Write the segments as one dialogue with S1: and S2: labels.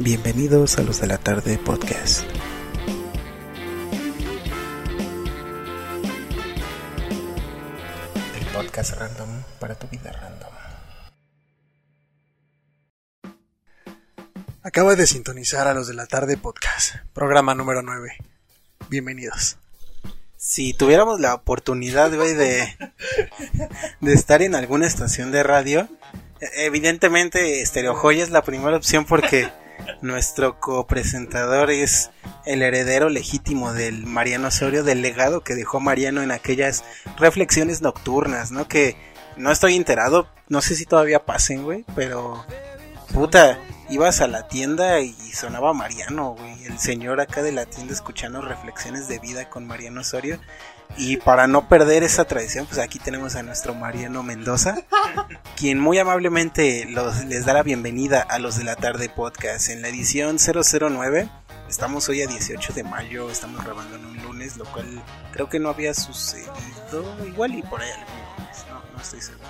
S1: Bienvenidos a los de la tarde podcast. El podcast random para tu vida random.
S2: Acaba de sintonizar a los de la tarde podcast, programa número 9. Bienvenidos.
S1: Si tuviéramos la oportunidad, güey, de, de estar en alguna estación de radio, evidentemente Stereo Joya es la primera opción porque nuestro copresentador es el heredero legítimo del Mariano Osorio, del legado que dejó Mariano en aquellas reflexiones nocturnas, ¿no? Que no estoy enterado, no sé si todavía pasen, güey, pero puta, ibas a la tienda y sonaba Mariano, güey, el señor acá de la tienda escuchando reflexiones de vida con Mariano Osorio. Y para no perder esa tradición, pues aquí tenemos a nuestro Mariano Mendoza, quien muy amablemente los, les da la bienvenida a los de la tarde podcast en la edición 009. Estamos hoy a 18 de mayo, estamos grabando en un lunes, lo cual creo que no había sucedido, igual y por ahí algún lunes, no, no estoy seguro.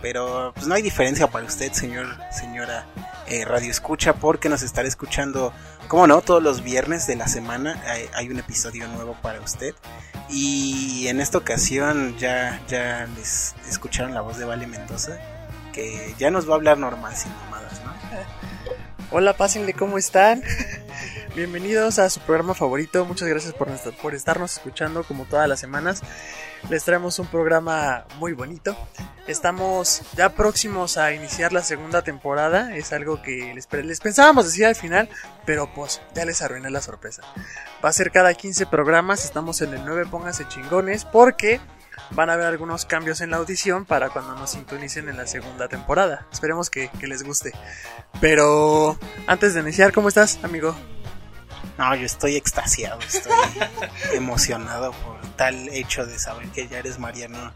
S1: Pero pues no hay diferencia para usted, señor, señora eh, Radio Escucha, porque nos estará escuchando, como no, todos los viernes de la semana hay, hay, un episodio nuevo para usted. Y en esta ocasión ya, ya les escucharon la voz de Vale Mendoza, que ya nos va a hablar normal, sin mamadas, ¿no?
S2: Hola, pásenle, ¿cómo están? Bienvenidos a su programa favorito. Muchas gracias por, por estarnos escuchando como todas las semanas. Les traemos un programa muy bonito. Estamos ya próximos a iniciar la segunda temporada. Es algo que les, les pensábamos decir al final, pero pues ya les arruiné la sorpresa. Va a ser cada 15 programas. Estamos en el 9, pónganse chingones, porque van a haber algunos cambios en la audición para cuando nos sintonicen en la segunda temporada. Esperemos que, que les guste. Pero antes de iniciar, ¿cómo estás, amigo?
S1: No, yo estoy extasiado, estoy emocionado por tal hecho de saber que ya eres Mariano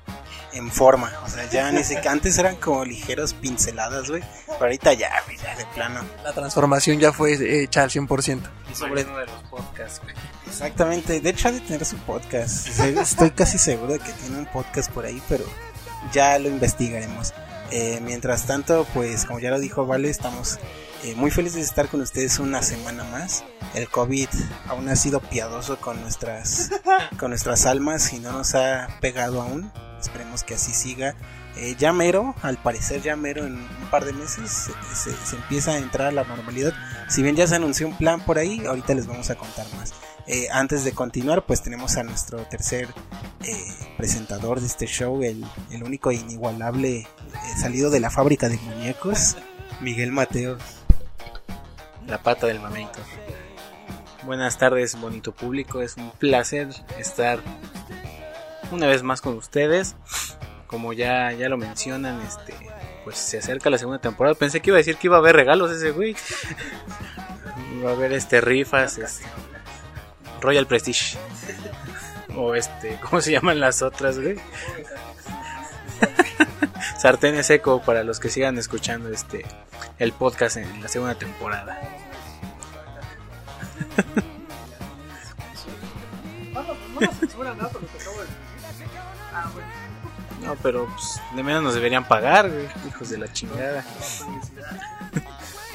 S1: en forma. O sea, ya ni siquiera antes eran como ligeros pinceladas, güey. Pero ahorita ya, güey, ya de plano.
S2: La transformación ya fue hecha al 100%.
S3: Y sobre uno de los podcasts, güey.
S1: Exactamente, de hecho ha de tener su podcast. Estoy casi seguro de que tiene un podcast por ahí, pero ya lo investigaremos. Eh, mientras tanto, pues como ya lo dijo Vale, estamos eh, muy felices de estar con ustedes una semana más. El COVID aún ha sido piadoso con nuestras, con nuestras almas y no nos ha pegado aún. Esperemos que así siga. Eh, ya mero, al parecer ya mero en un par de meses se, se, se, empieza a entrar a la normalidad. Si bien ya se anunció un plan por ahí, ahorita les vamos a contar más. Eh, antes de continuar, pues tenemos a nuestro tercer eh, presentador de este show, el, único e inigualable eh, salido de la fábrica de muñecos, Miguel Mateo.
S3: La pata del momento. Buenas tardes, bonito público. Es un placer estar una vez más con ustedes. Como ya, ya lo mencionan, este, pues se acerca la segunda temporada. Pensé que iba a decir que iba a haber regalos ese güey. iba a haber este rifas, este, Royal Prestige. O este, ¿cómo se llaman las otras, güey? Sartén seco para los que sigan escuchando este el podcast en la segunda temporada. No, pero pues, de menos nos deberían pagar, güey, hijos de la chingada.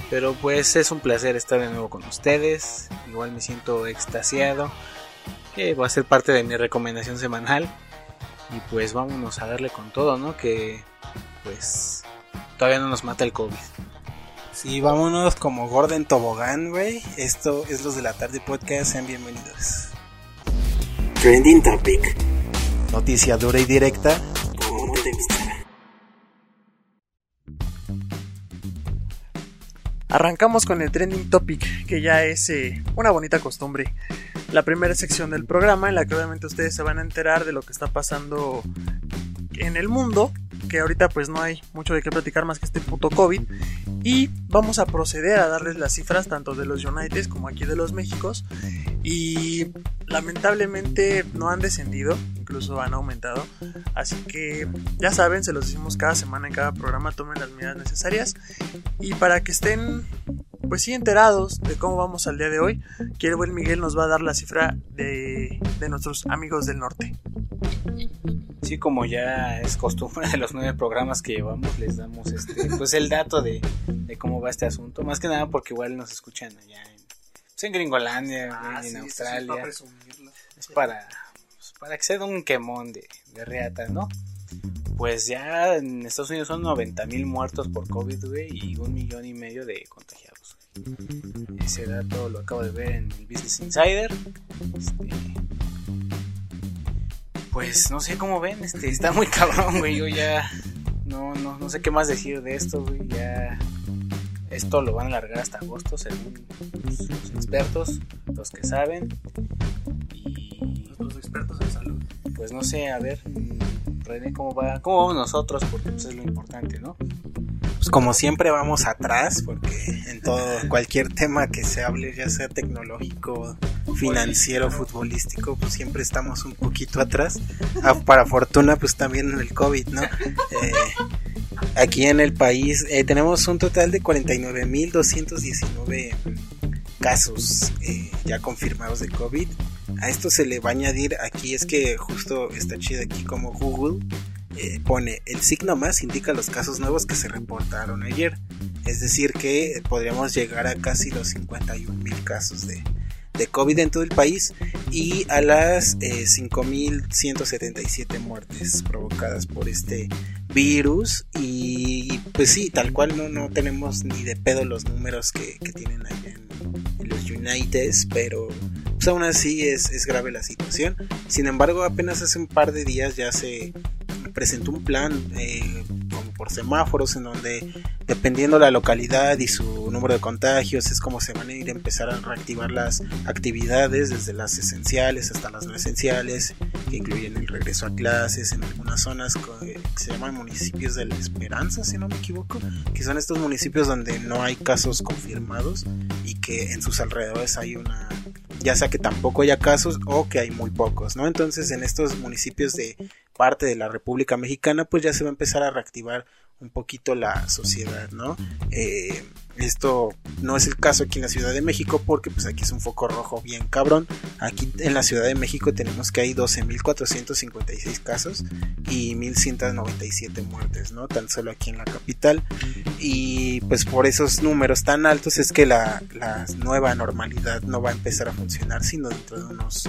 S3: Pero pues es un placer estar de nuevo con ustedes. Igual me siento extasiado. Que va a ser parte de mi recomendación semanal. Y pues vámonos a darle con todo, ¿no? Que pues todavía no nos mata el COVID.
S1: Sí, vámonos como Gordon Tobogán, güey. Esto es los de la tarde podcast. Sean bienvenidos. Trending Topic. Noticia dura y directa. Como te
S2: Arrancamos con el trending topic, que ya es eh, una bonita costumbre. La primera sección del programa en la que obviamente ustedes se van a enterar de lo que está pasando en el mundo, que ahorita pues no hay mucho de qué platicar más que este puto COVID. Y vamos a proceder a darles las cifras tanto de los United como aquí de los Méxicos. Y lamentablemente no han descendido, incluso han aumentado. Así que ya saben, se los decimos cada semana en cada programa, tomen las medidas necesarias. Y para que estén pues sí enterados de cómo vamos al día de hoy, quiero buen Miguel nos va a dar la cifra de, de nuestros amigos del norte.
S3: Sí, como ya es costumbre de los nueve programas que llevamos, les damos este, pues el dato de, de cómo va este asunto. Más que nada porque igual nos escuchan allá en, pues en Gringolandia,
S2: Ah,
S3: en
S2: sí,
S3: Australia.
S2: es para
S3: es para, pues, para que se dé un quemón de, de reata, ¿no? Pues ya en Estados Unidos son 90 mil muertos por COVID, güey, y un millón y medio de contagiados. Ese dato lo acabo de ver en el Business Insider. Este, pues no sé cómo ven, este, está muy cabrón, güey. Yo ya no, no, no sé qué más decir de esto, güey. Ya esto lo van a alargar hasta agosto, según los expertos, los que saben. Y
S2: Los expertos en salud.
S3: pues no sé, a ver, mm, René, ¿cómo va? ¿Cómo vamos nosotros? Porque pues, es lo importante, ¿no?
S1: Pues como siempre vamos atrás, porque en todo, cualquier tema que se hable, ya sea tecnológico, financiero, futbolístico, pues siempre estamos un poquito atrás. Ah, para fortuna, pues también en el COVID, ¿no? Eh, aquí en el país eh, tenemos un total de 49.219 casos eh, ya confirmados de COVID. A esto se le va a añadir aquí, es que justo está chido aquí como Google eh, pone el signo más indica los casos nuevos que se reportaron ayer. Es decir, que podríamos llegar a casi los 51 mil casos de, de COVID en todo el país y a las eh, 5.177 muertes provocadas por este virus. Y pues sí, tal cual no, no tenemos ni de pedo los números que, que tienen allá en, los Uniteds, pero pues aún así es, es grave la situación. Sin embargo, apenas hace un par de días ya se presentó un plan eh, como por semáforos en donde dependiendo la localidad y su número de contagios es como se van a ir a empezar a reactivar las actividades desde las esenciales hasta las no esenciales que incluyen el regreso a clases en algunas zonas eh, que se llaman municipios de la esperanza si no me equivoco que son estos municipios donde no hay casos confirmados y que en sus alrededores hay una ya sea que tampoco haya casos o que hay muy pocos, ¿no? Entonces en estos municipios de parte de la República Mexicana pues ya se va a empezar a reactivar un poquito la sociedad, ¿no? Eh, esto no es el caso aquí en la Ciudad de México porque pues aquí es un foco rojo bien cabrón. Aquí en la Ciudad de México tenemos que hay 12.456 casos y 1.197 muertes, ¿no? Tan solo aquí en la capital. Y pues por esos números tan altos es que la, la nueva normalidad no va a empezar a funcionar sino dentro de unos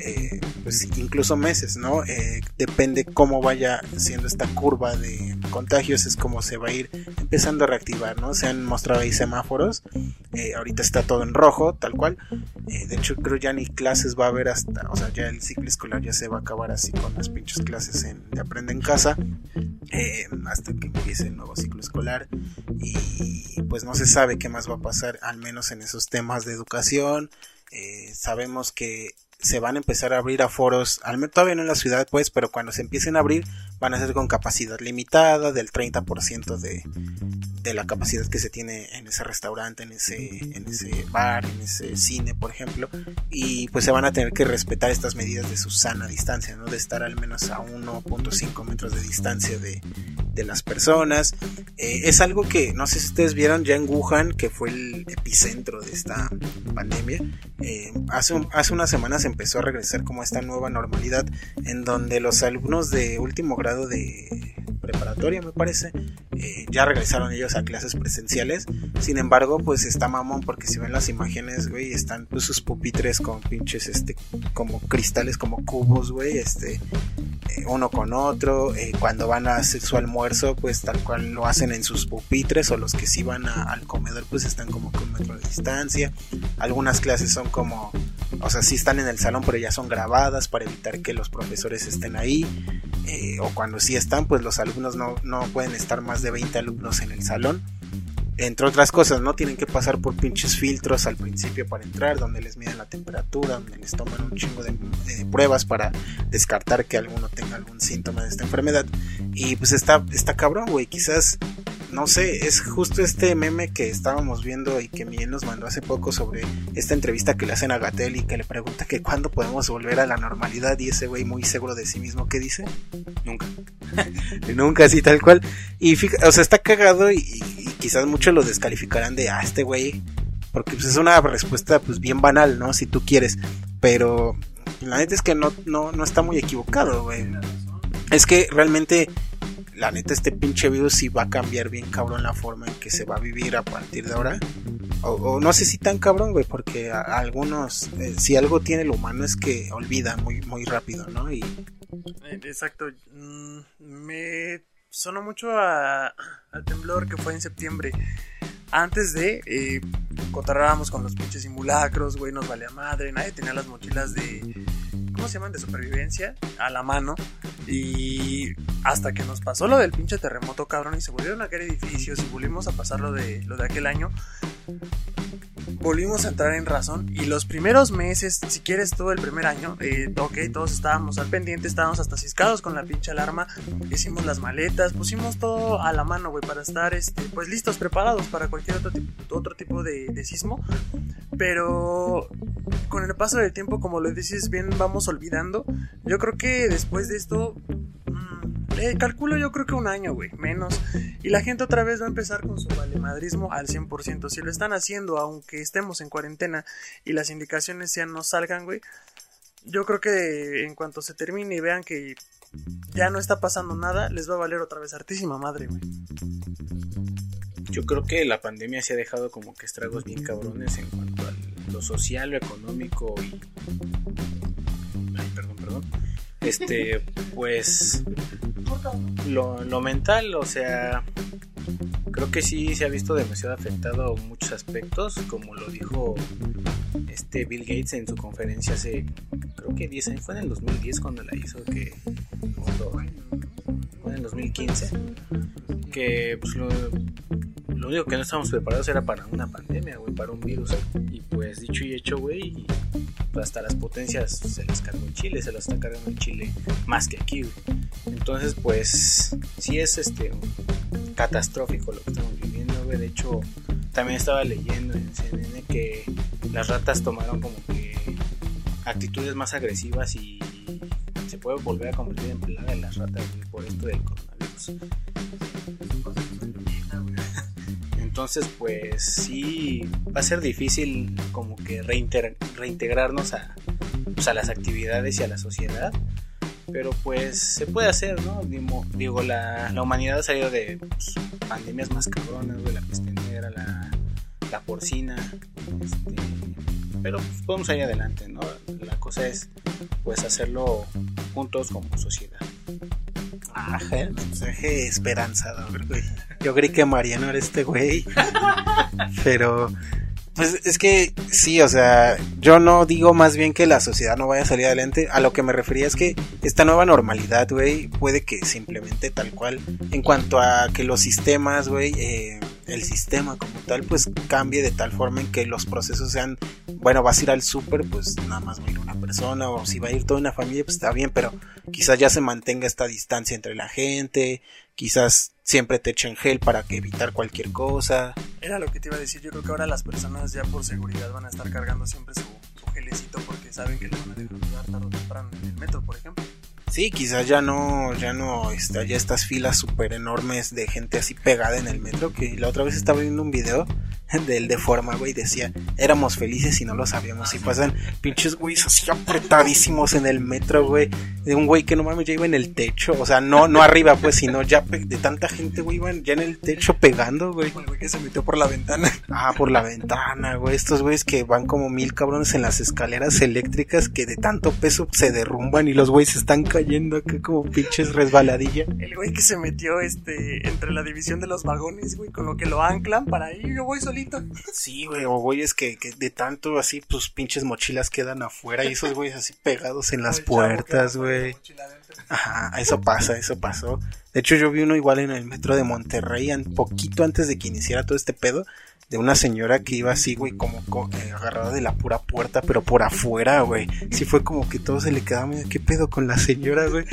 S1: eh, pues incluso meses, ¿no? Eh, depende cómo vaya siendo esta curva de contagios, es como se va a ir empezando a reactivar, ¿no? Se han mostrado ahí semáforos, eh, ahorita está todo en rojo, tal cual. Eh, de hecho, creo ya ni clases va a haber hasta, o sea, ya el ciclo escolar ya se va a acabar así con las pinches clases en, de aprende en casa, eh, hasta que empiece el nuevo ciclo escolar. Y pues no se sabe qué más va a pasar, al menos en esos temas de educación. Sabemos que se van a empezar a abrir aforos, al menos todavía no en la ciudad, pues, pero cuando se empiecen a abrir van a ser con capacidad limitada, del 30% de, de la capacidad que se tiene en ese restaurante, en ese, en ese bar, en ese cine, por ejemplo, y pues se van a tener que respetar estas medidas de su sana distancia, ¿no? De estar al menos a 1.5 metros de distancia de, de las personas. Eh, es algo que no sé si ustedes vieron ya en Wuhan, que fue el epicentro de esta pandemia. Eh, hace, hace unas semanas empezó a regresar como esta nueva normalidad en donde los alumnos de último grado de preparatoria me parece eh, ya regresaron ellos a clases presenciales. Sin embargo pues está mamón porque si ven las imágenes güey están pues sus pupitres con pinches este como cristales como cubos güey este eh, uno con otro eh, cuando van a hacer su almuerzo pues tal cual lo hacen en sus pupitres o los que sí van al comedor pues están como con metro de distancia. Algunas clases son como o sea sí están en el salón pero ya son grabadas para evitar que los profesores estén ahí eh, o cuando sí están pues los alumnos no, no pueden estar más de 20 alumnos en el salón entre otras cosas, ¿no? Tienen que pasar por pinches filtros al principio para entrar, donde les miden la temperatura, donde les toman un chingo de, pruebas para descartar que alguno tenga algún síntoma de esta enfermedad. Y pues está, está cabrón, güey. Quizás, no sé, es justo este meme que estábamos viendo y que Miguel nos mandó hace poco sobre esta entrevista que le hacen a Gatel y que le pregunta que cuándo podemos volver a la normalidad y ese güey muy seguro de sí mismo, ¿qué dice?
S3: Nunca.
S1: Nunca así tal cual. Y fíjate, o sea, está cagado y, y quizás muchos lo descalificarán de, ah, este güey, porque pues, es una respuesta pues bien banal, ¿no? Si tú quieres, pero la neta es que no, no, no está muy equivocado, güey. Es que realmente, la neta, este pinche virus sí va a cambiar bien cabrón la forma en que se va a vivir a partir de ahora. O, o no sé si tan cabrón, güey, porque a, algunos, eh, si algo tiene el humano es que olvida muy, muy rápido, ¿no? Y
S2: Eh, Exacto. Mm, Me sonó mucho a, al temblor que fue en septiembre. Antes de, eh, con los pinches simulacros, güey, nos valía madre, nadie tenía las mochilas de, ¿cómo se llaman? De supervivencia a la mano. Y hasta que nos pasó lo del pinche terremoto, cabrón, y se volvieron a caer edificios y volvimos a pasar lo de, lo de aquel año, volvimos a entrar en razón y los primeros meses, si quieres todo el primer año, eh, ok, todos estábamos al pendiente, estábamos hasta ciscados con la pinche alarma, hicimos las maletas, pusimos todo a la mano, güey, para estar, este, pues listos, preparados para cualquier otro tipo, otro tipo de, de sismo, pero con el paso del tiempo, como lo dices bien, vamos olvidando, yo creo que después de esto... mm, eh, calculo yo creo que un año, güey, menos. Y la gente otra vez va a empezar con su valemadrismo al 100%. Si lo están haciendo, aunque estemos en cuarentena y las indicaciones sean no salgan, güey, yo creo que en cuanto se termine y vean que ya no está pasando nada, les va a valer otra vez hartísima madre, güey.
S3: Yo creo que la pandemia se ha dejado como que estragos bien cabrones en cuanto a lo social, lo económico y... Este, pues... Lo, lo mental, o sea... Creo que sí se ha visto demasiado afectado muchos aspectos, como lo dijo este Bill Gates en su conferencia hace, creo que 10 años, fue en el 2010 cuando la hizo, que cuando- fue en el 2015, que pues lo, lo único que no estábamos preparados era para una pandemia, güey, para un virus. Y pues dicho y hecho, güey, hasta las potencias se las cargó en Chile, se las está cargando en Chile más que aquí, güey. Entonces, pues sí es este catastrófico lo que estamos viviendo. De hecho, también estaba leyendo en CNN que las ratas tomaron como que actitudes más agresivas y se puede volver a convertir en plaga en las ratas por esto del coronavirus. Entonces, pues sí, va a ser difícil como que reintegrarnos a, pues, a las actividades y a la sociedad. Pero pues se puede hacer, ¿no? Digo, digo, la, la humanidad ha salido de pues, pandemias más cabronas, güey, la peste negra, la, la porcina. este, pero pues, podemos salir adelante, ¿no? La cosa es pues hacerlo juntos como sociedad.
S1: Ajá, el mensaje esperanzador, güey. Yo creí que Mariano era este güey. Pero, pues es que sí, o sea, yo no digo más bien que la sociedad no vaya a salir adelante. A lo que me refería es que esta nueva normalidad, güey, puede que simplemente tal cual, en cuanto a que los sistemas, güey, eh, el sistema como tal, pues cambie de tal forma en que los procesos sean, bueno, vas a ir al súper, pues nada más va a ir una persona, o si va a ir toda una familia, pues está bien, pero quizás ya se mantenga esta distancia entre la gente, quizás siempre te echen gel para que evitar cualquier cosa.
S2: Era lo que te iba a decir. Yo creo que ahora las personas ya por seguridad van a estar cargando siempre su, su gelecito porque saben que le van a dejar tarde o temprano en el metro, por ejemplo.
S1: Sí, quizás ya no, ya no, está, ya estas filas súper enormes de gente así pegada en el metro, que la otra vez estaba viendo un video del de forma, güey, decía, éramos felices y no lo sabíamos, y pasan pinches güeyes así apretadísimos en el metro, güey, de un güey que no mames ya iba en el techo, o sea, no, no arriba, pues, sino ya de tanta gente, güey, iban ya en el techo pegando, güey.
S2: El güey que se metió por la ventana.
S1: Ah, por la ventana, güey. Estos güeyes que van como mil cabrones en las escaleras eléctricas que de tanto peso se derrumban y los güeyes están cayendo acá como pinches resbaladilla.
S2: El güey que se metió este entre la división de los vagones, güey, con lo que lo anclan para ir, yo voy solito.
S1: Sí, güey, o güeyes que, que de tanto así, pues pinches mochilas quedan afuera y esos güeyes así pegados en las puertas, güey. Ajá, eso pasa, eso pasó. De hecho, yo vi uno igual en el metro de Monterrey, un poquito antes de que iniciara todo este pedo, de una señora que iba así, güey, como co- eh, agarrada de la pura puerta, pero por afuera, güey. Sí fue como que todo se le quedaba, "Mira, ¿qué pedo con la señora, güey?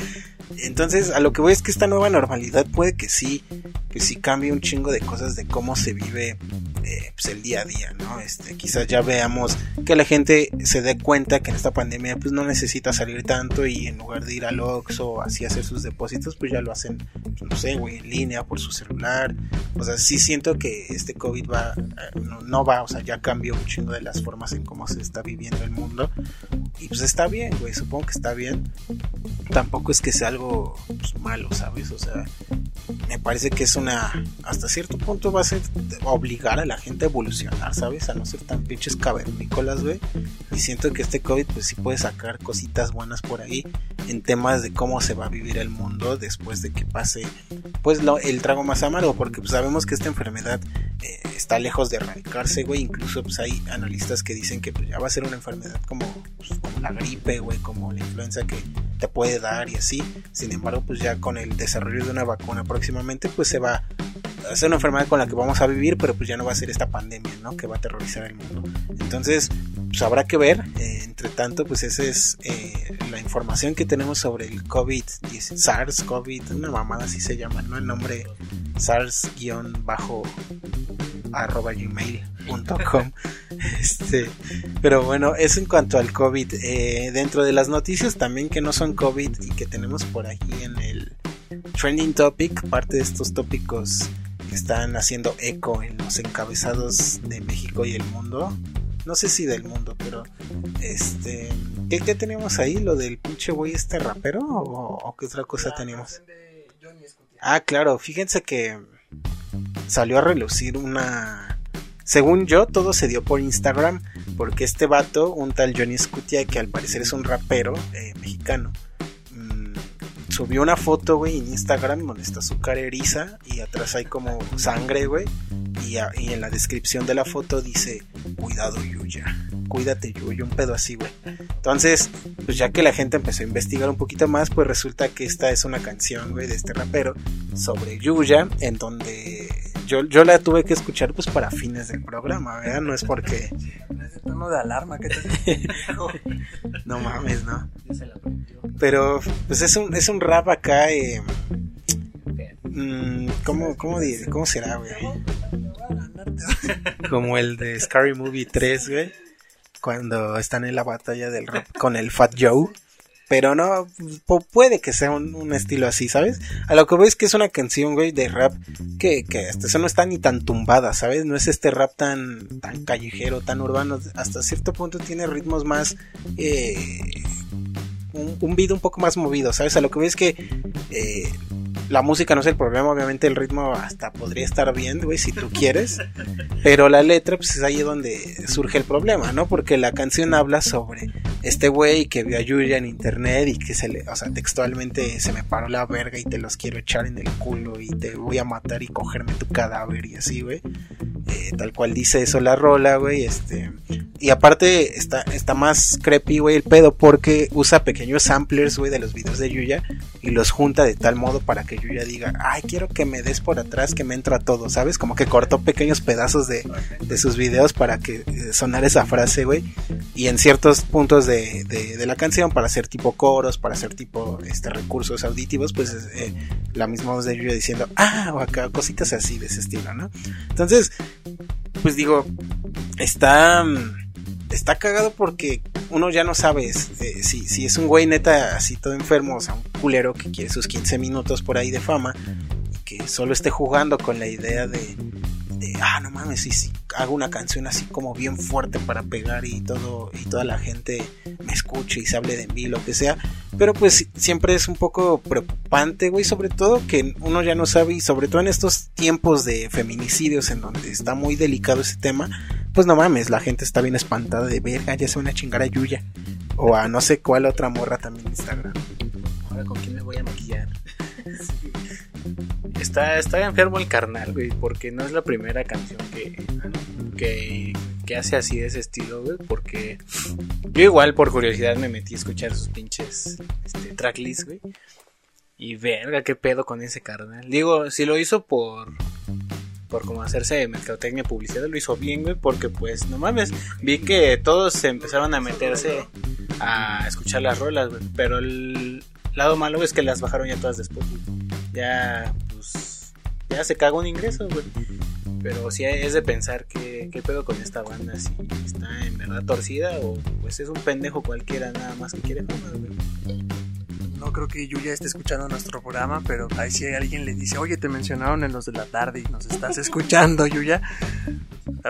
S1: Entonces, a lo que voy es que esta nueva normalidad puede que sí, que sí cambie un chingo de cosas de cómo se vive eh, pues el día a día, ¿no? Este, quizás ya veamos que la gente se dé cuenta que en esta pandemia pues no necesita salir tanto y en lugar de ir al Oxxo así hacer sus depósitos, pues ya lo hacen, pues, no sé, güey, en línea, por su celular. O sea, sí siento que este COVID va, no, no va, o sea, ya cambió un chingo de las formas en cómo se está viviendo el mundo. Y pues está bien, güey, supongo que está bien. Tampoco es que sea algo pues, malo, ¿sabes? O sea, me parece que es una, hasta cierto punto va a ser obligar a la gente a evolucionar, ¿sabes? A no ser tan pinches cavernícolas, güey. Y siento que este COVID pues sí puede sacar cositas buenas por ahí en temas de cómo se va a vivir el mundo después de que pase pues el trago más amargo, porque pues, sabemos que esta enfermedad eh, está lejos de erradicarse, güey. Incluso pues hay analistas que dicen que pues, ya va a ser una enfermedad como, pues, como la gripe, güey, como la influenza que te puede dar y así. Sin embargo, pues ya con el desarrollo de una vacuna próximamente, pues se va ser una enfermedad con la que vamos a vivir, pero pues ya no va a ser esta pandemia, ¿no? Que va a aterrorizar el mundo. Entonces, pues habrá que ver. Eh, entre tanto, pues esa es eh, la información que tenemos sobre el COVID, SARS-CoV, una mamada así se llama, ¿no? El nombre SARS-bajo arroba gmail.com este pero bueno eso en cuanto al COVID eh, dentro de las noticias también que no son COVID y que tenemos por aquí en el trending topic parte de estos tópicos están haciendo eco en los encabezados de México y el mundo. No sé si del mundo pero este ¿qué, qué tenemos ahí? lo del pinche güey este rapero o, o qué otra cosa tenemos ah claro fíjense que salió a relucir una... Según yo, todo se dio por Instagram, porque este vato, un tal Johnny Scutia, que al parecer es un rapero eh, mexicano, subió una foto, güey, en Instagram donde está su cara eriza y atrás hay como sangre, güey. Y, en la descripción de la foto dice, cuidado Yuya, cuídate Yuya, un pedo así, güey. Entonces, pues ya que la gente empezó a investigar un poquito más, pues resulta que esta es una canción, güey, de este rapero sobre Yuya, en donde yo, yo la tuve que escuchar pues para fines del programa, ¿verdad? No es porque...
S2: tono de alarma que te
S1: No mames, ¿no? Pero pues es un, es un rap acá... Eh, mmm, ¿cómo, cómo, ¿Cómo será, güey? Como el de Scary Movie 3, güey. Cuando están en la batalla del rap con el Fat Joe pero no, puede que sea un, un, estilo así, ¿sabes? A lo que veo es que es una canción, güey, de rap que, que hasta eso no está ni tan tumbada, ¿sabes? No es este rap tan, tan callejero, tan urbano, hasta cierto punto tiene ritmos más... Eh, un, un un poco más movido, ¿sabes? A lo que veo es que... Eh, la música no es el problema, obviamente el ritmo hasta podría estar bien, güey, si tú quieres, pero la letra, pues es ahí donde surge el problema, ¿no? Porque la canción habla sobre este güey que vio a Yuya en internet y que se le, o sea, textualmente se me paró la verga y te los quiero echar en el culo y te voy a matar y cogerme tu cadáver y así, güey. Eh, tal cual dice eso la rola, güey, este... Y aparte está, está más creepy, güey, el pedo porque usa pequeños samplers, güey, de los videos de Yuya y los junta de tal modo para que Yuya diga, ay, quiero que me des por atrás, que me entra todo, ¿sabes? Como que cortó pequeños pedazos de, de sus videos para que eh, sonara esa frase, güey. Y en ciertos puntos de, de, la canción, para hacer tipo coros, para hacer tipo este, recursos auditivos, pues eh, la misma voz de Yuya diciendo, ah, o acá, cositas así de ese estilo, ¿no? Entonces, pues digo, está está cagado porque uno ya no sabe eh, si, si es un güey neta así todo enfermo, o sea, un culero que quiere sus 15 minutos por ahí de fama, que solo esté jugando con la idea de, de ah, no mames, si, si hago una canción así como bien fuerte para pegar y todo, y toda la gente me escuche y se hable de mí, lo que sea, pero pues siempre es un poco preocupante, güey, sobre todo que uno ya no sabe y sobre todo en estos tiempos de feminicidios en donde está muy delicado ese tema, pues no mames, la gente está bien espantada de verga, ya se van a chingar a Yuya. O a no sé cuál otra morra también en Instagram.
S3: Ahora con quién me voy a maquillar. Está, está enfermo el carnal, güey, porque no es la primera canción que, que, hace así de ese estilo, güey, porque yo igual por curiosidad me metí a escuchar sus pinches este, tracklist, güey. Y verga, qué pedo con ese carnal. Digo, si lo hizo por por como hacerse mercadotecnia publicidad lo hizo bien, güey, porque pues no mames, vi que todos empezaron a meterse a escuchar las rolas, güey, pero el lado malo es que las bajaron ya todas después, güey. Ya ya se cagó un ingreso, güey. Pero sí es de pensar que, qué pedo con esta banda, si está en verdad torcida o pues es un pendejo cualquiera nada más que quiere fama, güey.
S2: No creo que Yuya esté escuchando nuestro programa, pero ahí si alguien le dice, oye, te mencionaron en los de la tarde y nos estás escuchando, Yuya.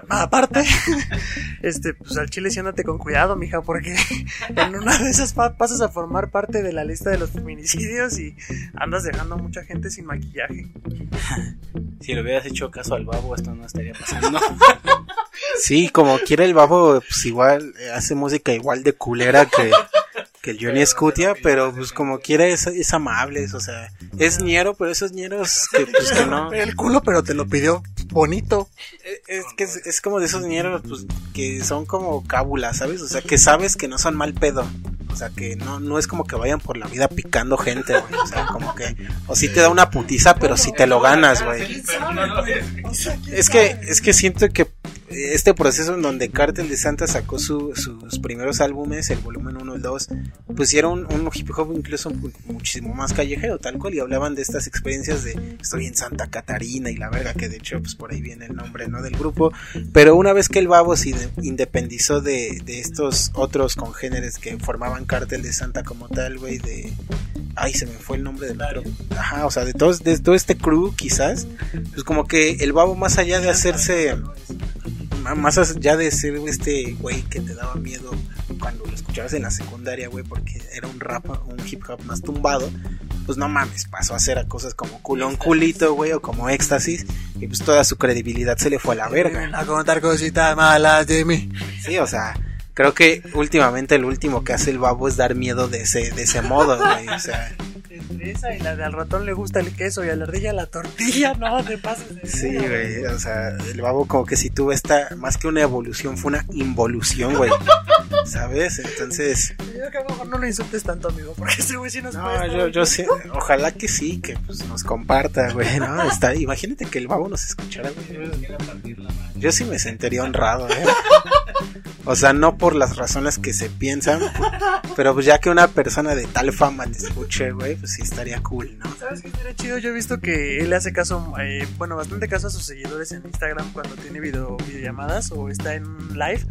S2: Aparte, este, pues al chile siéntate con cuidado, mija, porque en una de esas pa- pasas a formar parte de la lista de los feminicidios y andas dejando a mucha gente sin maquillaje.
S3: Si le hubieras hecho caso al babo, esto no estaría pasando.
S1: Sí, como quiera el babo, pues igual eh, hace música igual de culera que, que el Johnny Scutia, pero pues como quiera es, es amable, o sea, es ñero, pero esos ñeros que pues que no...
S2: El culo, pero te lo pidió bonito.
S1: Eh, Es que es, es como de esos ñeros pues, que son como cábulas, ¿sabes? O sea, que sabes que no son mal pedo. O sea, que no, no es como que vayan por la vida picando gente, güey. O sea, como que... O sí te da una putiza, pero sí te lo ganas, güey. Es que, es que siento que este proceso en donde Cartel de Santa sacó su- sus primeros álbumes, el volumen 1 y el 2, pues era un, un hip hop incluso mu- muchísimo más callejero, tal cual, y hablaban de estas experiencias de estoy en Santa Catarina y la verga, que de hecho pues por ahí viene el nombre no del grupo, pero una vez que el Babo se inde- independizó de, de estos otros congéneres que formaban Cartel de Santa como tal, güey, de... Ay, se me fue el nombre del otro. Ajá, o sea, de, todos, de todo este crew quizás, pues como que el Babo más allá de hacerse más allá de ser este güey que te daba miedo cuando lo escuchabas en la secundaria, güey, porque era un rap, un hip hop más tumbado, pues no mames, pasó a hacer a cosas como culón culito, güey, o como éxtasis, y pues toda su credibilidad se le fue a la verga.
S2: A contar cositas malas de mí.
S1: Sí, o sea, creo que últimamente lo último que hace el babo es dar miedo de ese, de ese modo, güey, o sea,
S2: Entre esa y la de al ratón le gusta el queso y a la ardilla la tortilla, no te pases de
S1: sí, güey, o sea, el babo como que si tuvo esta, más que una evolución, fue una involución, güey, ¿sabes? Entonces...
S2: Yo creo que a lo mejor no lo insultes tanto, amigo, porque ese güey sí nos puede
S1: No,
S2: estar
S1: yo, yo sí, ojalá que sí, que pues nos comparta, güey, ¿no? Está, imagínate que el babo nos escuchara, güey. Yo sí me sentiría honrado, ¿eh? O sea, no por las razones que se piensan, pero pues ya que una persona de tal fama te escuche, güey, pues sí estaría cool, ¿no?
S2: ¿Sabes qué estaría chido? Yo he visto que él hace caso, eh, bueno, bastante caso a sus seguidores en Instagram cuando tiene video, videollamadas o está en live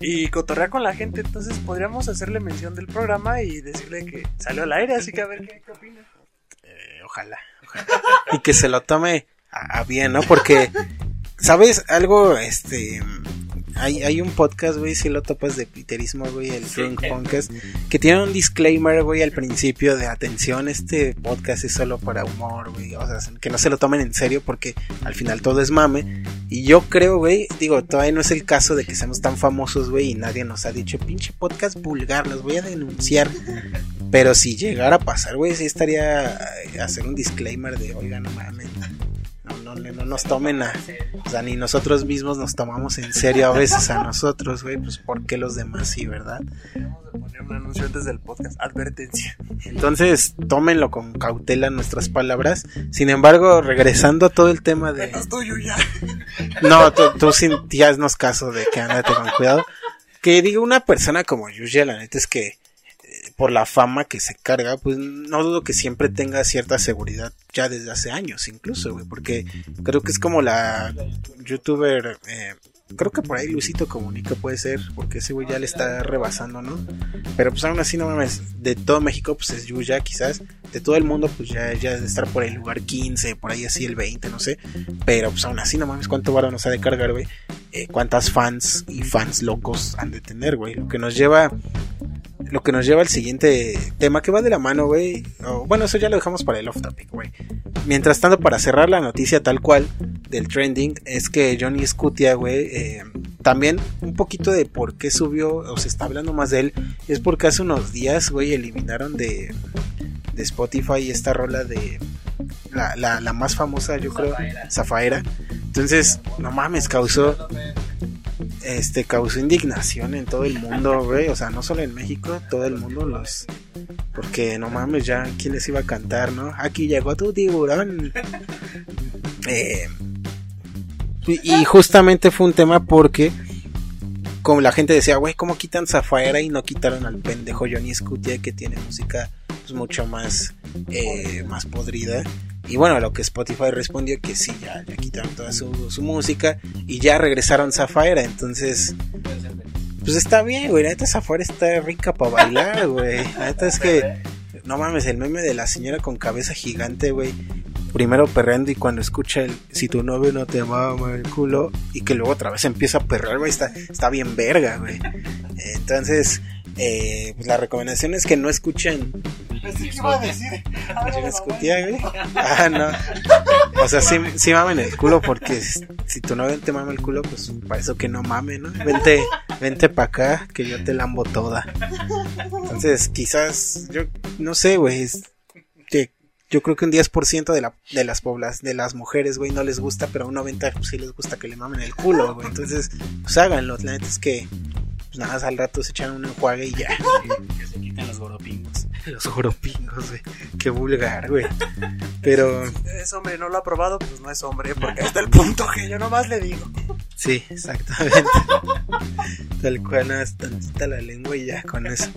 S2: y cotorrea con la gente. Entonces podríamos hacerle mención del programa y decirle que salió al aire, así que a ver qué, qué opina.
S1: Eh, ojalá, ojalá. Y que se lo tome a, a bien, ¿no? Porque, ¿sabes? Algo, este... Hay, hay un podcast, güey, si lo topas de piterismo, güey, el Drunk Podcast, que tiene un disclaimer, güey, al principio de atención, este podcast es solo para humor, güey, o sea, que no se lo tomen en serio porque al final todo es mame. Y yo creo, güey, digo, todavía no es el caso de que seamos tan famosos, güey, y nadie nos ha dicho, pinche podcast vulgar, los voy a denunciar. Pero si llegara a pasar, güey, sí estaría eh, hacer un disclaimer de, oiga, no mames, no, no, no, no nos tomen a... O sea, ni nosotros mismos nos tomamos en serio a veces a nosotros, güey, pues ¿por qué los demás sí, verdad?
S2: Vamos a poner un anuncio antes del podcast, advertencia.
S1: Entonces, tómenlo con cautela nuestras palabras. Sin embargo, regresando a todo el tema de...
S2: Tuyo ya.
S1: No, tú, tú sí ya haznos caso de que ándate con cuidado. Que digo, una persona como Yuya, la neta es que por la fama que se carga, pues no dudo que siempre tenga cierta seguridad ya desde hace años incluso, güey, porque creo que es como la youtuber, eh, creo que por ahí Luisito Comunica puede ser, porque ese güey ya le está rebasando, ¿no? Pero pues aún así no mames, de todo México pues es Yuya quizás, de todo el mundo pues ya, ya debe estar por el lugar 15, por ahí así el 20, no sé, pero pues aún así no mames cuánto varo nos ha de cargar, güey, eh, cuántas fans y fans locos han de tener, güey, lo que nos lleva lo que nos lleva al siguiente tema que va de la mano, güey. bueno, eso ya lo dejamos para el off topic, güey. Mientras tanto, para cerrar la noticia tal cual del trending, es que Johnny Scutia, güey, eh, también un poquito de por qué subió, o se está hablando más de él, es porque hace unos días, güey, eliminaron de, de Spotify esta rola de la, la, la más famosa, yo creo, Zafaera. Entonces, no mames, causó este causó indignación en todo el mundo, güey, o sea, no solo en México, todo el mundo los porque no mames, ya quién les iba a cantar, ¿no? Aquí llegó tu tiburón. Eh, y, y justamente fue un tema porque como la gente decía, güey, ¿cómo quitan Zafaera y no quitaron al pendejo Johnny Scutia que tiene música pues, mucho más eh, más podrida? Y bueno, a lo que Spotify respondió que sí, ya, ya quitaron toda su, su música y ya regresaron Zafaira. Entonces, pues está bien, güey. La neta Zafaira está rica para bailar, güey. La neta es que, no mames, el meme de la señora con cabeza gigante, güey. Primero perreando y cuando escucha el si tu novio no te mama el culo y que luego otra vez empieza a perrear, güey, está, está bien verga, güey. Entonces, eh, pues la recomendación es que no escuchen
S2: Pensé que iba a decir. algo
S1: ¿Yo
S2: de
S1: discutía, güey? Ah, no. O sea, sí, sí mamen el culo porque si tu novio te mama el culo, pues para eso que no mame, ¿no? Vente, vente para acá que yo te lambo toda. Entonces, quizás, yo no sé, güey, yo creo que un 10% de, la, de las poblas, de las mujeres, güey, no les gusta, pero a un 90% pues, sí les gusta que le mamen el culo, güey. Entonces, pues háganlo. La neta es que, pues nada más al rato se echan un enjuague y ya.
S3: Que se quiten los goropingos.
S1: Los joropingos, güey. Qué vulgar, güey. Pero,
S2: Es hombre, no lo ha probado, pues no es hombre, porque hasta el punto que yo nomás le digo.
S1: sí, exactamente. Tal cual, nada, más tantita la lengua y ya con eso.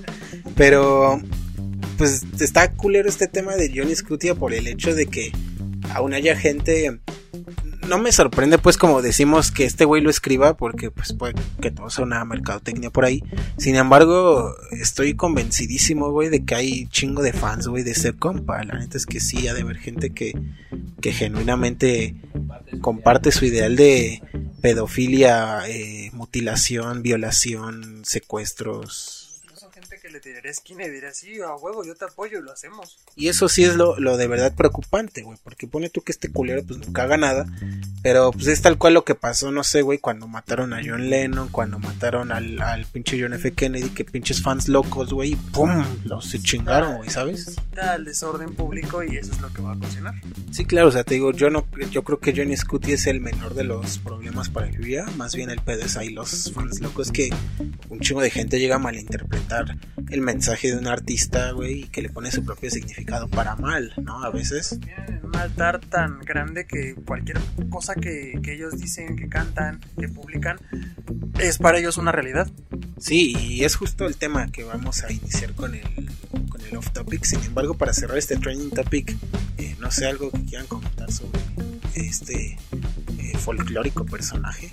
S1: Pero, pues está culero este tema de Johnny Scutia por el hecho de que aún haya gente. No me sorprende, pues, como decimos que este güey lo escriba, porque, pues, puede que todo sea una mercadotecnia por ahí. Sin embargo, estoy convencidísimo, güey, de que hay chingo de fans, güey, de ser compa. La neta es que sí, ha de haber gente que, que genuinamente comparte su ideal de pedofilia, eh, mutilación, violación, secuestros.
S2: Le tiraría esquina y diría, sí, a huevo, yo te apoyo y lo hacemos.
S1: Y eso sí es lo, lo de verdad preocupante, güey. Porque pone tú que este culero pues nunca haga nada. Pero pues es tal cual lo que pasó, no sé, güey, cuando mataron a John Lennon, cuando mataron al, al pinche John F. Kennedy, que pinches fans locos, güey, y ¡pum! Los se chingaron, güey, ¿sabes?
S2: Da el desorden público y eso es lo que va a ocasionar.
S1: Sí, claro, o sea, te digo, yo no yo creo que Johnny Scuti es el menor de los problemas para el día, más bien el pedo es ahí los fans locos que un chingo de gente llega a malinterpretar el mensaje de un artista, güey, que le pone su propio significado para mal, ¿no? A veces.
S2: Un altar tan grande que cualquier cosa que, que ellos dicen, que cantan, que publican, es para ellos una realidad.
S1: Sí, y es justo el tema que vamos a iniciar con el, con el off topic. Sin embargo, para cerrar este trending topic, eh, no sé algo que quieran comentar sobre este eh, folclórico personaje.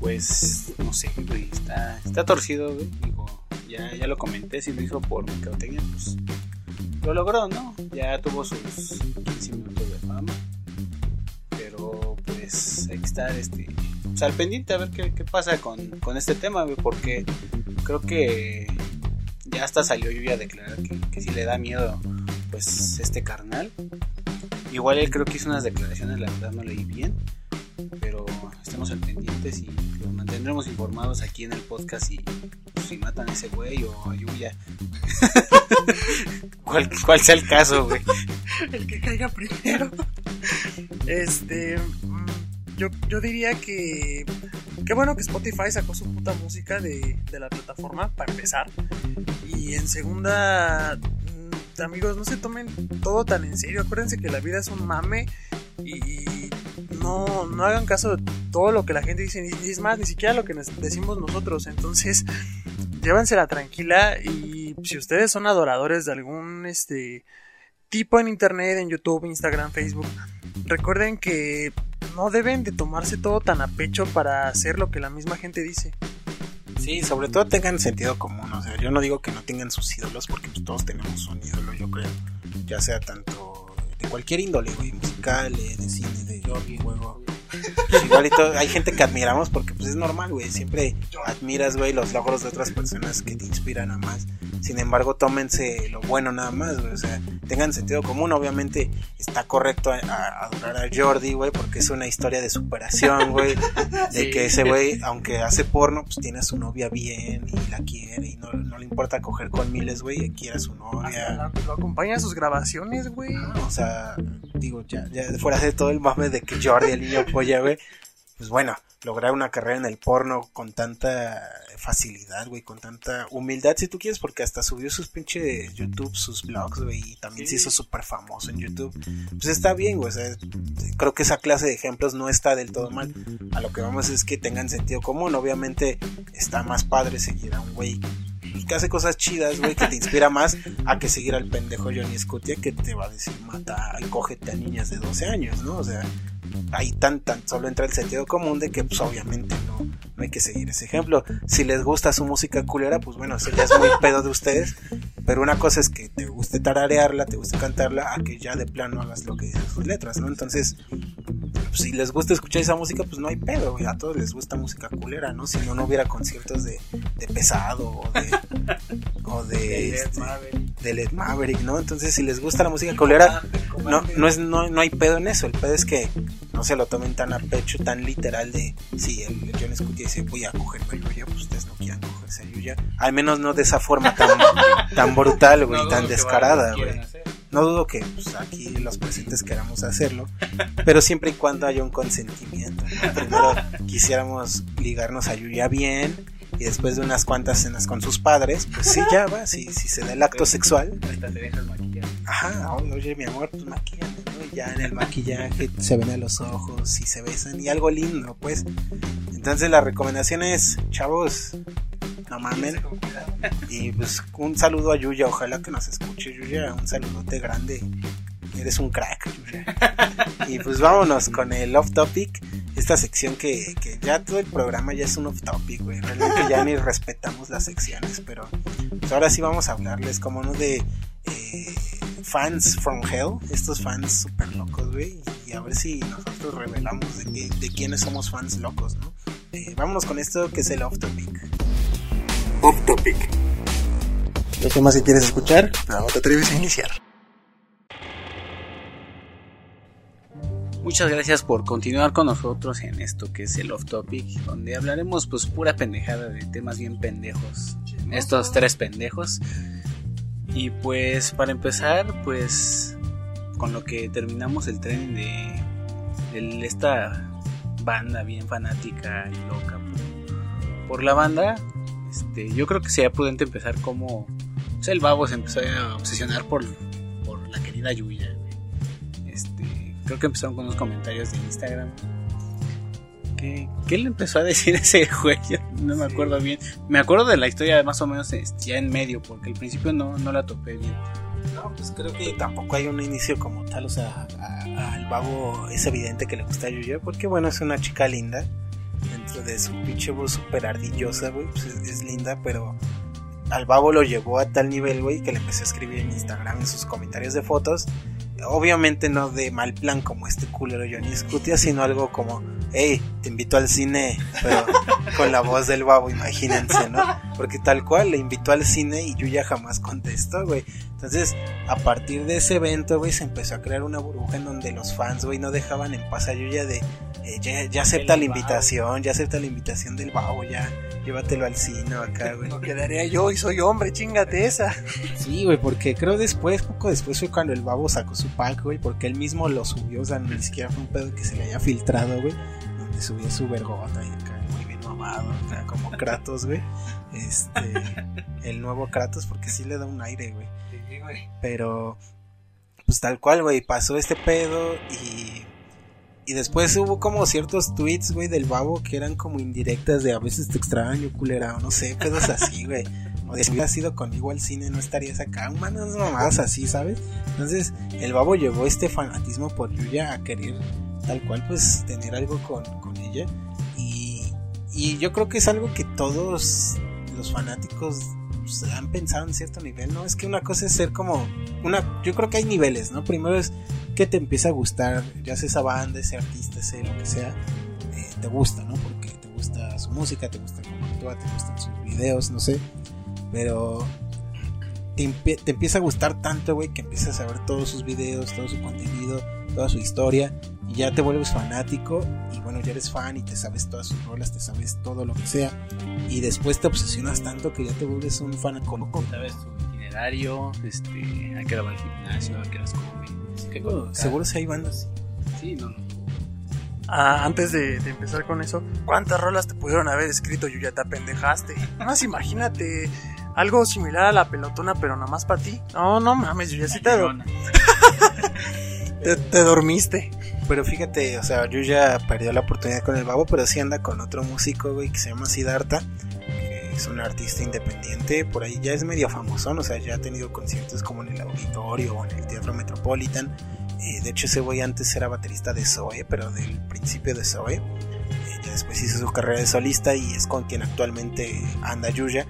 S3: Pues, no sé, güey, está, está torcido. Digo, ya, ya lo comenté, si lo hizo por mercadotecnia, pues lo logró, ¿no? Ya tuvo sus 15 minutos de fama. Pero, pues, hay que estar este, pues, al pendiente a ver qué, qué pasa con, con este tema, porque creo que ya hasta salió Yuya a declarar que, que si le da miedo, pues, este carnal. Igual él creo que hizo unas declaraciones, la verdad no leí bien, pero estamos al pendientes y los mantendremos informados aquí en el podcast y pues, si matan a ese güey o a Yuya. ¿Cuál, cuál sea el caso.
S2: El que caiga primero. Este. mm, Yo, yo diría que. Qué bueno que Spotify sacó su puta música de, de la plataforma, para empezar. Y en segunda. mm, Amigos, no se tomen todo tan en serio. Acuérdense que la vida es un mame. No, no hagan caso de todo lo que la gente dice. Ni es más, ni siquiera lo que decimos nosotros. Entonces, llévensela tranquila. Y si ustedes son adoradores de algún este tipo en internet, en YouTube, Instagram, Facebook, recuerden que no deben de tomarse todo tan a pecho para hacer lo que la misma gente dice.
S1: Sí, sobre todo tengan sentido común. O sea, yo no digo que no tengan sus ídolos, porque todos tenemos un ídolo, yo creo. Ya sea tanto de cualquier índole, güey, musical, eh, de cine, de juego. Pues, igual y todo, hay gente que admiramos porque pues es normal, güey. Siempre admiras, güey, los logros de otras personas que te inspiran a más. Sin embargo, tómense lo bueno nada más, güey. O sea, tengan sentido común. Obviamente está correcto a- a- adorar a Jordi, güey, porque es una historia de superación, güey. De
S3: Sí.
S1: que ese güey, aunque hace porno, pues tiene a su novia bien y la quiere y no, no le importa coger con miles, güey, y quiere a su novia.
S2: lo acompaña a sus grabaciones, güey.
S1: O sea, digo, ya, ya fuera de todo el mame de que Jordi, el niño polla, güey, pues bueno, lograr una carrera en el porno con tanta facilidad, güey, con tanta humildad, si tú quieres, porque hasta subió sus pinches YouTube, sus blogs, güey, y también se hizo súper famoso en YouTube. Pues está bien, güey, o sea, creo que esa clase de ejemplos no está del todo mal. A lo que vamos es que tengan sentido común. Obviamente está más padre seguir a un güey pues, que hace cosas chidas, güey, que te inspira más a que seguir al pendejo Johnny Scutia que te va a decir mata y cógete a niñas de 12 años, ¿no? O sea, ahí tan tan solo entra el sentido común de que pues obviamente no, no hay que seguir ese ejemplo. Si les gusta su música culera, pues bueno, eso ya es muy pedo de ustedes. Pero una cosa es que te guste tararearla, te guste cantarla, a que ya de plano hagas lo que dicen sus letras, ¿no? Entonces, pues, si les gusta escuchar esa música, pues no hay pedo, güey. A todos les gusta música culera, ¿no? Si no, no hubiera conciertos de, de pesado o de. o de.
S3: De Led
S1: este,
S3: Maverick.
S1: de Led Maverick, ¿no? Entonces, si les gusta la música culera, no, no, es, no, no hay pedo en eso. El pedo es que no se lo tomen tan a pecho, tan literal de si el, John Scott dice voy a cogerme a Yuya, pues ustedes no quieran cogerse a Yuya. Al menos no de esa forma tan, tan brutal, güey,
S3: No
S1: tan descarada, güey. No dudo que pues, aquí los presentes queramos hacerlo, pero siempre y cuando haya un consentimiento. ¿no? Primero quisiéramos ligarnos a Yuya bien y después de unas cuantas cenas con sus padres, pues sí, ya va, si, si se da el acto sexual,
S3: Hasta te dejas maquillar.
S1: Ajá, oye, mi amor, pues maquillate, ¿no? Y ya en el maquillaje se ven a los ojos y se besan y algo lindo, pues. Entonces la recomendación es, chavos, no mamen. Y pues un saludo a Yuya, ojalá que nos escuche Yuya, un saludote grande. Eres un crack, Yuya. Y pues vámonos con el off topic, esta sección que, que ya todo el programa ya es un off topic, güey. Realmente ya ni respetamos las secciones, pero pues ahora sí vamos a hablarles como no de eh, fans from hell, estos fans super locos, güey, y a ver si nosotros revelamos de, qué- de quiénes somos fans locos, ¿no? Eh, vámonos con esto que es el off topic. Off topic. Los temas si quieres escuchar, no te atreves a iniciar.
S3: Muchas gracias por continuar con nosotros en esto que es el off topic, donde hablaremos pues pura pendejada de temas bien pendejos. Estos tres pendejos. Y pues para empezar, pues con lo que terminamos el tren de, de esta banda bien fanática y loca por, por la banda, este, yo creo que sería prudente empezar como pues, el babo se empezó a obsesionar por, por la querida Yuya. Creo que empezaron con unos comentarios de Instagram. ¿Qué, qué le empezó a decir ese güey? No me acuerdo bien. Me acuerdo de la historia más o menos este, ya en medio, porque al principio no, no la topé bien.
S1: No, pues creo que tampoco hay un inicio como tal, o sea, al babo es evidente que le gusta a Yuya, porque bueno, es una chica linda, dentro de su pinche voz súper ardillosa, güey, pues es, es linda, pero al babo lo llevó a tal nivel, güey, que le empecé a escribir en Instagram en sus comentarios de fotos, obviamente no de mal plan como este culero Johnny Scutia, sino algo como, hey, te invito al cine, pero con la voz del babo, imagínense, ¿no? Porque tal cual le invitó al cine y Yuya jamás contestó, güey. Entonces, a partir de ese evento, güey, se empezó a crear una burbuja en donde los fans, güey, no dejaban en paz a Yuya de, ya, ya acepta la invitación, ya acepta la invitación del babo, ya, llévatelo al cine acá, güey.
S2: No quedaría yo y soy hombre, chingate esa.
S1: Sí, güey, porque creo después, poco después fue cuando el babo sacó su pack, güey, porque él mismo lo subió, o sea, ni siquiera fue un pedo que se le haya filtrado, güey, donde subió su vergota y acá, muy bien mamado, acá, como Kratos, güey. Este, el nuevo Kratos, porque sí le da un aire, güey. Pero, pues tal cual, güey, pasó este pedo y. Y después hubo como ciertos tweets, güey, del babo que eran como indirectas de a veces te extraño, culera, o no sé, pedos así, güey. O de si hubieras ido conmigo al cine, no estarías acá, manos mamadas así, ¿sabes? Entonces, el babo llevó este fanatismo por Yuya a querer, tal cual, pues, tener algo con, con ella. Y, y yo creo que es algo que todos los fanáticos pues, han pensado en cierto nivel, ¿no? Es que una cosa es ser como una, yo creo que hay niveles, ¿no? Primero es que te empieza a gustar, ya sea esa banda, ese artista, ese lo que sea, eh, te gusta, ¿no? Porque te gusta su música, te gusta cómo actúa, te gustan sus videos, no sé, pero te, te empieza a gustar tanto, güey, que empiezas a ver todos sus videos, todo su contenido, toda su historia, y ya te vuelves fanático, y bueno, ya eres fan y te sabes todas sus rolas, te sabes todo lo que sea, y después te obsesionas tanto que ya te vuelves un fan como
S3: Sabes tu itinerario, este, a qué hora va al gimnasio, a qué horas come.
S1: Seguro si hay bandas.
S3: Sí, no, no.
S2: Ah, antes de, de empezar con eso, ¿cuántas rolas te pudieron haber escrito? Yo ya te apendejaste. Nada más imagínate algo similar a la pelotona, pero nada más para ti. No, no mames, yo ya sí te. te, te dormiste.
S1: Pero fíjate, o sea, yo perdió la oportunidad con el babo, pero sí anda con otro músico, güey, que se llama Siddhartha. Que es un artista independiente, por ahí ya es medio famosón, o sea, ya ha tenido conciertos como en el Auditorio o en el Teatro Metropolitan. Eh, de hecho, ese güey antes era baterista de Zoe, pero del principio de Zoe. Eh, ya después hizo su carrera de solista y es con quien actualmente anda Yuya.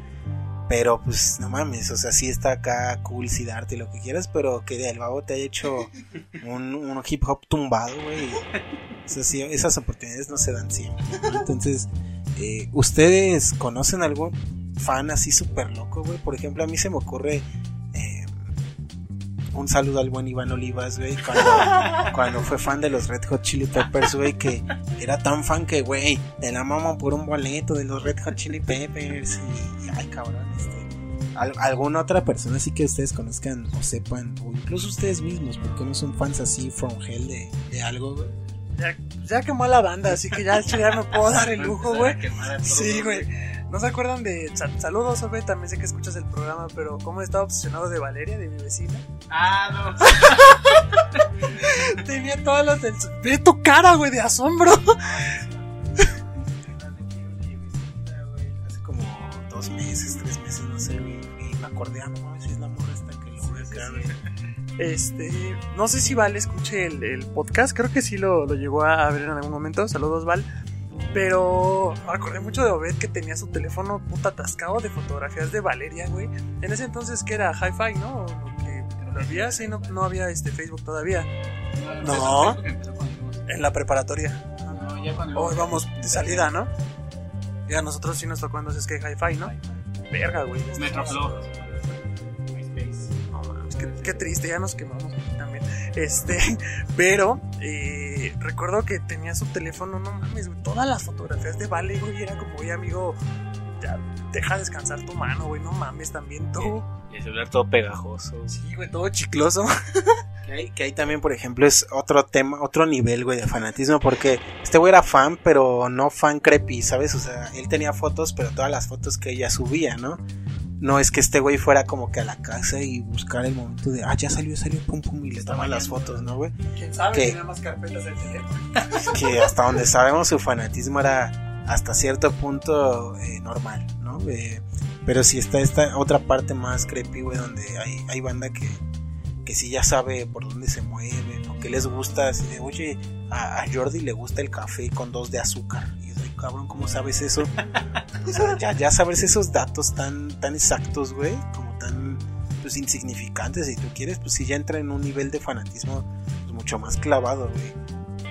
S1: Pero pues no mames, o sea, sí está acá cool, sí darte lo que quieras, pero que el babo te haya hecho un, un hip hop tumbado, güey. O sea, sí, esas oportunidades no se dan siempre. Entonces, eh, ¿ustedes conocen algún fan así súper loco, güey? Por ejemplo, a mí se me ocurre un saludo al buen Iván Olivas, güey, cuando, cuando fue fan de los Red Hot Chili Peppers, güey, que era tan fan que, güey, te la maman por un boleto de los Red Hot Chili Peppers y, ay, cabrón, este, al- alguna otra persona así que ustedes conozcan o sepan, o incluso ustedes mismos, porque no son fans así from hell de, de algo, güey.
S2: Ya, ya quemó la banda, así que ya, ya me puedo dar el lujo, güey. Sí, güey. ¿No se acuerdan de... sa- saludos, Obe, también sé que escuchas el programa, pero ¿cómo estaba obsesionado de Valeria, de mi vecina?
S3: Ah, no.
S2: Tenía todas las del... Ve tu cara, güey, de asombro.
S1: Hace como dos meses, tres meses, no sé, y me acordé, ah, no mames, si es la morra esta que lo voy a.
S2: Este, no sé si Val escuche el, el podcast, creo que sí lo, lo llegó a ver en algún momento. Saludos, Val. Pero me acordé mucho de Obed que tenía su teléfono puta atascado de fotografías de Valeria, güey. En ese entonces que era hi-fi, ¿no? Que lo había, sí, no, no había este Facebook todavía. No. En la preparatoria.
S3: No, ya cuando
S2: Hoy vamos de salida, ¿no? Y a nosotros sí nos tocó entonces que hi-fi, ¿no? Verga, güey.
S3: Metroflow.
S2: No mames, qué, qué triste, ya nos quemamos. Este, pero eh, recuerdo que tenía su teléfono, no mames, güey, todas las fotografías de Vale, güey, era como, oye, amigo, ya deja descansar tu mano, güey, no mames, también tú.
S3: Y el celular todo pegajoso.
S2: Sí, güey, todo chicloso.
S1: Que ahí, que ahí también, por ejemplo, es otro tema, otro nivel, güey, de fanatismo, porque este güey era fan, pero no fan creepy, ¿sabes? O sea, él tenía fotos, pero todas las fotos que ella subía, ¿no? No es que este güey fuera como que a la casa y buscar el momento de, ah, ya salió, salió, pum, pum, y le toma las fotos, ¿no, güey?
S2: ¿Quién sabe?
S1: ¿Qué?
S2: Tenía más carpetas teléfono.
S1: que hasta donde sabemos su fanatismo era hasta cierto punto eh, normal, ¿no? Eh, pero si está esta otra parte más creepy, güey, donde hay, hay banda que, que sí ya sabe por dónde se mueven o que les gusta, así de, oye, a, a Jordi le gusta el café con dos de azúcar. Y cabrón, ¿cómo sabes eso? Ya, ya sabes esos datos tan, tan exactos, güey, como tan pues, insignificantes, si tú quieres, pues sí ya entra en un nivel de fanatismo pues, mucho más clavado, güey.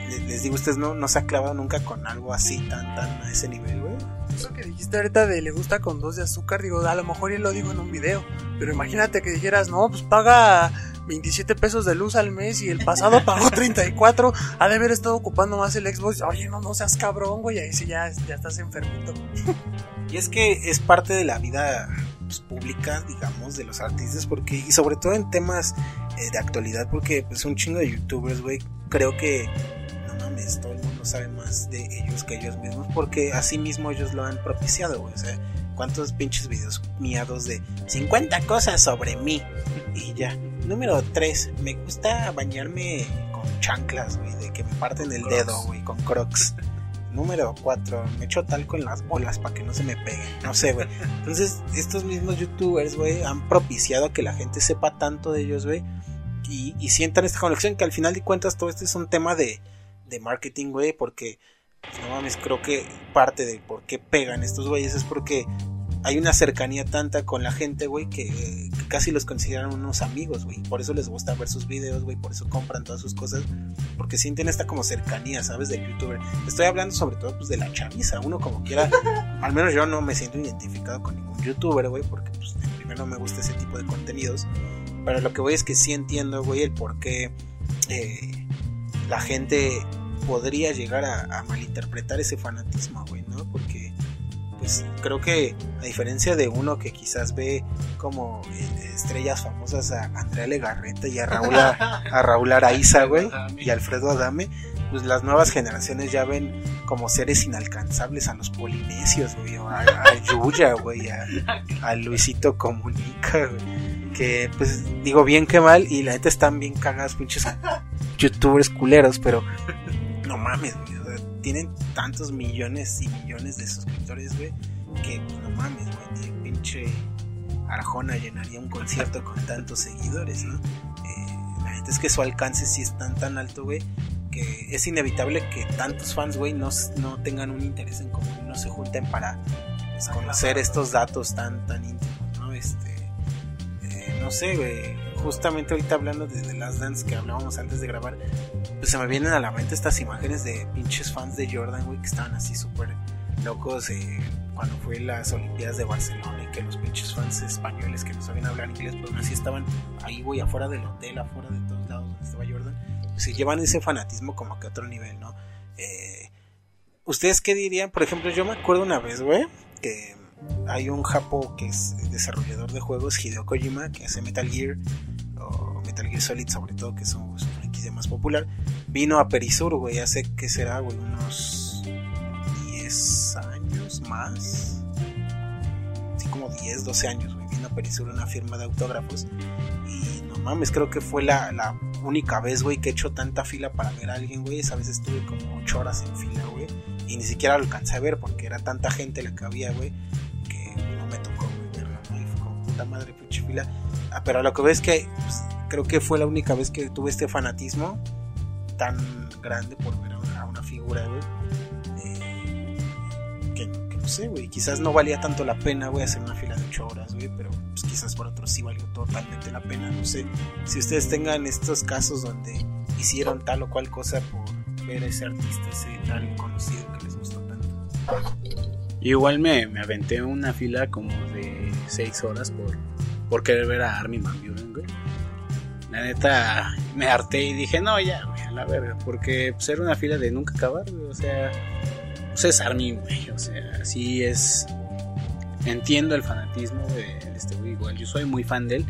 S1: Les, les digo, ustedes no, no se ha clavado nunca con algo así tan, tan a ese nivel, güey.
S2: Eso que dijiste ahorita de le gusta con dos de azúcar, digo, a lo mejor él lo digo en un video, pero imagínate que dijeras, no, pues paga 27 pesos de luz al mes y el pasado pagó 34, ha de haber estado ocupando más el Xbox, oye, no, no seas cabrón, güey, ahí sí ya, ya estás enfermito.
S1: Y es que es parte de la vida pues, pública, digamos, de los artistas, porque, y sobre todo en temas eh, de actualidad, porque pues un chingo de youtubers, güey, creo que, no mames, todo el mundo sabe más de ellos que ellos mismos, porque así mismo ellos lo han propiciado, güey, o sea, cuántos pinches videos miados de 50 cosas sobre mí, y ya. Número 3, me gusta bañarme con chanclas, güey, de que me parten el
S3: Crocs.
S1: dedo, güey, con crocs. Número 4, me echo talco en las bolas para que no se me peguen. No sé, güey. Entonces, estos mismos youtubers, güey, han propiciado que la gente sepa tanto de ellos, güey. Y, y sientan esta conexión que al final de cuentas todo esto es un tema de, de marketing, güey. Porque, pues, no mames, creo que parte de por qué pegan estos güeyes es porque hay una cercanía tanta con la gente, güey, que, que casi los consideran unos amigos, güey. Por eso les gusta ver sus videos, güey. Por eso compran todas sus cosas. Porque sienten esta como cercanía, ¿sabes? Del youtuber. Estoy hablando sobre todo pues de la chaviza. Uno como quiera. al menos yo no me siento identificado con ningún youtuber, güey. Porque pues primero no me gusta ese tipo de contenidos. Pero lo que voy es que sí entiendo, güey, el por qué eh, la gente podría llegar a, a malinterpretar ese fanatismo, güey, ¿no? Porque pues creo que a diferencia de uno que quizás ve como eh, estrellas famosas a Andrea Legarreta y a Raúl, a, a Raúl Araiza, güey, y Alfredo Adame, pues las nuevas generaciones ya ven como seres inalcanzables a los polinesios, güey, a, a Yuya, güey, a, a Luisito Comunica, güey, que pues digo bien que mal y la neta están bien cagadas pinches youtubers culeros, pero no mames, güey, tienen tantos millones y millones de suscriptores, güey, que no mames, güey, pinche Arjona llenaría un concierto con tantos seguidores, ¿no? Eh, la gente es que su alcance sí es tan tan alto, güey, que es inevitable que tantos fans, güey, no, no tengan un interés en común, no se junten para pues, conocer estos datos tan tan íntimos, ¿no? Este, eh, no sé, güey, justamente ahorita hablando de Last Dance que hablábamos antes de grabar, pues se me vienen a la mente estas imágenes de pinches fans de Jordan, güey, que estaban así súper locos eh, cuando fue las Olimpiadas de Barcelona y que los pinches fans españoles que no sabían hablar inglés, pero aún así estaban ahí, güey, afuera del hotel, afuera de todos lados donde estaba Jordan, pues se llevan ese fanatismo como que a otro nivel, ¿no? Eh, ¿Ustedes qué dirían? Por ejemplo, yo me acuerdo una vez, güey, que hay un japo que es desarrollador de juegos, Hideo Kojima, que hace Metal Gear, o Metal Gear Solid sobre todo, que es su franquicia más popular, vino a Perisur, güey, hace que será, güey, unos 10 años más, así como 10, 12 años, güey, vino a Perisur una firma de autógrafos. Y no mames, creo que fue la, la única vez, güey, que he hecho tanta fila para ver a alguien, güey, esa vez estuve como 8 horas en fila, güey, y ni siquiera lo alcancé a ver porque era tanta gente la que había, güey, no me tocó, verlo, ¿no? Y fue como puta madre, pinche fila. Ah, pero lo que ves que pues, creo que fue la única vez que tuve este fanatismo tan grande por ver a una, a una figura, güey. eh, que, no sé, güey. Quizás no valía tanto la pena, güey, hacer una fila de 8 horas, güey. Pero pues, quizás por otros sí valió totalmente la pena. No sé. Si ustedes tengan estos casos donde hicieron tal o cual cosa por ver a ese artista, ese tal conocido que les gustó tanto.
S3: Igual me, me aventé una fila como de 6 horas por, por querer ver a Armin Van Buren, güey. La neta, me harté y dije, no, ya, güey, a la verga. Porque pues, era una fila de nunca acabar, güey. O sea, pues es Armin, güey. O sea, sí es. Entiendo el fanatismo de, de este güey. Igual yo soy muy fan de él.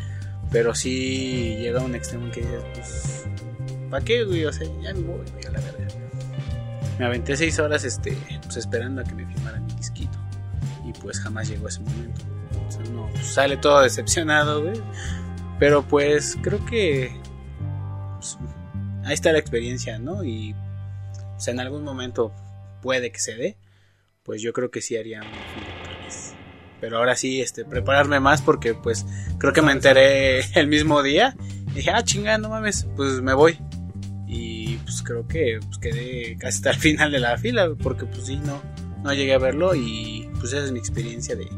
S3: Pero sí llega a un extremo en que dices, pues, ¿para qué, güey? O sea, ya me voy, güey, a la verga. Me aventé seis horas, este, pues esperando a que me firmaran Y pues jamás llegó ese momento. Entonces uno pues, sale todo decepcionado, güey. Pero pues creo que pues, ahí está la experiencia, ¿no? Y pues, en algún momento puede que se dé. Pues yo creo que sí haría vez. Pero ahora sí, este, prepararme más porque pues creo que me enteré el mismo día. Y dije, ah, chinga, no mames, pues me voy. Y pues creo que pues, quedé casi hasta el final de la fila, porque pues sí, no, no llegué a verlo y pues esa es mi experiencia de,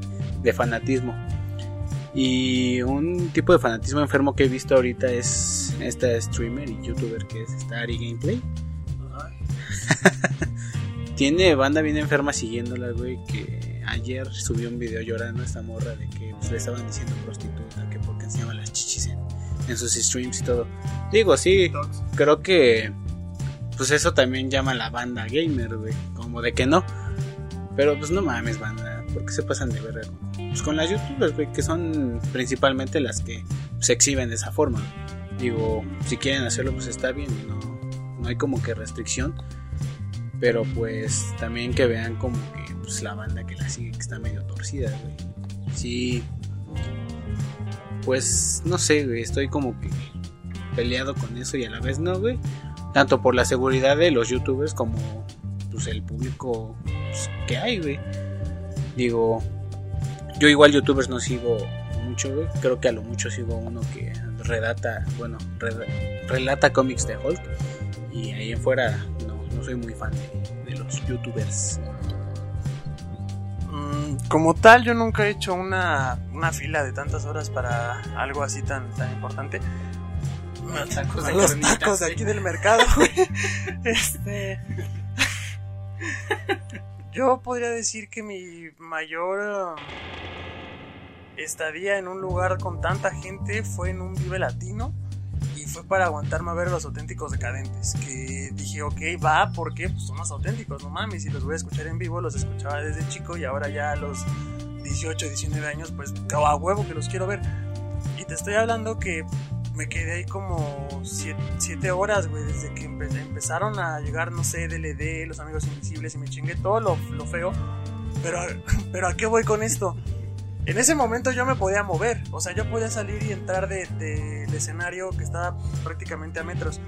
S3: de fanatismo. Y un tipo de fanatismo enfermo que he visto ahorita es esta streamer y youtuber que es esta Ari Gameplay. Tiene banda bien enferma siguiéndola, güey, que ayer subió un video llorando a esta morra de que pues, le estaban diciendo prostituta, que porque enseñaba las chichis en, en sus streams y todo. Digo, sí, creo que pues eso también llama a la banda gamer, güey, como de que no. Pero pues no mames, banda, porque se pasan de verga pues, con las youtubers, güey, que son principalmente las que se exhiben de esa forma. Digo, si quieren hacerlo, pues está bien, no, no hay como que restricción. Pero pues también que vean como que pues, la banda que la sigue que está medio torcida, güey. Sí, pues no sé, güey, estoy como que peleado con eso y a la vez no, güey. Tanto por la seguridad de los youtubers como pues el público pues, que hay, güey. Digo, yo igual youtubers no sigo mucho, güey. Creo que a lo mucho sigo uno que redata, bueno, re- relata cómics de Hulk. Y ahí en fuera no, no soy muy fan de, de los youtubers.
S2: Mm, como tal, yo nunca he hecho una, una fila de tantas horas para algo así tan, tan importante.
S3: Los tacos de
S2: Los tacos de aquí del mercado, güey. Este. Yo podría decir que mi mayor um, estadía en un lugar con tanta gente fue en un Vive Latino y fue para aguantarme a ver a los auténticos decadentes. Que dije, ok, va, ¿por qué? Pues son los auténticos, no mames, y los voy a escuchar en vivo, los escuchaba desde chico y ahora ya a los 18, 19 años, pues a huevo que los quiero ver. Y te estoy hablando que me quedé ahí como 7 horas, güey, desde que empe- empezaron a llegar, no sé, DLD, los amigos invisibles y me chingué todo lo, lo feo. Pero, pero ¿a qué voy con esto? En ese momento yo me podía mover, o sea, yo podía salir y entrar de- del escenario que estaba prácticamente a metros.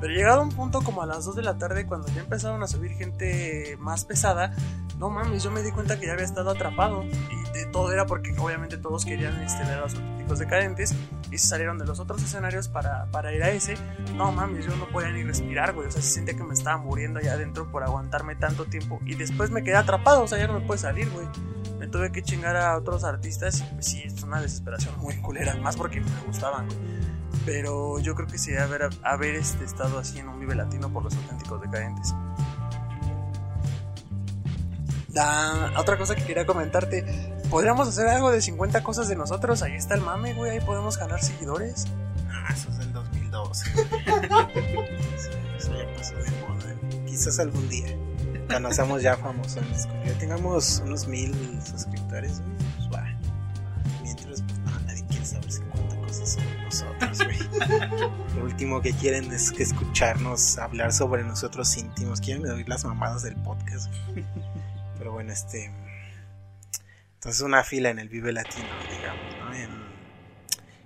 S2: Pero llegado un punto como a las 2 de la tarde, cuando ya empezaron a subir gente más pesada, no mames, yo me di cuenta que ya había estado atrapado. Y de todo era porque obviamente todos querían este, ver a los auténticos decadentes y se salieron de los otros escenarios para, para ir a ese. No mames, yo no podía ni respirar, güey. O sea, se sentía que me estaba muriendo allá adentro por aguantarme tanto tiempo. Y después me quedé atrapado, o sea, ya no me puede salir, güey. Me tuve que chingar a otros artistas pues sí, es una desesperación muy culera, más porque me gustaban, güey. Pero yo creo que sí, haber, haber este, estado así en un Vive Latino por los auténticos decadentes. La otra cosa que quería comentarte, ¿podríamos hacer algo de 50 cosas de nosotros? Ahí está el mame, güey, ahí podemos ganar seguidores.
S1: Ah, eso es del 2012. eso ya pasó de moda. Quizás algún día, cuando seamos ya famosos, cuando ya tengamos unos mil suscriptores, güey, pues va. Mientras, pues no, nadie quiere saber 50 cosas sobre nosotros. Lo último que quieren es que escucharnos hablar sobre nosotros íntimos. Quieren oír las mamadas del podcast. Pero bueno, este. Entonces, una fila en el Vive Latino, digamos, ¿no? En-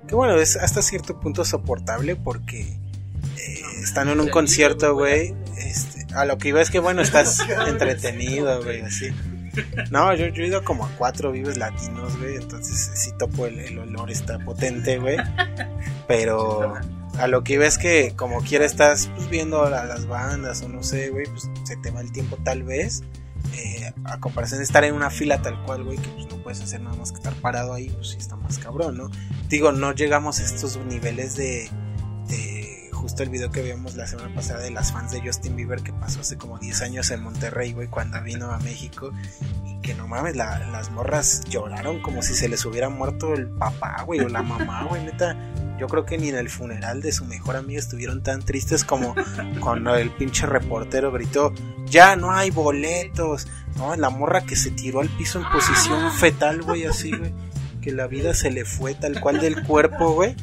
S1: que bueno, es hasta cierto punto soportable porque eh, están en un concierto, güey. Este, a lo que iba es que, bueno, estás entretenido, güey, así. No, yo, yo he ido como a cuatro Vives Latinos, güey. Entonces, sí topo el, el olor, está potente, güey. Pero a lo que iba es que, como quiera, estás pues, viendo a las bandas o no sé, güey, pues se te va el tiempo tal vez. Eh, a comparación de estar en una fila tal cual, güey, que pues no puedes hacer nada más que estar parado ahí, pues sí está más cabrón, ¿no? Digo, no llegamos a estos niveles de justo el video que vimos la semana pasada de las fans de Justin Bieber que pasó hace como 10 años en Monterrey, güey, cuando vino a México y que no mames, la- las morras lloraron como si se les hubiera muerto el papá, güey, o la mamá, güey, neta. Yo creo que ni en el funeral de su mejor amiga estuvieron tan tristes como cuando el pinche reportero gritó, ya no hay boletos, ¿no? La morra que se tiró al piso en posición fetal, güey, así, güey. Que la vida se le fue tal cual del cuerpo, güey.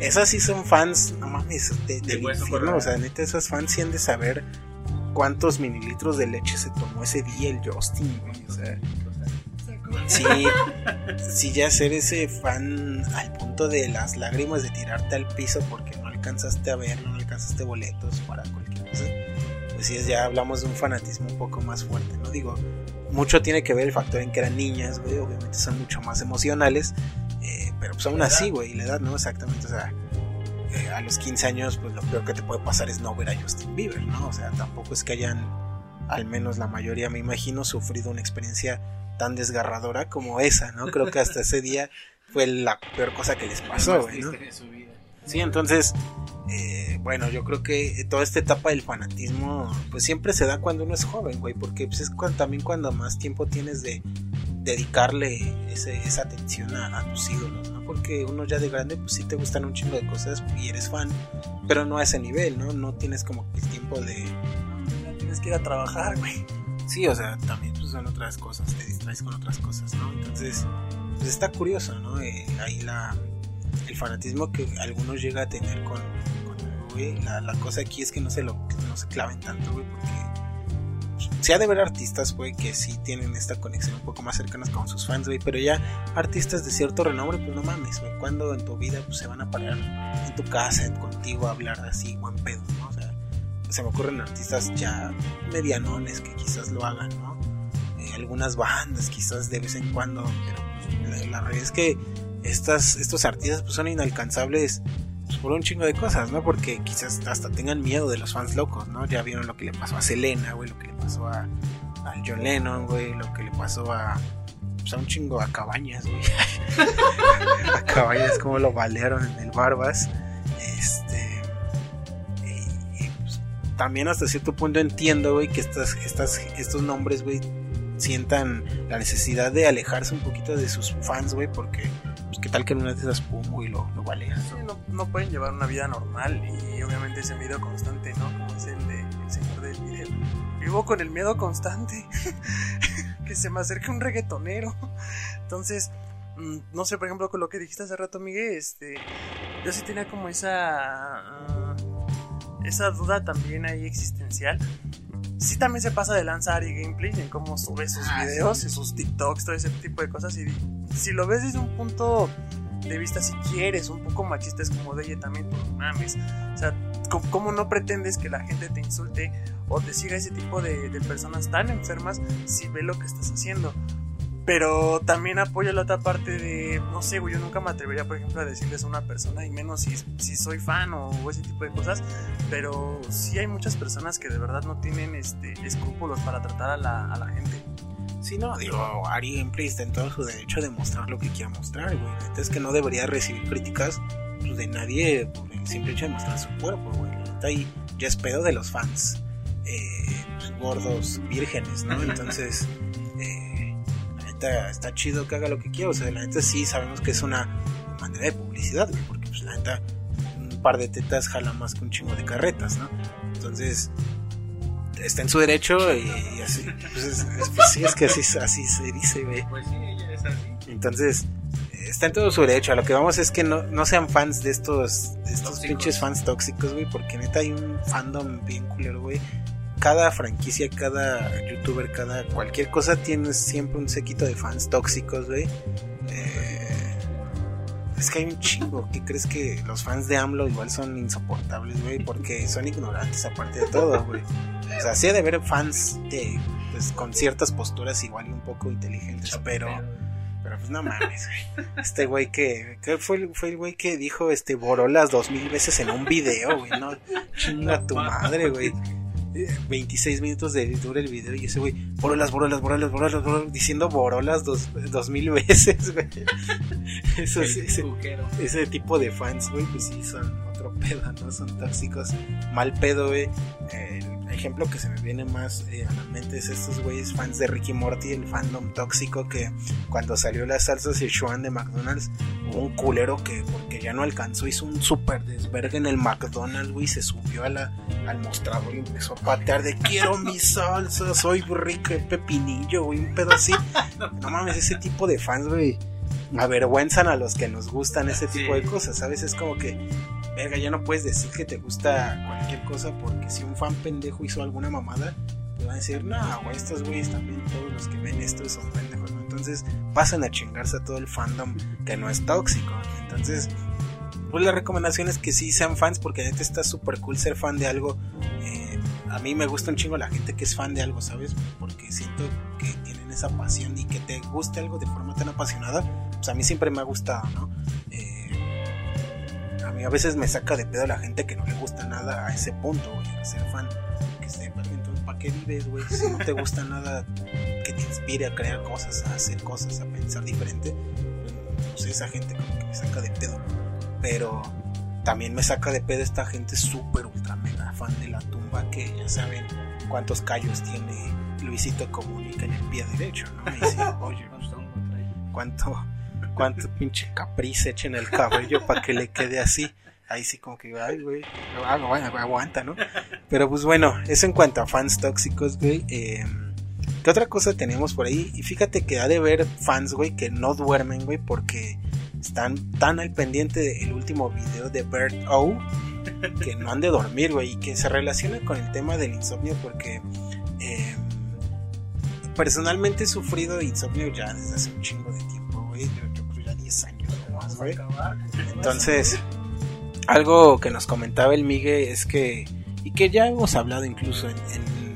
S1: Esas sí son fans, no mames, de, del
S3: hueso
S1: infierno. O sea, neta, esas fans sí han de saber cuántos mililitros de leche se tomó ese día el Justin, güey. O sea, sí, sí, ya ser ese fan al punto de las lágrimas de tirarte al piso porque no alcanzaste a ver, no alcanzaste boletos para cualquier cosa. Pues sí, es- ya hablamos de un fanatismo un poco más fuerte, ¿no? Digo, mucho tiene que ver el factor en que eran niñas, güey, obviamente son mucho más emocionales, eh, pero pues aún así, güey, la edad, ¿no? Exactamente, o sea, eh, a los 15 años, pues lo peor que te puede pasar es no ver a Justin Bieber, ¿no? O sea, tampoco es que hayan, al menos la mayoría, me imagino, sufrido una experiencia tan desgarradora como esa, ¿no? Creo que hasta ese día fue la peor cosa que les pasó, güey, ¿no? Sí, entonces, eh, bueno, yo creo que toda esta etapa del fanatismo, pues siempre se da cuando uno es joven, güey, porque pues, es cuan- también cuando más tiempo tienes de dedicarle ese- esa atención a, a tus ídolos, ¿no? Porque uno ya de grande, pues sí te gustan un chingo de cosas y eres fan, pero no a ese nivel, ¿no? No tienes como el tiempo de...
S2: Ya tienes que ir a trabajar, güey.
S1: Sí, o sea, también pues, son otras cosas, te distraes con otras cosas, ¿no? Entonces, pues está curioso, ¿no? Eh, ahí la, el fanatismo que algunos llega a tener con, con güey. La, la cosa aquí es que no se lo no se claven tanto, güey, porque se ha de ver artistas, güey, que sí tienen esta conexión un poco más cercanas con sus fans, güey, pero ya artistas de cierto renombre, pues no mames, güey, cuando en tu vida pues, se van a parar en tu casa contigo a hablar así, buen pedo, ¿no? Se me ocurren artistas ya medianones que quizás lo hagan, ¿no? Eh, algunas bandas quizás de vez en cuando, pero pues, la, la realidad es que estas, estos artistas pues, son inalcanzables pues, por un chingo de cosas, ¿no? Porque quizás hasta tengan miedo de los fans locos, ¿no? Ya vieron lo que le pasó a Selena, güey, lo que le pasó a, John Lennon, güey, lo que le pasó a, pues, a un chingo a Cabañas, güey. a Cabañas, como lo balearon en el Barbas. Este. Y, y, pues, también hasta cierto punto entiendo, güey, que estas, estas, estos nombres, güey, sientan la necesidad de alejarse un poquito de sus fans, güey, porque, pues, qué tal que en una de esas pum, güey, lo, lo.
S2: Sí, no, no pueden llevar una vida normal y obviamente ese miedo constante, ¿no? Como es el de el señor del video. Vivo con el miedo constante que se me acerque un reggaetonero. Entonces, mm, no sé, por ejemplo, con lo que dijiste hace rato, Miguel, este, yo sí tenía como esa ah, esa duda también ahí existencial. Sí también se pasa de lanzar y gameplay en cómo sube sus
S3: Ah,
S2: videos,
S3: sí.
S2: y sus TikToks, todo ese tipo de cosas y si lo ves desde un punto de vista si quieres, un poco machista es como de oye también, no mames. O sea, ¿cómo, cómo no pretendes que la gente te insulte o te siga ese tipo de, de personas tan enfermas si ve lo que estás haciendo. Pero también apoyo la otra parte de, no sé, güey, yo nunca me atrevería, por ejemplo, a decirles a una persona, y menos si, si soy fan o, ese tipo de cosas, pero sí hay muchas personas que de verdad no tienen este, escrúpulos para tratar a la, a la gente.
S1: Sí, no, digo, Ari Gameplay está en todo su derecho de mostrar lo que quiera mostrar, güey. Entonces que no debería recibir críticas pues, de nadie por el simple hecho de mostrar su cuerpo, güey. Ahí, ya es pedo de los fans eh, pues, gordos, vírgenes, ¿no? Entonces, neta está chido que haga lo que quiera. O sea, la neta sí sabemos que es una manera de publicidad, güey, porque pues la neta un par de tetas jala más que un chingo de carretas, ¿no? Entonces, está en su derecho y, así. Pues, es, pues sí, es que así, así se dice, güey.
S3: Pues sí, ella es así.
S1: Entonces, está en todo su derecho. A lo que vamos es que no, no sean fans de estos, de estos
S3: Tóxicos.
S1: pinches fans tóxicos, güey, porque neta hay un fandom bien culero, güey. Cada franquicia, cada youtuber, cada cualquier cosa tiene siempre un sequito de fans tóxicos, güey. Eh, es que hay un chingo. ¿Qué crees que los fans de AMLO igual son insoportables, güey? Porque son ignorantes aparte de todo, güey. O sea, sí ha de haber fans de, pues, con ciertas posturas igual y un poco inteligentes, pero... Pero pues no mames, güey. Este güey que, que fue, fue el güey que dijo este Borolas dos mil veces en un video, güey, no chinga tu madre, güey. Eh, 26 minutos de dura el video y ese güey, Borolas, Borolas, Borolas, Borolas, Borolas, diciendo Borolas dos, dos mil veces, güey. Eso ese, tipo de fans, güey, pues sí, son otro pedo, ¿no? Son tóxicos. Mal pedo, güey. Eh, ejemplo que se me viene más eh, a la mente es estos güeyes fans de Ricky Morty, el fandom tóxico que cuando salió las salsas Szechuan de McDonald's, hubo un culero que porque ya no alcanzó, hizo un super desvergue en el McDonald's, güey, se subió a la, al mostrador y empezó a patear de quiero mi salsa, soy rico pepinillo, güey, un pedo así. No mames, ese tipo de fans, güey avergüenzan a los que nos gustan ese tipo
S3: Sí.
S1: de cosas, ¿sabes? Es como que, verga, ya no puedes decir que te gusta cualquier cosa porque si un fan pendejo hizo alguna mamada, te van a decir, no, güey, estos güeyes también, todos los que ven esto son pendejos, ¿no? Entonces pasan a chingarse a todo el fandom que no es tóxico. Entonces, pues la recomendación es que sí sean fans porque neta está súper cool ser fan de algo. Eh, a mí me gusta un chingo la gente que es fan de algo, ¿sabes? Porque siento que esa pasión y que te guste algo de forma tan apasionada, pues a mí siempre me ha gustado, ¿no? Eh, a mí a veces me saca de pedo la gente que no le gusta nada a ese punto, güey, a ser fan. Que se, entonces, ¿para qué vives, güey? Si no te gusta nada que te inspire a crear cosas, a hacer cosas, a pensar diferente, pues esa gente como que me saca de pedo. Pero también me saca de pedo esta gente súper ultra mega fan de la tumba que ya saben cuántos callos tiene Luisito Comunica en el pie derecho, ¿no? Y dice, oye, cuánto, cuánto pinche caprice echen el cabello para que le quede así. Ahí sí como que, ay, güey, agu- agu- aguanta, ¿no? Pero pues bueno, eso en cuanto a fans tóxicos, güey. Eh, ¿Qué otra cosa tenemos por ahí? Y fíjate que ha de haber fans, güey, que no duermen, güey, porque están tan al pendiente del último video de Bird O que no han de dormir, güey, y que se relaciona con el tema del insomnio porque personalmente he sufrido insomnio ya desde hace un chingo de tiempo, güey, yo, yo creo ya 10 años o más, güey. Entonces, algo que nos comentaba el Migue es que, y que ya hemos hablado incluso en,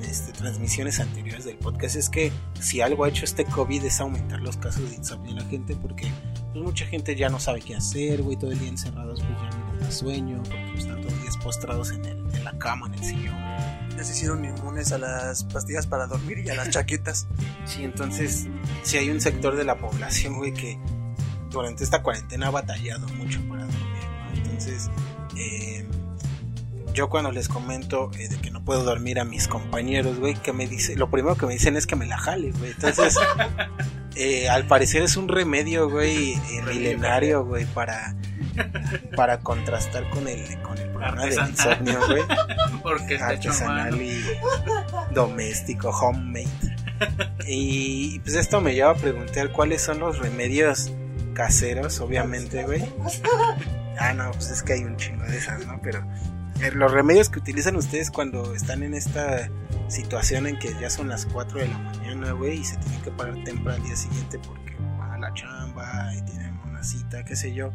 S1: este, transmisiones anteriores del podcast, es que si algo ha hecho este COVID es aumentar los casos de insomnio en la gente, porque pues, mucha gente ya no sabe qué hacer, güey, todo el día encerrados, pues ya no da sueño, porque pues, están todos los días postrados en, el, en la cama, en el sillón.
S2: Ya se hicieron inmunes a las pastillas para dormir y a las chaquetas.
S1: Sí, entonces, si hay un sector de la población, güey, que durante esta cuarentena ha batallado mucho para dormir, ¿no? Entonces, eh, yo cuando les comento eh, de que no puedo dormir a mis compañeros, güey, que me dice, lo primero que me dicen es que me la jale, güey. Entonces, eh, al parecer es un remedio, güey, eh, milenario, güey, para para contrastar con el con el problema del insomnio, güey
S3: Porque
S1: artesanal y doméstico, homemade. Y pues esto me lleva a preguntar cuáles son los remedios caseros, obviamente, güey. Ah, no, pues es que hay un chingo de esas, ¿no? Pero los remedios que utilizan ustedes cuando están en esta situación en que ya son las 4 de la mañana, güey, y se tienen que parar temprano al día siguiente porque van a la chamba y tienen una cita, qué sé yo.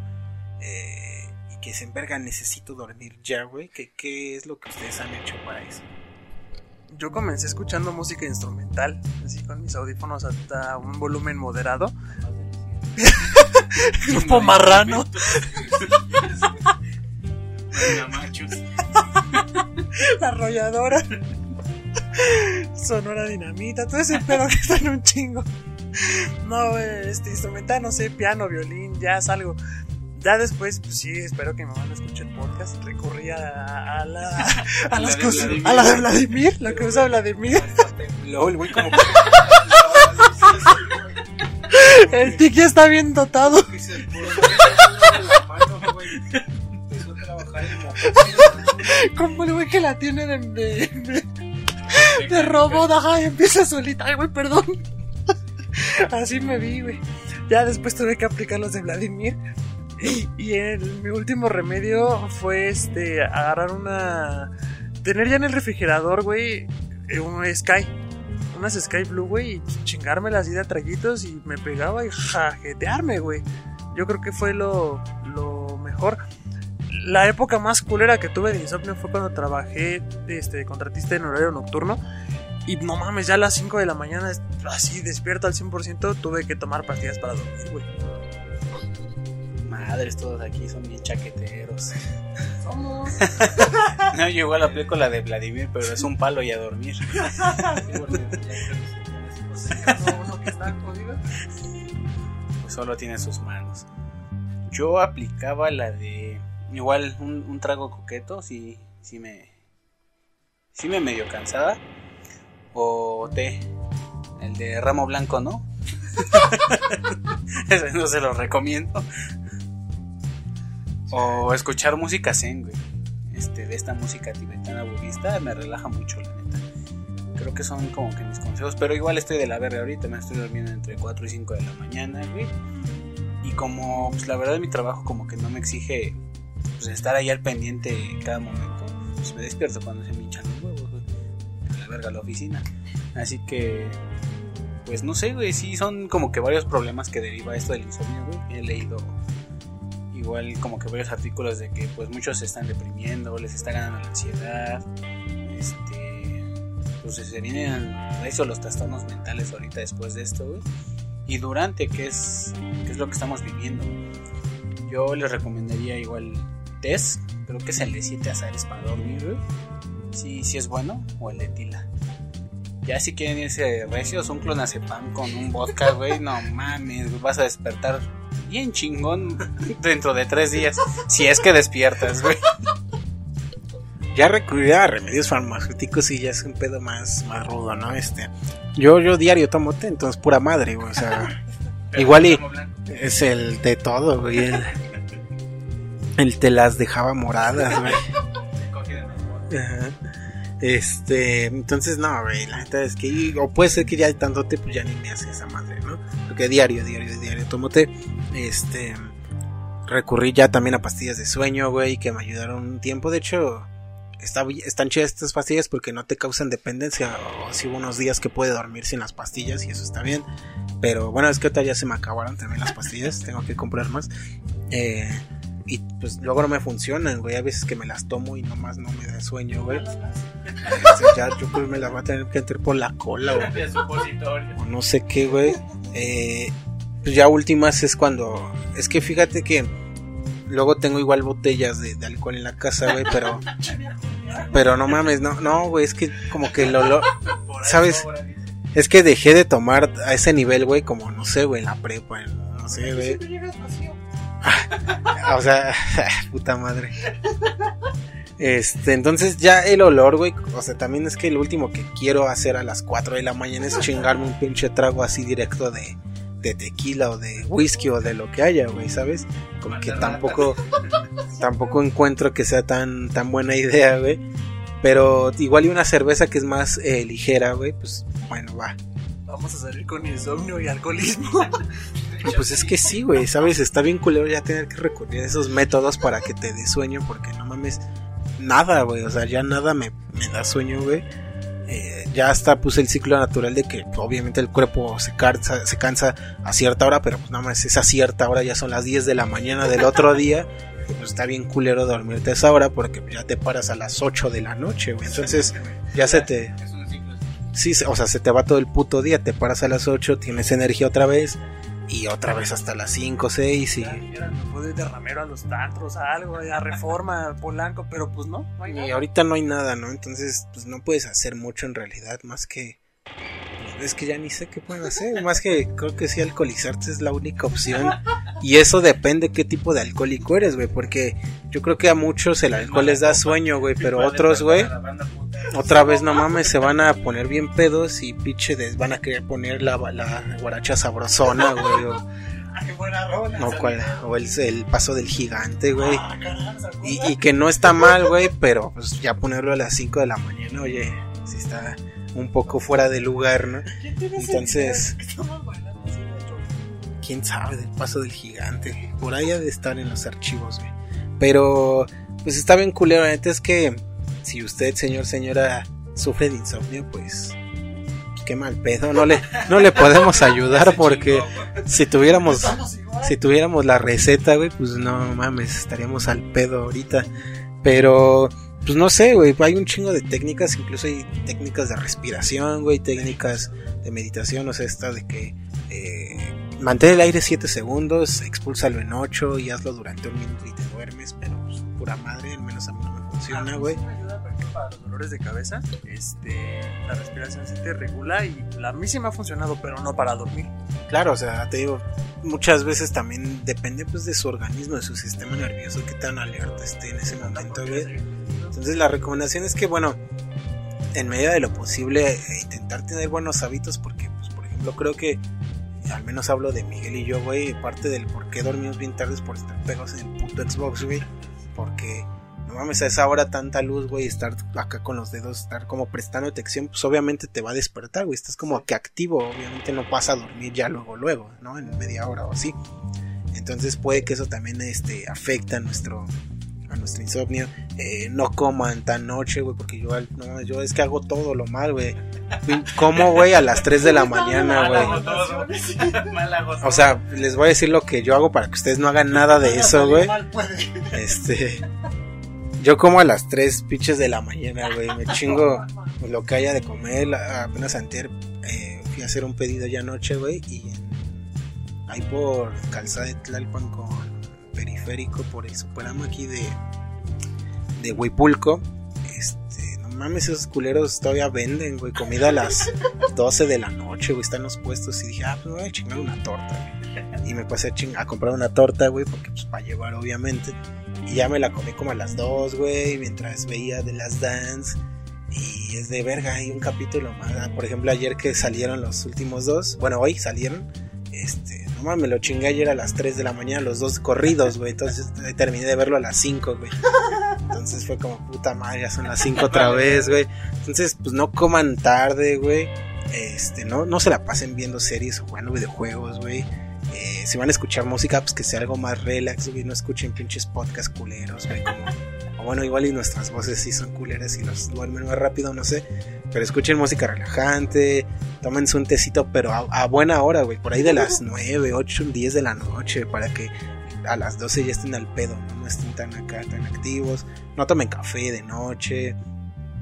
S1: eh, y que se enverga, necesito dormir ya, güey. ¿Qué, ¿Qué es lo que ustedes han hecho para eso?
S2: yo comencé escuchando música instrumental, así con mis audífonos hasta un volumen moderado. Grupo marrano. La arrolladora. Sonora dinamita, todo ese pedo que está en un chingo. No, este instrumental, no sé, piano, violín, jazz, algo. Ya después, pues sí, espero que mi mamá no escuche el podcast. Recurrí a, a la, a, las
S3: de
S2: cosas,
S3: Vladimir.
S2: a la de Vladimir, la que usa Vladimir.
S1: LOL, güey, como
S2: El ya está bien dotado. Como el güey que la tiene de, de, de, de robot, ajá, y empieza solita. Ay, güey, perdón. Así me vi, güey. Ya después tuve que aplicar los de Vladimir. Y, y el- mi último remedio fue este agarrar una. Tener ya en el refrigerador, güey, eh, un Sky. Unas Sky Blue, güey, y chingármelas así de traguitos y me pegaba y jajetearme, güey. Yo creo que fue lo, lo mejor. La época más culera que tuve de insomnio fue cuando trabajé este, de contratista en horario nocturno. Y no mames, ya a las 5 de la mañana, así despierto al 100%, tuve que tomar pastillas para dormir, güey.
S3: Madres, todos aquí son bien chaqueteros.
S2: Somos.
S3: No, yo igual aplico la de Vladimir, pero es un palo y a dormir. Pues solo tiene sus manos. Yo aplicaba la de. Igual un, un trago coqueto, si sí me. Sí me medio cansaba. O té. El de ramo blanco, ¿no? Ese no se lo recomiendo. O escuchar música zen, güey. Este, de esta música tibetana budista me relaja mucho, la neta. Creo que son como que mis consejos. Pero igual estoy de la verga ahorita. Me estoy durmiendo entre 4 y 5 de la mañana, güey. Y como, pues la verdad, mi trabajo como que no me exige pues, estar ahí al pendiente cada momento. Pues me despierto cuando se me hinchan los huevos, güey. A la verga la oficina. Así que, pues no sé, güey. Sí, son como que varios problemas que deriva esto del insomnio, güey. He leído igual como que varios artículos de que pues muchos se están deprimiendo, les está ganando la ansiedad. Este, pues se vienen eso los trastornos mentales ahorita después de esto, güey. Y durante, que es, que es lo que estamos viviendo. Yo les recomendaría igual test, creo que es el de 7 azares para dormir, güey. Si, si es bueno, o el de tila. Ya si quieren irse recios, un clonazepam con un vodka, güey, no mames, güey, vas a despertar bien chingón dentro de tres días. Si es que despiertas, güey.
S1: ya recurrir a remedios farmacéuticos y ya es un pedo más, más rudo, ¿no? Este, yo, yo diario tomo té, entonces pura madre, güey, o sea, igual y es el de todo, güey, el, el te las dejaba moradas, güey. Ajá. Este, entonces no, güey, la neta es que, o puede ser que ya tanto té, pues ya ni me hace esa madre, ¿no? Porque diario, diario, diario tomo té, este, recurrí ya también a pastillas de sueño, güey, que me ayudaron un tiempo, de hecho, está, están chidas estas pastillas porque no te causan dependencia, o si hubo unos días que puede dormir sin las pastillas y eso está bien, pero bueno, es que ahorita ya se me acabaron también las pastillas, tengo que comprar más, eh, y pues luego no me funcionan, güey. A veces que me las tomo y nomás no me da sueño, güey. Este, ya yo creo que me las voy a tener que meter por la cola, güey. O no sé qué, güey. Eh, pues ya últimas es cuando. Es que fíjate que luego tengo igual botellas de, de alcohol en la casa, güey, pero. Pero no mames, no, no, güey. Es que como que lo. lo ¿Sabes? Es que dejé de tomar a ese nivel, güey, como no sé, güey, en la prepa, no sé, güey. O sea, puta madre. Este, entonces ya el olor, güey, o sea, también es que el último que quiero hacer a las 4 de la mañana es chingarme un pinche trago así directo de, de tequila o de whisky o de lo que haya, güey, ¿sabes? Como que tampoco, tampoco encuentro que sea tan, tan buena idea, güey. Pero igual y una cerveza que es más eh, ligera, güey, pues bueno, va.
S2: Vamos a salir con insomnio y alcoholismo.
S1: Pues es que sí, güey, ¿sabes? Está bien culero ya tener que recurrir a esos métodos para que te dé sueño, porque no mames, nada, güey, o sea, ya nada me, me da sueño, güey. Eh, ya hasta puse el ciclo natural de que obviamente el cuerpo se cansa, se cansa a cierta hora, pero pues nada más esa cierta hora ya son las 10 de la mañana del otro día. Y pues está bien culero dormirte a esa hora porque ya te paras a las 8 de la noche, güey. Entonces ya se te... Sí, o sea, se te va todo el puto día, te paras a las 8, tienes energía otra vez y otra vez hasta las 5, 6 y...
S2: Puedes de ramero a los tantros, a algo, a reforma, a Polanco, pero pues no, no hay
S1: Y
S2: nada.
S1: ahorita no hay nada, ¿no? Entonces, pues no puedes hacer mucho en realidad, más que... pues, Es que ya ni sé qué pueden hacer, más que creo que sí alcoholizarte es la única opción. Y eso depende qué tipo de alcohólico eres, güey, porque yo creo que a muchos el alcohol les da sueño, güey, pero otros, güey, otra vez no mames, se van a poner bien pedos y pinche van a querer poner la, la guaracha sabrosona, güey, o, no, cual- o el, el paso del gigante, güey. Y, y que no está mal, güey, pero pues ya ponerlo a las 5 de la mañana, oye, si está un poco fuera de lugar, ¿no? Entonces, quién sabe del paso del gigante. Por ahí ha de estar en los archivos, güey. Pero, pues está bien culero. La neta es que si usted, señor, señora, sufre de insomnio, pues qué mal pedo. No le, no le podemos ayudar porque si tuviéramos, si tuviéramos la receta, güey, pues no mames, estaríamos al pedo ahorita. Pero, pues no sé, güey, hay un chingo de técnicas, incluso hay técnicas de respiración, güey, técnicas de meditación, o sea, esta de que eh, mantén el aire 7 segundos, expúlsalo en 8 y hazlo durante un minuto y te duermes, pero pues, pura madre, al menos a mí no me funciona, güey.
S2: Para los dolores de cabeza, este, la respiración sí te regula y la, mí sí me ha funcionado, pero no para dormir.
S1: Claro, o sea, te digo, muchas veces también depende pues de su organismo, de su sistema nervioso, que tan alerta esté en ese momento. Entonces la recomendación es que, bueno, en medida de lo posible, eh, intentar tener buenos hábitos, porque, pues, por ejemplo, creo que, al menos hablo de Miguel y yo, güey, parte del por qué dormimos bien tarde es por estar pegados en el puto Xbox, güey, porque, mames, a esa hora tanta luz, güey, estar acá con los dedos, estar como prestando atención, pues obviamente te va a despertar, güey, estás como que activo, obviamente no vas a dormir ya luego, luego, ¿no? En media hora o así. Entonces puede que eso también este, afecta a nuestro, a nuestro insomnio. Eh, no coman tan noche, güey, porque yo, no, yo es que hago todo lo mal, güey. Como, güey, a las 3 de la mañana, güey. O sea, les voy a decir lo que yo hago para que ustedes no hagan nada de eso, güey. Este. Yo como a las 3 pinches de la mañana, güey. Me chingo lo que haya de comer. Apenas antier eh, fui a hacer un pedido ya anoche, güey. Y ahí por Calzada de Tlalpan con Periférico, por el Superama aquí de, de Huipulco. Este, no mames, esos culeros todavía venden, güey. Comida a las 12 de la noche, güey. Están los puestos. Y dije, ah, pues me voy a chingar una torta, güey. Y me pasé a, a comprar una torta, güey, porque pues para llevar, obviamente. Y ya me la comí como a las 2, güey, mientras veía The Last Dance. Y es de verga, hay un capítulo más. Ah, Por ejemplo, ayer que salieron los últimos dos, bueno, hoy salieron. Este, no mames, me lo chingué ayer a las 3 de la mañana, los dos corridos, güey. Entonces terminé de verlo a las 5, güey. Entonces fue como puta madre, ya son las 5 otra vez, güey. Entonces, pues no coman tarde, güey. Este, no, no se la pasen viendo series o jugando videojuegos, güey. Eh, si van a escuchar música, pues que sea algo más relax, güey. No escuchen pinches podcasts culeros, güey. Como, o bueno, igual y nuestras voces sí son culeras y los duermen más rápido, no sé. Pero escuchen música relajante. Tómense un tecito, pero a, a buena hora, güey. Por ahí de las 9, 8, 10 de la noche. Para que a las 12 ya estén al pedo, ¿no? No estén tan acá, tan activos. No tomen café de noche.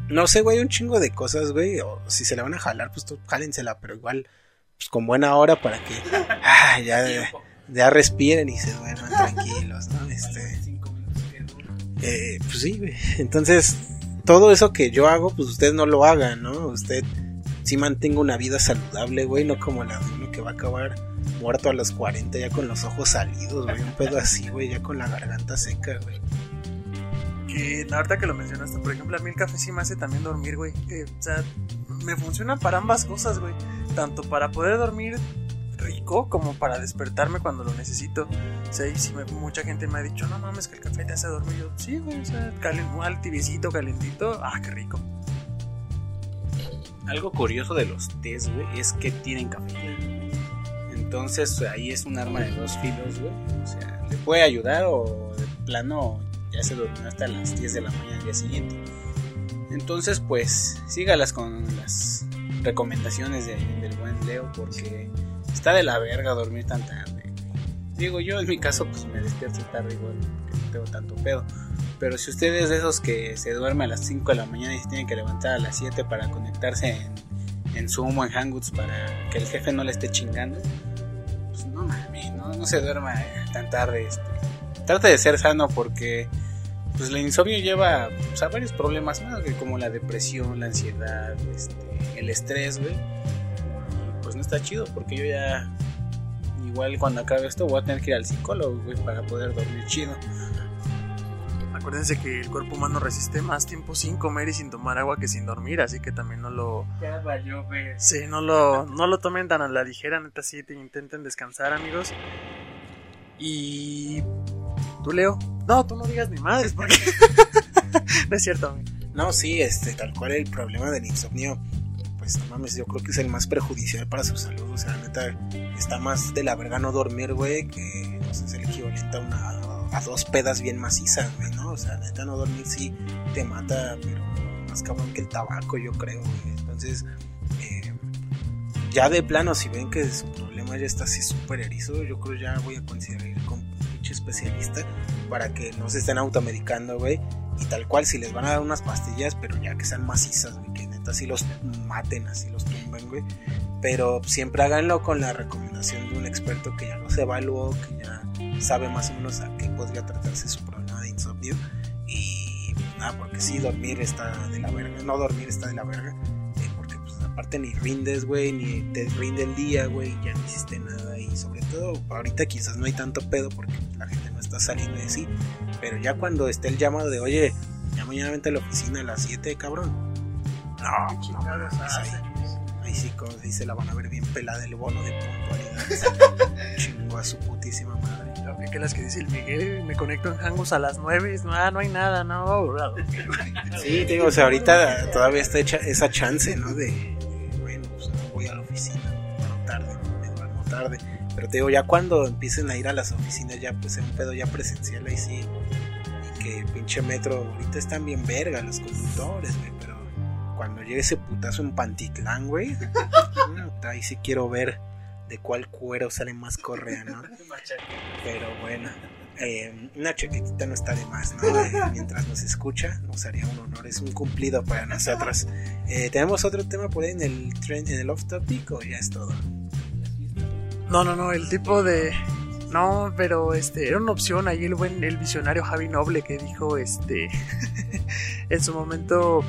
S1: No sé, güey, un chingo de cosas, güey. O si se la van a jalar, pues tú, jálensela, pero igual, pues con buena hora para que ah, ya, ya respiren y se duerman tranquilos, ¿no? Este, eh, pues sí. Entonces, todo eso que yo hago, pues usted no lo haga, ¿no? Usted sí mantenga una vida saludable, güey, no como la de uno que va a acabar muerto a los 40 ya con los ojos salidos, güey, un pedo así, güey, ya con la garganta seca, güey.
S2: Que ahorita que lo mencionaste, por ejemplo, a mí el café sí me hace también dormir, güey. Eh, o sea, me funciona para ambas cosas, güey. Tanto para poder dormir rico como para despertarme cuando lo necesito. O sea, mucha gente me ha dicho, no mames, que el café te hace dormir. Yo, sí, güey, o sea, calen, al tibiecito, calentito. Ah, qué rico.
S3: Algo curioso de los tés, güey, es que tienen cafeína. Entonces ahí es un arma de dos filos, güey. O sea, le puede ayudar o de plano ya se durmió hasta las 10 de la mañana del día siguiente. Entonces, pues, sígalas con las recomendaciones de- del buen Leo porque está de la verga dormir tan tarde. Digo, yo en mi caso, pues me despierto tarde igual, porque no tengo tanto pedo. Pero si usted es de esos que se duerme a las 5 de la mañana y se tiene que levantar a las 7 para conectarse en, en Zoom o en Hangouts para que el jefe no le esté chingando, pues no mames, no, se duerma tan tarde. Este. Trata de ser sano porque pues el insomnio lleva pues, a varios problemas más, güey, como la depresión, la ansiedad, este, el estrés, güey. Pues no está chido porque yo ya igual cuando acabe esto voy a tener que ir al psicólogo, güey, para poder dormir chido.
S2: Acuérdense que el cuerpo humano resiste más tiempo sin comer y sin tomar agua que sin dormir, así que también no lo...
S3: Ya valió, güey.
S2: Sí, no lo, no lo tomen tan a la ligera, neta, sí, te intenten descansar, amigos. Y... ¿Tú, Leo? No, tú no digas ni madres, porque... no es cierto, amigo.
S1: No, sí, este, tal cual el problema del insomnio, pues no mames, yo creo que es el más perjudicial para su salud. O sea, neta, está más de la verga no dormir, güey, que no sé, es el equivalente a una a dos pedas bien macizas, güey, ¿no? O sea, neta no dormir sí te mata, pero más cabrón que el tabaco, yo creo, güey. Entonces, eh, ya de plano, si ven que su problema ya está así súper erizo, yo creo ya voy a considerar pinche especialista para que no se estén automedicando, güey. Y tal cual, si les van a dar unas pastillas, pero ya que sean macizas, güey, que neta así los maten, así los tumben, güey. Pero siempre háganlo con la recomendación de un experto que ya los evaluó, que ya sabe más o menos a qué podría tratarse su problema de insomnio. Y nada, porque sí, dormir está de la verga. No dormir está de la verga. eh, porque pues aparte ni rindes, güey, ni te rinde el día, güey, ya no hiciste nada. Y sobre todo, ahorita quizás no hay tanto pedo porque la gente no está saliendo de sí. Pero ya cuando esté el llamado de, oye, ya mañana vente a la oficina a las 7, cabrón. No,
S2: chingados
S1: no, ahí, sí, como se dice, la van a ver bien pelada el bono de puntualidad. Chingo a su putísima madre.
S2: Lo que las que dice el Miguel, me conecto en Hangos a las 9, no, ah, no hay nada, no, bro.
S1: Sí, te digo, o sea, ahorita todavía está hecha esa chance, ¿no? De, bueno, pues no voy a la oficina, no tarde, me duermo tarde. Pero te digo, ya cuando empiecen a ir a las oficinas, ya pues en un pedo ya presencial, ahí sí. Y que pinche metro, ahorita están bien verga los conductores, güey, pero cuando llegue ese putazo en Pantitlán, güey, ahí sí quiero ver de cuál cuero sale más correa, ¿no? Pero bueno, eh, una chaquetita no está de más, ¿no? Eh, mientras nos escucha, nos haría un honor, es un cumplido para nosotros. Eh, ¿Tenemos otro tema por ahí en el trend, en el off topic o ya es todo?
S2: No, no, no, el tipo de... No, pero este, era una opción ahí el buen, el visionario Javi Noble que dijo, este, en su momento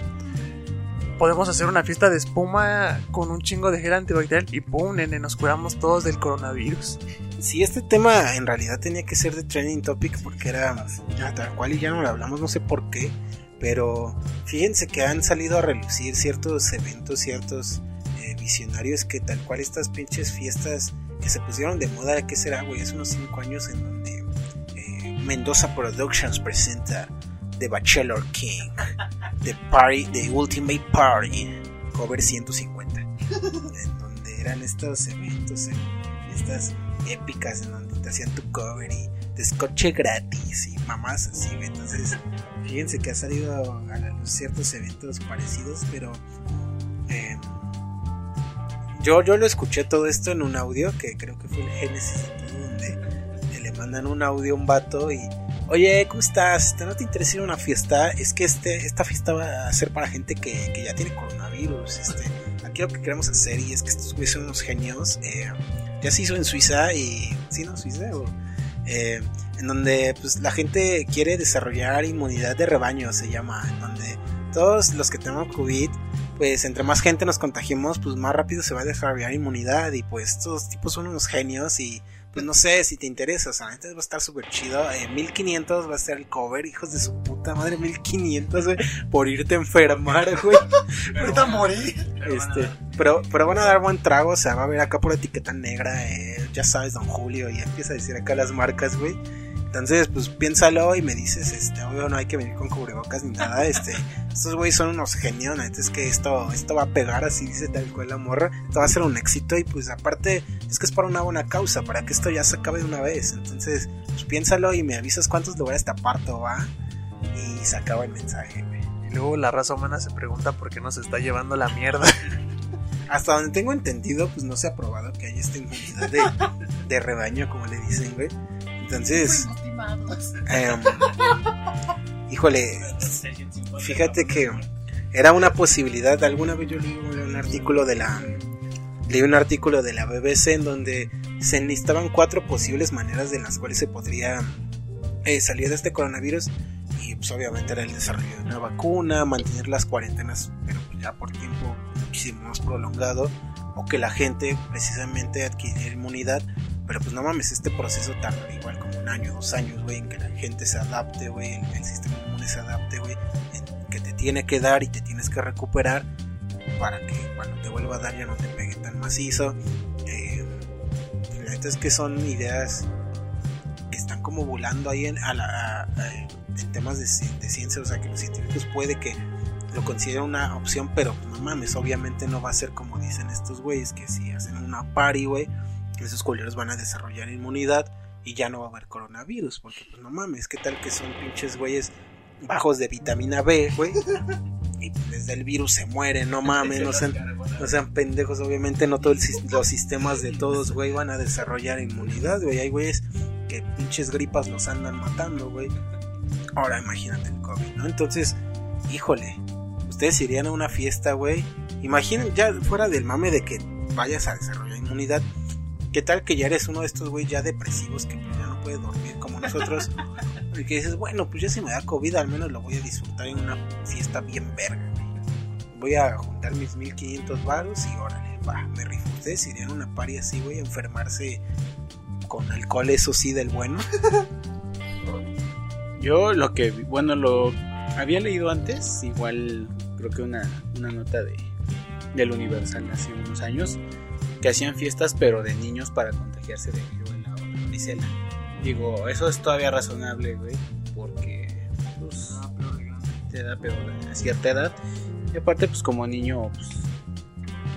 S2: podemos hacer una fiesta de espuma con un chingo de gel antibacterial y pum, nene, nos curamos todos del coronavirus.
S1: Sí, este tema en realidad tenía que ser de trending topic porque era tal cual y ya no lo hablamos, no sé por qué, pero fíjense que han salido a relucir ciertos eventos, ciertos eh, visionarios que tal cual estas pinches fiestas que se pusieron de moda, ¿qué será, güey? Hace unos 5 años en donde eh, Mendoza Productions presenta The Bachelor King, The Party, The Ultimate Party, cover 150, en donde eran estos eventos, eh, fiestas épicas en donde te hacían tu cover y descoche gratis y mamás así. Entonces, fíjense que ha salido a la luz ciertos eventos parecidos, pero eh, yo, yo lo escuché todo esto en un audio que creo que fue el Génesis donde le mandan un audio a un vato y Oye, ¿cómo estás? ¿Te no te interesa ir a una fiesta? Es que este, esta fiesta va a ser para gente que, que ya tiene coronavirus. Este, aquí lo que queremos hacer y es que estos güeyes son unos genios. Eh, ya se hizo en Suiza y... ¿Sí, no? Suiza o... Eh, en donde pues la gente quiere desarrollar inmunidad de rebaño, se llama, en donde todos los que tenemos COVID, pues entre más gente nos contagiemos, pues más rápido se va a desarrollar inmunidad y pues estos tipos son unos genios y pues no sé si te interesa, o sea, entonces va a estar súper chido. Eh, 1500 va a ser el cover, hijos de su puta madre, 1500, güey, por irte a enfermar, güey.
S2: Ahorita morí.
S1: Este, pero, pero van a dar buen trago, o sea, va a haber acá por etiqueta negra, eh, ya sabes, don Julio, y empieza a decir acá las marcas, güey. Entonces, pues piénsalo y me dices, este, obvio no hay que venir con cubrebocas ni nada, este, estos güeyes son unos genios, neta, es que esto, esto va a pegar, así dice tal cual la morra, esto va a ser un éxito y pues aparte es que es para una buena causa, para que esto ya se acabe de una vez, entonces, pues piénsalo y me avisas cuántos lugares te aparto, va, y se acaba el mensaje, güey.
S2: Y luego la raza humana se pregunta por qué nos está llevando la mierda.
S1: Hasta donde tengo entendido, pues no se ha probado que haya esta inmunidad de, de rebaño, como le dicen, güey. Entonces, em, híjole, fíjate que era una posibilidad. Alguna vez yo leí un artículo de la leí un artículo de la BBC en donde se necesitaban cuatro posibles maneras de las cuales se podría eh, salir de este coronavirus y pues obviamente era el desarrollo de una vacuna, mantener las cuarentenas pero ya por tiempo muchísimo más prolongado o que la gente precisamente adquiriera inmunidad pero pues no mames, este proceso tarda igual como un año, dos años, güey, en que la gente se adapte, güey, el, el sistema inmune se adapte, güey, que te tiene que dar y te tienes que recuperar para que cuando te vuelva a dar ya no te pegue tan macizo. Eh, la neta es que son ideas que están como volando ahí en, a la, en temas de, de, ciencia, o sea que los científicos puede que lo consideren una opción, pero no mames, obviamente no va a ser como dicen estos güeyes, que si hacen una party, güey, esos culeros van a desarrollar inmunidad y ya no va a haber coronavirus, porque pues no mames, ¿qué tal que son pinches güeyes bajos de vitamina B, güey? y desde el virus se muere, no mames, no sean, no sean pendejos, obviamente no todos los sistemas de todos, güey, van a desarrollar inmunidad, güey, hay güeyes que pinches gripas los andan matando, güey. Ahora imagínate el COVID, ¿no? Entonces, híjole, ustedes irían a una fiesta, güey. Imaginen, ya fuera del mame de que vayas a desarrollar inmunidad, ¿qué tal que ya eres uno de estos güey ya depresivos que pues, ya no puede dormir como nosotros? y que dices, bueno, pues ya si me da COVID, al menos lo voy a disfrutar en una fiesta bien verga, güey. Voy a juntar mis 1500 baros y órale, va, me rifo. Ustedes irían a una party así, güey, a enfermarse con alcohol, eso sí, del bueno.
S3: Yo lo que, bueno, lo había leído antes, igual creo que una, una nota de del Universal hace unos años, que hacían fiestas pero de niños para contagiarse de viruela o varicela. Digo, eso es todavía razonable, güey, porque pues, te da peor a cierta edad. Y aparte, pues como niño, pues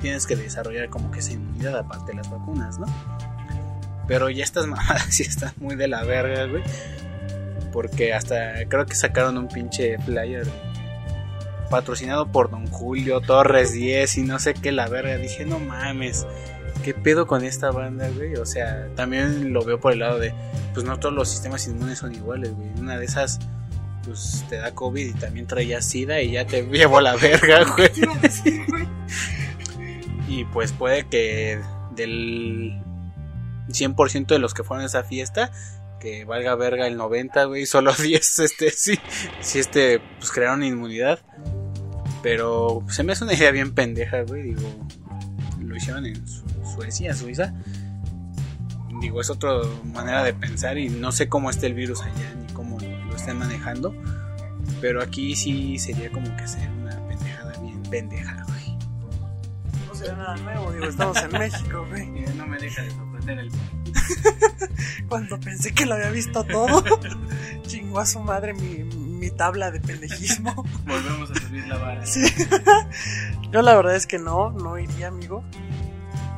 S3: tienes que desarrollar como que esa inmunidad aparte de las vacunas, ¿no? Pero ya estas mamadas sí están muy de la verga, güey. Porque hasta creo que sacaron un pinche flyer patrocinado por Don Julio Torres 10 y no sé qué la verga. Dije, no mames, ¿qué pedo con esta banda, güey? O sea, también lo veo por el lado de, pues no todos los sistemas inmunes son iguales, güey. Una de esas, pues te da COVID y también traía SIDA y ya te llevo a la verga, güey. y pues puede que del 100% de los que fueron a esa fiesta, que valga verga el 90, güey, solo 10, este, sí, sí, este, pues crearon inmunidad. Pero se me hace una idea bien pendeja, güey, digo, lo hicieron en Suecia, Suiza. Digo, es otra manera de pensar y no sé cómo está el virus allá ni cómo lo estén manejando. Pero aquí sí sería como que hacer una pendejada bien pendeja, güey.
S2: No sería nada nuevo, digo, estamos en México, güey.
S3: No me deja de sorprender el
S2: Cuando pensé que lo había visto todo, chingó a su madre mi, mi tabla de pendejismo.
S3: Volvemos a subir la vara.
S2: Sí. Yo la verdad es que no, no iría, amigo.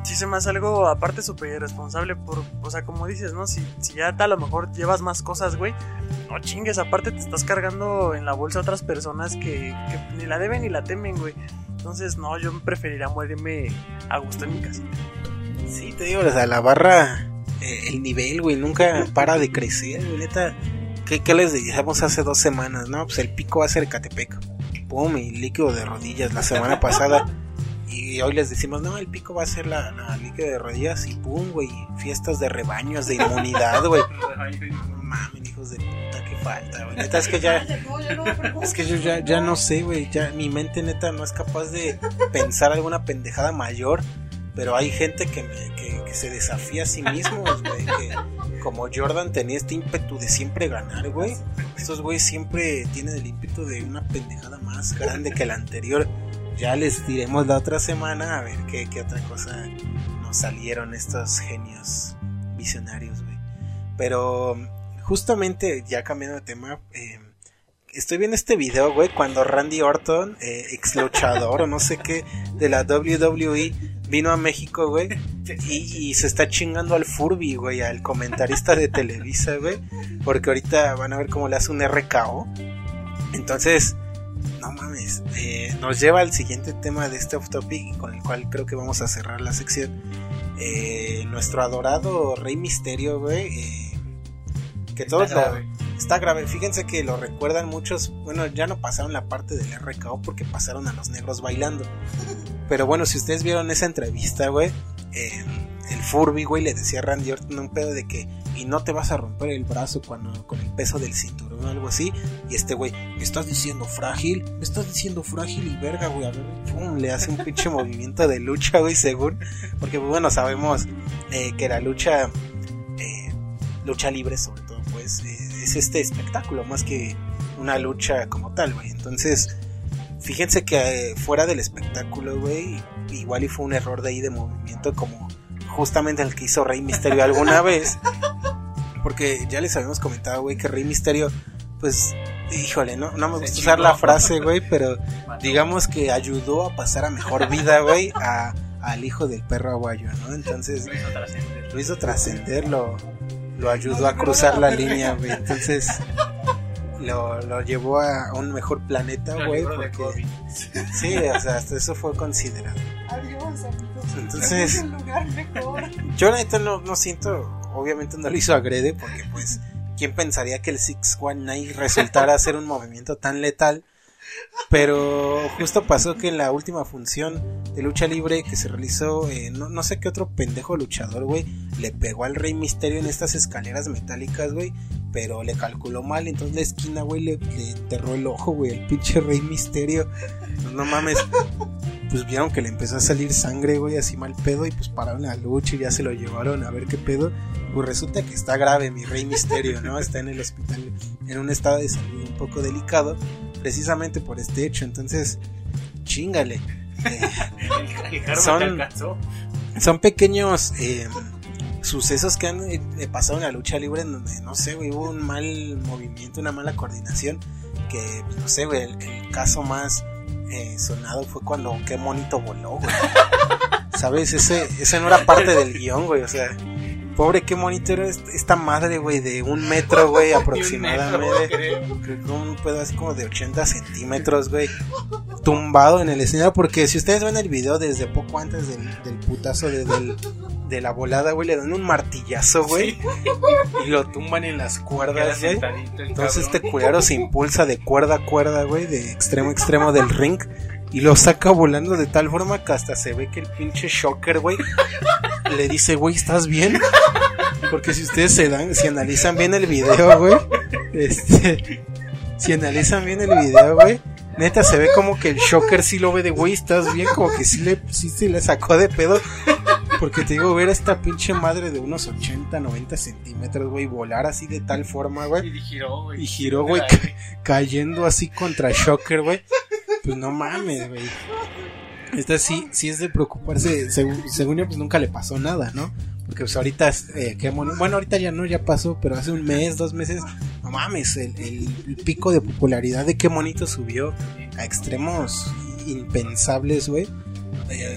S2: Sí se me hace algo aparte súper irresponsable por, o sea, como dices, ¿no? Si, si ya a lo mejor llevas más cosas, güey, no chingues, aparte te estás cargando en la bolsa a otras personas que, ni la deben ni la temen, güey. Entonces, no, yo preferiría morirme a gusto en mi casa.
S1: Sí, te digo, o sea, la barra, eh, el nivel, güey, nunca para de crecer, güey. ¿Qué, ¿Qué, les dijimos hace dos semanas? No, pues el pico va a ser Catepec. Pum, y líquido de rodillas la semana pasada. Y hoy les decimos, no, el pico va a ser la, la líquido de rodillas. Y pum, güey, fiestas de rebaños, de inmunidad, güey. No mames, hijos de puta, qué falta, güey. Neta, es que ya. Es que yo ya, ya no sé, güey. Ya mi mente, neta, no es capaz de pensar alguna pendejada mayor pero hay gente que, me, que, que, se desafía a sí mismos, güey. Que como Jordan tenía este ímpetu de siempre ganar, güey. Estos güeyes siempre tienen el ímpetu de una pendejada más grande que la anterior. Ya les diremos la otra semana a ver qué, qué otra cosa nos salieron estos genios visionarios, güey. Pero justamente, ya cambiando de tema, eh, estoy viendo este video, güey, cuando Randy Orton, eh, ex luchador o no sé qué, de la WWE, vino a México, güey, y, y, se está chingando al Furby, güey, al comentarista de Televisa, güey, porque ahorita van a ver cómo le hace un RKO. Entonces, no mames, eh, nos lleva al siguiente tema de este off topic, con el cual creo que vamos a cerrar la sección. Eh, nuestro adorado Rey Misterio, güey, eh, que todos lo, está grave. Fíjense que lo recuerdan muchos. Bueno, ya no pasaron la parte del RKO porque pasaron a los negros bailando. Pero bueno, si ustedes vieron esa entrevista, güey, eh, el Furby, güey, le decía a Randy Orton un pedo de que y no te vas a romper el brazo cuando con el peso del cinturón o algo así. Y este güey, ¿me estás diciendo frágil? ¿Me estás diciendo frágil y verga, güey? A ver, pum, le hace un pinche movimiento de lucha, güey, según. Porque, pues, bueno, sabemos eh, que la lucha, eh, lucha libre, sobre todo, pues, eh, es este espectáculo más que una lucha como tal, güey. Entonces, fíjense que fuera del espectáculo, güey, igual y fue un error de ahí de movimiento como justamente el que hizo Rey Misterio alguna vez. Porque ya les habíamos comentado, güey, que Rey Misterio, pues, híjole, no, no me gusta usar la frase, güey, pero digamos que ayudó a pasar a mejor vida, güey, a, al hijo del perro aguayo, ¿no? Entonces,
S3: Lo hizo trascender.
S1: lo hizo trascender, lo, lo ayudó a cruzar la línea, güey. Entonces, lo, lo llevó a un mejor planeta, güey, porque sí, o sea, hasta eso fue considerado.
S4: Adiós, amigos.
S1: Entonces-
S4: Es un lugar mejor.
S1: Yo neta no, no siento, obviamente no lo hizo agrede, porque pues, ¿quién pensaría que el 619 resultara ser un movimiento tan letal? Pero justo pasó que en la última función de lucha libre que se realizó, eh, no, no sé qué otro pendejo luchador, güey, le pegó al Rey Misterio en estas escaleras metálicas, güey, pero le calculó mal, entonces la esquina, güey, le, le enterró el ojo, güey, el pinche Rey Misterio. Pues, no mames. Pues vieron que le empezó a salir sangre, güey, así mal pedo, y pues pararon la lucha y ya se lo llevaron a ver qué pedo. Pues resulta que está grave mi Rey Misterio, ¿no? Está en el hospital en un estado de salud un poco delicado, precisamente por este hecho. Entonces, chingale. Eh, Son- son pequeños eh, sucesos que han eh, pasado en la lucha libre en donde, no sé, güey, hubo un mal movimiento, una mala coordinación. Que, pues, no sé, güey, el, el caso más eh, sonado fue cuando qué monito voló, güey. ¿Sabes? Ese, ese no era parte del guion, güey, o sea. Pobre, qué monito era est- esta madre, güey, de un metro, güey, aproximadamente.
S3: creo.
S1: Creo que un pedo así como de 80 centímetros, güey. Tumbado en el escenario. Porque si ustedes ven el video desde poco antes del, del putazo de, del- de la volada, güey, le dan un martillazo, güey. Y lo tumban en las cuerdas, güey.
S3: el
S1: Entonces
S3: cabrón.
S1: este culero se impulsa de cuerda a cuerda, güey, de extremo a extremo del ring. Y lo saca volando de tal forma que hasta se ve que el pinche shocker, güey, le dice, güey, ¿estás bien? Porque si ustedes se dan, si analizan bien el video, güey, este, si analizan bien el video, güey, neta se ve como que el shocker sí lo ve de, güey, ¿estás bien? Como que sí le, sí, sí le sacó de pedo. Porque te digo, ver a esta pinche madre de unos 80, 90 centímetros, güey, volar así de tal forma, güey.
S3: Y giró, güey.
S1: Y giró, güey, ca- cayendo así contra Shocker, güey. Pues no mames, güey. Esta sí, sí es de preocuparse. Según, yo, pues nunca le pasó nada, ¿no? Porque pues ahorita, eh, qué moni- bueno, ahorita ya no, ya pasó, pero hace un mes, dos meses, no mames, el, pico de popularidad de qué monito subió a extremos impensables, güey. Eh,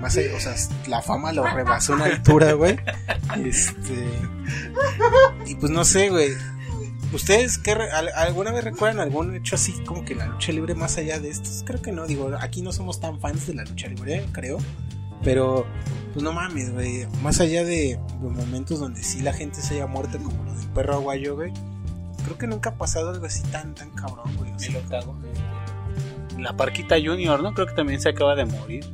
S1: más allá, o sea, la fama lo rebasó en altura, güey. Este. Y pues no sé, güey. ¿Ustedes qué alguna vez recuerdan algún hecho así como que la lucha libre más allá de estos? Creo que no, digo, aquí no somos tan fans de la lucha libre, creo. Pero, pues no mames, güey. Más allá de, de momentos donde sí la gente se haya muerto, como lo del perro aguayo, güey. Creo que nunca ha pasado algo así tan, tan cabrón, güey.
S3: El octavo. este, La Parquita Junior, ¿no? Creo que también se acaba de morir.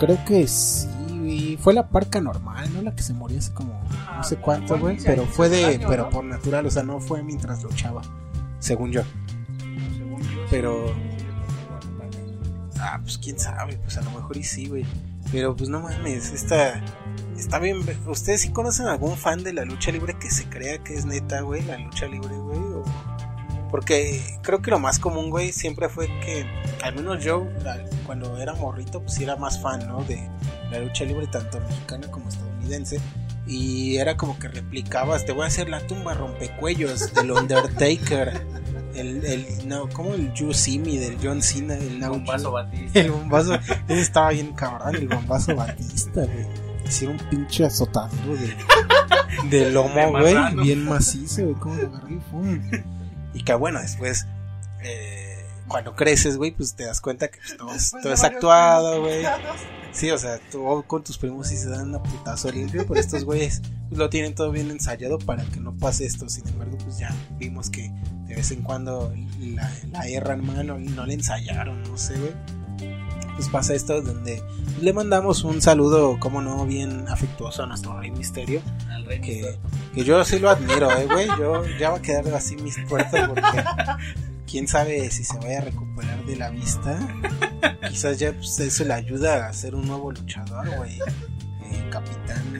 S1: Creo que sí, güey. Fue la parca normal, ¿no? La que se murió hace como no sé cuánto, güey. Pero fue de, pero por natural, o sea, no fue mientras luchaba, según yo.
S3: Según yo.
S1: Pero- Ah, pues quién sabe, pues a lo mejor y sí, güey. Pero pues no mames, esta está bien. ¿Ustedes sí conocen algún fan de la lucha libre que se crea que es neta, güey? La lucha libre, güey. O- Porque creo que lo más común, güey, siempre fue que, al menos yo, cuando era morrito, pues era más fan, ¿no? De la lucha libre, tanto mexicana como estadounidense. Y era como que replicabas, te voy a hacer la tumba rompecuellos del Undertaker. El, el, no, como el You See Me del John Cena, el You-
S3: vaso Batista.
S1: el bombazo, ese estaba bien cabrón, el bombazo Batista, güey. Hicieron un pinche azotaduro de, de lomo,
S3: De
S1: güey, bien macizo, güey, como lo agarré. Y que bueno, después, eh, cuando creces, güey, pues te das cuenta que pues, todo, todo
S4: de
S1: es actuado, güey. Sí, o sea, tú con tus primos sí se dan una putazo limpio, pero estos güeyes pues, lo tienen todo bien ensayado para que no pase esto. Sin embargo, pues ya vimos que de vez en cuando la, la erran mal, no, no le ensayaron, no sé, güey. Pues pasa esto donde le mandamos un saludo, como no, bien afectuoso a nuestro rey misterio.
S3: Al rey
S1: Que, que yo sí lo admiro, eh, güey. Yo ya va a quedar así mis puertas porque quién sabe si se vaya a recuperar de la vista. Quizás ya pues, eso le ayuda a ser un nuevo luchador, güey. Eh, Capitán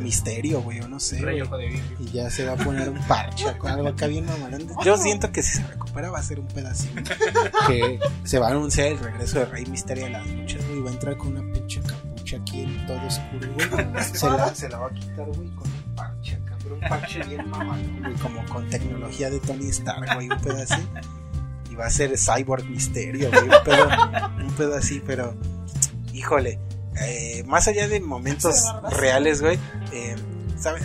S1: Misterio, güey, o no sé.
S3: Rey
S1: güey.
S3: ojo de vidrio.
S1: Y ya se va a poner un parche con algo acá bien mamalón. Yo siento que si se recupera va a ser un pedacito. Que se va a anunciar el regreso de Rey Misterio a las luchas, güey. Va a entrar con una pinche capucha aquí en todo oscuro, güey. Se la, se la va a quitar, güey, con un parche acá. Pero un parche bien mamalón, güey. Como con tecnología de Tony Stark, güey. Un así. Y va a ser Cyborg Misterio, güey. Un pedo, un pedo así, pero. Híjole. Eh, más allá de momentos reales, güey. eh.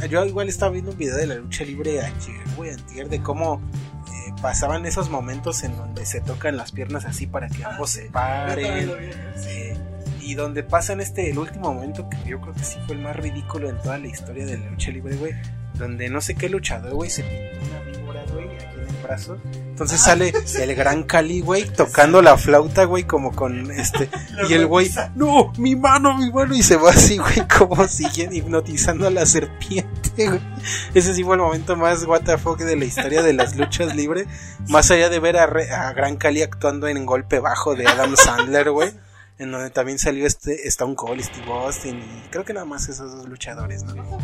S1: Yo igual estaba viendo un video de la lucha libre ayer, güey, antier, de cómo eh, pasaban esos momentos en donde se tocan las piernas así para que ambos se paren. eh, y donde pasan este, el último momento que yo creo que sí fue el más ridículo en toda la historia de la lucha libre, güey. Donde no sé qué luchador, güey, se pintó una víbora, güey, Entonces sale el gran Cali, güey, tocando la flauta, güey, como con este. Y el güey, no, mi mano, mi mano. Y se va así, güey, como siguen hipnotizando a la serpiente, güey. Ese sí fue el momento más fuck de la historia de las luchas libres. Más allá de ver a, Re- a Gran Cali actuando en golpe bajo de Adam Sandler, güey. En donde también salió este Stone Cold, Steve Austin y creo que nada más esos dos luchadores, ¿no?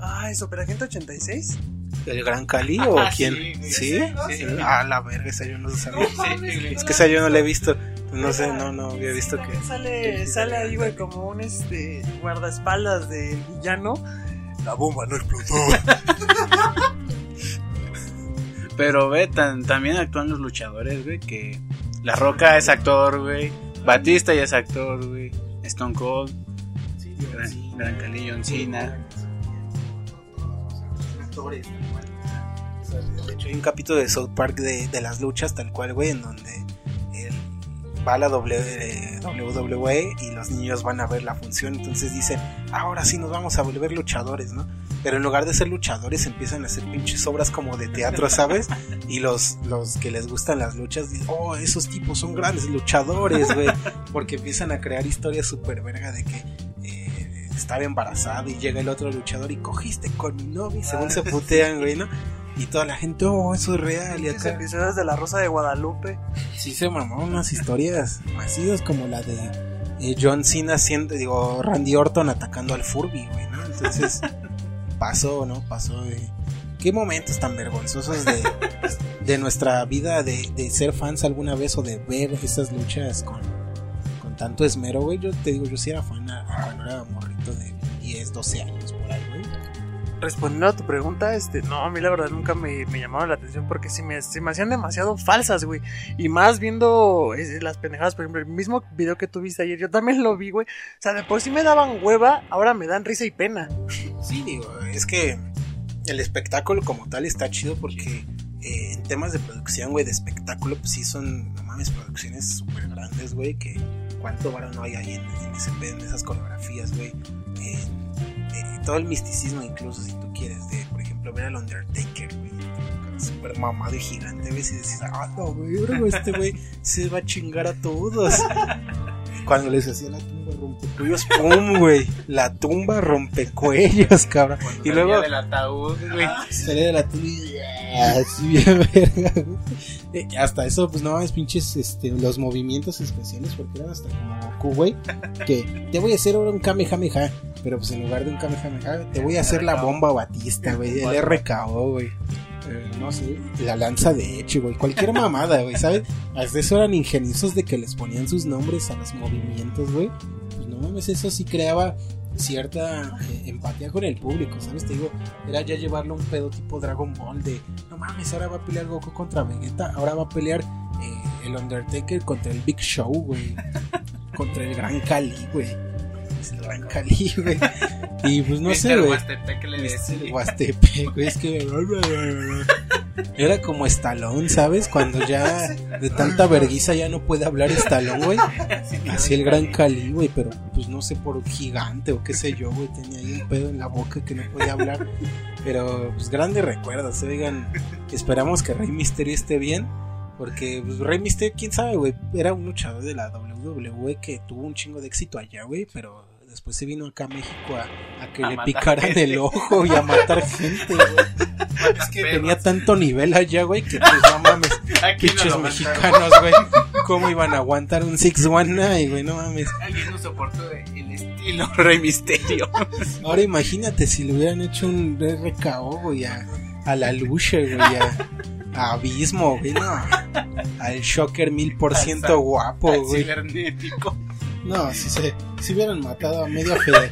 S2: Ah, ¿es Superagente 86?
S1: ¿El Gran Cali o
S3: Ah,
S1: quién?
S3: sí,
S1: ¿Sí?
S3: sí.
S1: Ah, la verga, esa yo no sabía.
S3: Sí, güey.
S1: Es que esa yo no la he visto. No sé, no, no había visto que.
S2: Sale, sale ahí, güey, como un este guardaespaldas del villano. La bomba no explotó.
S3: Pero ve, tan, también actúan los luchadores, güey, que La Roca es actor, güey. Batista ya es actor, güey. Stone Cold, Gran, Gran Cali, John Cena.
S1: Hecho, hay un capítulo de South Park de, de las luchas, tal cual, güey, en donde él va a la W- WWE y los niños van a ver la función. Entonces dicen, ahora sí nos vamos a volver luchadores, ¿no? Pero en lugar de ser luchadores, empiezan a hacer pinches obras como de teatro, ¿sabes? Y los, los que les gustan las luchas dicen, oh, esos tipos son grandes luchadores, güey. Porque empiezan a crear historias súper verga de que eh, estaba embarazado y llega el otro luchador y cogiste con mi novia según se putean, güey, ¿no? Y toda la gente, oh, eso es real. Y acá
S2: episodios de La Rosa de Guadalupe.
S1: sí se mamó unas historias masivas como la de eh, John Cena haciendo, digo, Randy Orton atacando al Furby, güey, ¿no? Entonces pasó, ¿no? Pasó de... Qué momentos tan vergonzosos de, de nuestra vida de, de ser fans alguna vez o de ver esas luchas con, con tanto esmero, güey. Yo te digo, yo sí era fan a- cuando era morrito de 10, 12 años por ahí, güey.
S2: Respondiendo a tu pregunta, este, no, a mí la verdad nunca me, me llamaron la atención porque se me, se me hacían demasiado falsas, güey. Y más viendo las pendejadas, por ejemplo, el mismo video que tuviste ayer, yo también lo vi, güey. O sea, de por sí me daban hueva, ahora me dan risa y pena.
S1: Sí, digo, es que el espectáculo como tal está chido porque eh, en temas de producción, güey, de espectáculo, pues sí son, no mames, producciones súper grandes, güey, que cuánto varo no hay ahí en, en esas coreografías, güey. Todo el misticismo incluso, si tú quieres, de, por ejemplo, ver al Undertaker, güey, súper mamado y gigante, güey, y decís, ah, no, güey, este güey se va a chingar a todos. Cuando les hacía la tumba rompecuellos, pum, güey. La tumba rompecuellos, cabrón. Y luego
S3: del ataúd, güey.
S1: salía de la tumba y así bien verga, güey. Eh, Hasta eso, pues no, es pinches este, los movimientos especiales, porque eran hasta como Goku, güey. Que te voy a hacer ahora un Kamehameha, pero pues en lugar de un Kamehameha, te voy a hacer la bomba Batista, güey. El RKO, güey. No sé, la lanza de hecho, güey. Cualquier mamada, güey, ¿sabes? Hasta eso eran ingeniosos de que les ponían sus nombres a los movimientos, güey. Pues no mames, eso sí creaba cierta eh, empatía con el público, ¿sabes? Te digo, era ya llevarlo un pedo tipo Dragon Ball de, no mames, ahora va a pelear Goku contra Vegeta, ahora va a pelear eh, el Undertaker contra el Big Show, güey. contra el Gran Cali, güey. Es el Gran Cali, güey. Y pues no sé, güey.
S3: Huastepec le
S1: Este. Huastepec, güey, es que Era como Stallone, ¿sabes? Cuando ya de tanta verguiza ya no puede hablar Stallone, güey. Así el gran Cali, güey, pero pues no sé por gigante o qué sé yo, güey. Tenía ahí un pedo en la boca que no podía hablar. Pero pues grandes recuerdos, oigan. Esperamos que Rey Misterio esté bien. Porque pues, Rey Misterio, quién sabe, güey. Era un luchador de la WWE que tuvo un chingo de éxito allá, güey. Pero después se vino acá a México a, a que
S3: A
S1: le picaran
S3: gente.
S1: el ojo y a matar gente, güey. Es que tenía tanto nivel allá, güey, que pues no mames.
S3: Aquí no
S1: Pinches
S3: mataron.
S1: mexicanos, güey. ¿Cómo iban a aguantar un 619, güey? No mames.
S3: Alguien no soportó el estilo Rey Misterio.
S1: Ahora imagínate si le hubieran hecho un RKO, güey, a, a la lucha, güey, a, a Abismo, güey, no. Al Shocker mil por ciento guapo,
S3: Al
S1: güey.
S3: cibernético.
S1: No, si se si hubieran matado a medio fede-